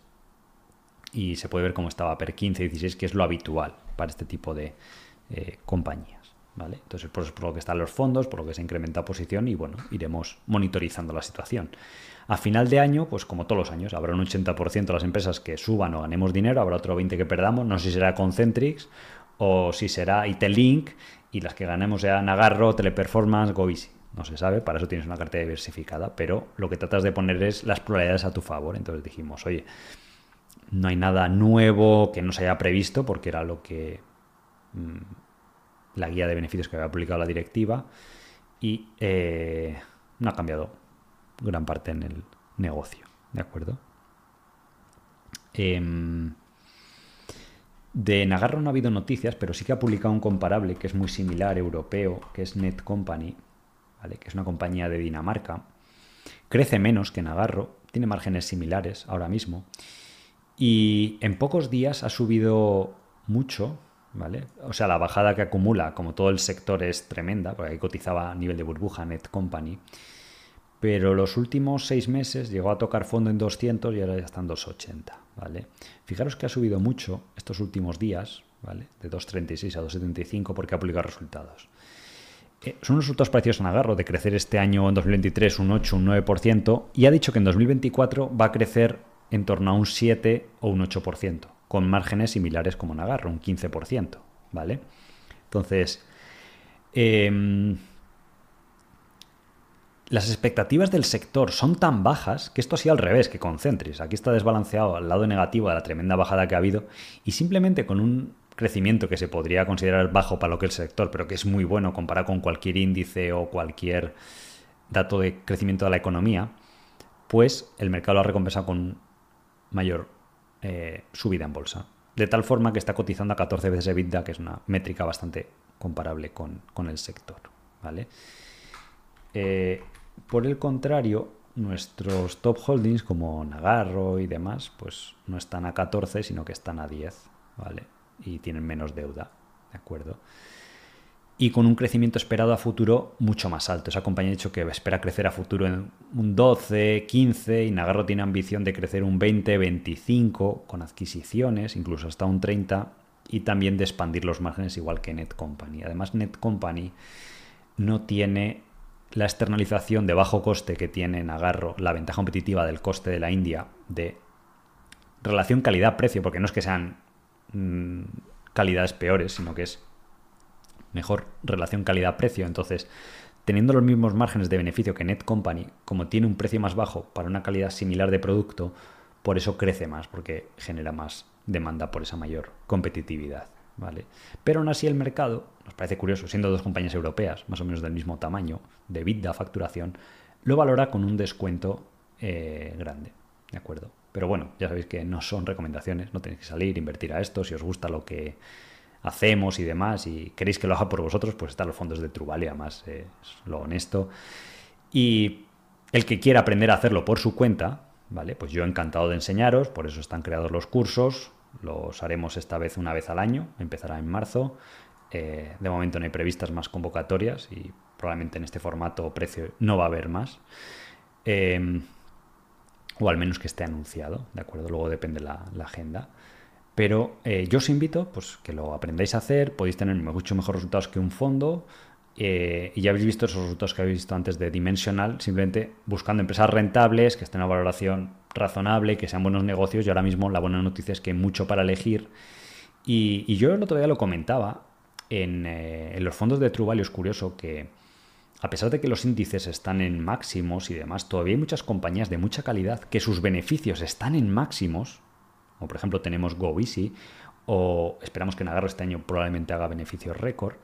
y se puede ver cómo estaba per 15 y 16, que es lo habitual para este tipo de eh, compañías. ¿Vale? Entonces, por, por lo que están los fondos, por lo que se incrementa posición y bueno, iremos monitorizando la situación. A final de año, pues como todos los años, habrá un 80% de las empresas que suban o ganemos dinero, habrá otro 20% que perdamos, no sé si será Concentrix o si será Itelink y las que ganemos sean Nagarro, Teleperformance, Govisi. No se sabe, para eso tienes una cartera diversificada, pero lo que tratas de poner es las probabilidades a tu favor. Entonces dijimos, oye, no hay nada nuevo que no se haya previsto, porque era lo que mm, la guía de beneficios que había publicado la directiva, y eh, no ha cambiado gran parte en el negocio, ¿de acuerdo? Em, de Nagarro no ha habido noticias, pero sí que ha publicado un comparable que es muy similar, europeo, que es Net Company, ¿vale? que es una compañía de Dinamarca. Crece menos que Nagarro, tiene márgenes similares ahora mismo. Y en pocos días ha subido mucho, ¿vale? O sea, la bajada que acumula, como todo el sector, es tremenda, porque ahí cotizaba a nivel de burbuja Net Company. Pero los últimos seis meses llegó a tocar fondo en 200 y ahora ya están 280. ¿vale? Fijaros que ha subido mucho estos últimos días, ¿vale? De 2.36 a 2.75 porque ha publicado resultados. Eh, son resultados parecidos a Nagarro de crecer este año en 2023 un 8, un 9% y ha dicho que en 2024 va a crecer en torno a un 7 o un 8%, con márgenes similares como Nagarro, un 15%, ¿vale? Entonces, eh, las expectativas del sector son tan bajas que esto ha al revés que Concentris. Aquí está desbalanceado al lado negativo de la tremenda bajada que ha habido y simplemente con un crecimiento que se podría considerar bajo para lo que es el sector, pero que es muy bueno comparado con cualquier índice o cualquier dato de crecimiento de la economía, pues el mercado lo ha recompensado con mayor eh, subida en bolsa. De tal forma que está cotizando a 14 veces EBITDA, que es una métrica bastante comparable con, con el sector. ¿vale? Eh, por el contrario, nuestros top holdings como Nagarro y demás, pues no están a 14, sino que están a 10, ¿vale? Y tienen menos deuda, ¿de acuerdo? Y con un crecimiento esperado a futuro mucho más alto. Esa compañía ha dicho que espera crecer a futuro en un 12, 15 y Nagarro tiene ambición de crecer un 20, 25 con adquisiciones, incluso hasta un 30 y también de expandir los márgenes igual que Net Company. Además, Net Company no tiene la externalización de bajo coste que tiene Nagarro, la ventaja competitiva del coste de la India de relación calidad-precio, porque no es que sean mm, calidades peores, sino que es mejor relación calidad-precio. Entonces, teniendo los mismos márgenes de beneficio que Net Company, como tiene un precio más bajo para una calidad similar de producto, por eso crece más, porque genera más demanda por esa mayor competitividad. ¿vale? Pero aún así el mercado, nos parece curioso, siendo dos compañías europeas, más o menos del mismo tamaño, de vida, facturación, lo valora con un descuento eh, grande, ¿de acuerdo? Pero bueno, ya sabéis que no son recomendaciones, no tenéis que salir, invertir a esto, si os gusta lo que hacemos y demás y queréis que lo haga por vosotros, pues están los fondos de Truvalia, más es lo honesto. Y el que quiera aprender a hacerlo por su cuenta, ¿vale? Pues yo encantado de enseñaros, por eso están creados los cursos, los haremos esta vez una vez al año, empezará en marzo. Eh, de momento no hay previstas más convocatorias y probablemente en este formato o precio no va a haber más. Em, o al menos que esté anunciado, ¿de acuerdo? Luego depende la, agenda. Pero eh, yo os invito pues, que lo aprendáis a hacer, podéis tener mucho mejores resultados que un fondo. Eh, y ya habéis visto esos resultados que habéis visto antes de Dimensional, simplemente buscando empresas rentables, que estén a valoración razonable, que sean buenos negocios y ahora mismo la buena noticia es que hay mucho para elegir. Y, yo el otro día lo comentaba, en, eh, los fondos de True Value es curioso que a pesar de que los índices están en máximos y demás, todavía hay muchas compañías de mucha calidad que sus beneficios están en máximos, como por ejemplo tenemos GoEasy, o esperamos que Nagarro este año probablemente haga beneficios récord,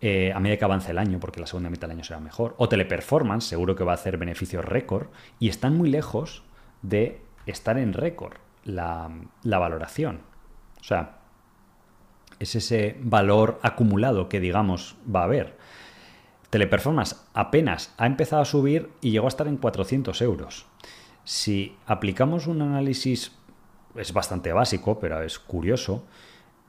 eh, a medida que avance el año, porque la segunda mitad del año será mejor, o Teleperformance, seguro que va a hacer beneficios récord, y están muy lejos de estar en récord la, valoración. O sea, es ese valor acumulado que digamos va a haber. Teleperformance apenas ha empezado a subir y llegó a estar en 400 euros. Si aplicamos un análisis, es bastante básico, pero es curioso,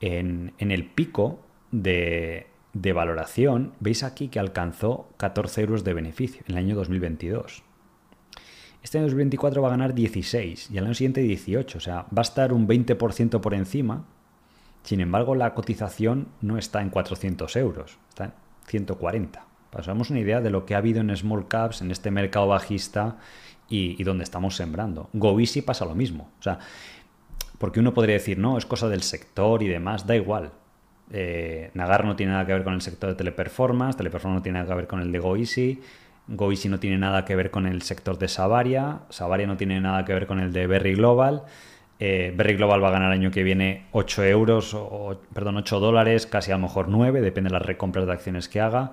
en, el pico de, de, valoración, veis aquí que alcanzó 14 euros de beneficio en el año 2022. Este año 2024 va a ganar 16 y al año siguiente 18, o sea, va a estar un 20% por encima. Sin embargo, la cotización no está en 400 euros, está 140. Pasamos una idea de lo que ha habido en small caps, en este mercado bajista y, donde estamos sembrando. GoEasy pasa lo mismo. O sea, porque uno podría decir, no, es cosa del sector y demás, da igual. Eh, Nagar no tiene nada que ver con el sector de teleperformance, teleperformance no tiene nada que ver con el de GoEasy, GoEasy no tiene nada que ver con el sector de Savaria, Savaria no tiene nada que ver con el de Berry Global. Eh, Berry Global va a ganar el año que viene 8 euros, o, perdón, 8 dólares, casi a lo mejor 9, depende de las recompras de acciones que haga.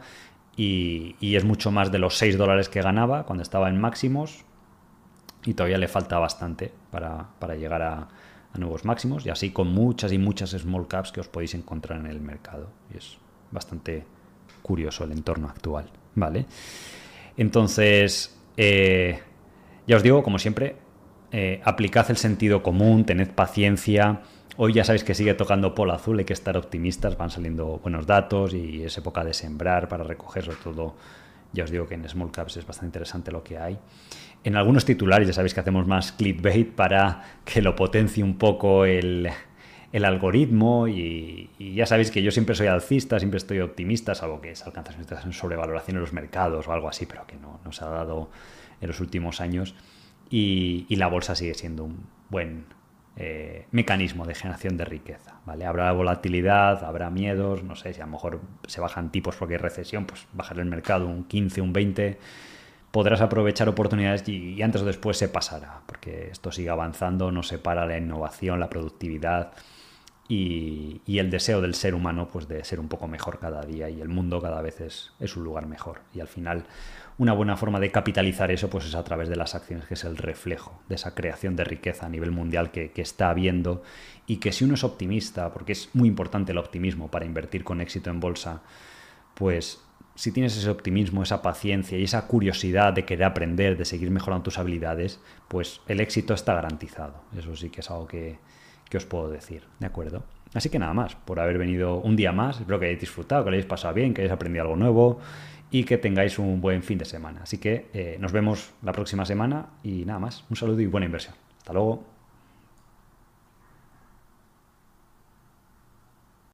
Y, es mucho más de los 6 dólares que ganaba cuando estaba en máximos. Y todavía le falta bastante para, llegar a, a, nuevos máximos. Y así con muchas y muchas small caps que os podéis encontrar en el mercado. Y es bastante curioso el entorno actual. ¿Vale? Entonces, eh, ya os digo, como siempre, eh, aplicad el sentido común, tened paciencia. Hoy ya sabéis que sigue tocando polo azul, hay que estar optimistas, van saliendo buenos datos y es época de sembrar para recoger, sobre todo, ya os digo que en small caps es bastante interesante lo que hay. En algunos titulares ya sabéis que hacemos más clickbait para que lo potencie un poco el, el algoritmo y, ya sabéis que yo siempre soy alcista, siempre estoy optimista, salvo que se alcanzan sobrevaloración en los mercados o algo así, pero que no, se ha dado en los últimos años. Y, la bolsa sigue siendo un buen eh, mecanismo de generación de riqueza. ¿vale? Habrá volatilidad, habrá miedos, no sé si a lo mejor se bajan tipos porque hay recesión, pues bajar el mercado un 15, un 20 podrás aprovechar oportunidades y, antes o después se pasará, porque esto sigue avanzando, no se para la innovación, la productividad, y, el deseo del ser humano pues de ser un poco mejor cada día y el mundo cada vez es, un lugar mejor. Y al final una buena forma de capitalizar eso pues es a través de las acciones que es el reflejo de esa creación de riqueza a nivel mundial que está habiendo y que si uno es optimista porque es muy importante el optimismo para invertir con éxito en bolsa pues si tienes ese optimismo, esa paciencia y esa curiosidad de querer aprender, de seguir mejorando tus habilidades, pues el éxito está garantizado. Eso sí que es algo que, que os puedo decir, ¿de acuerdo? Así que nada más, por haber venido un día más, espero que hayáis disfrutado, que lo hayáis pasado bien, que hayáis aprendido algo nuevo y que tengáis un buen fin de semana. Así que eh, nos vemos la próxima semana y nada más, un saludo y buena inversión. Hasta luego.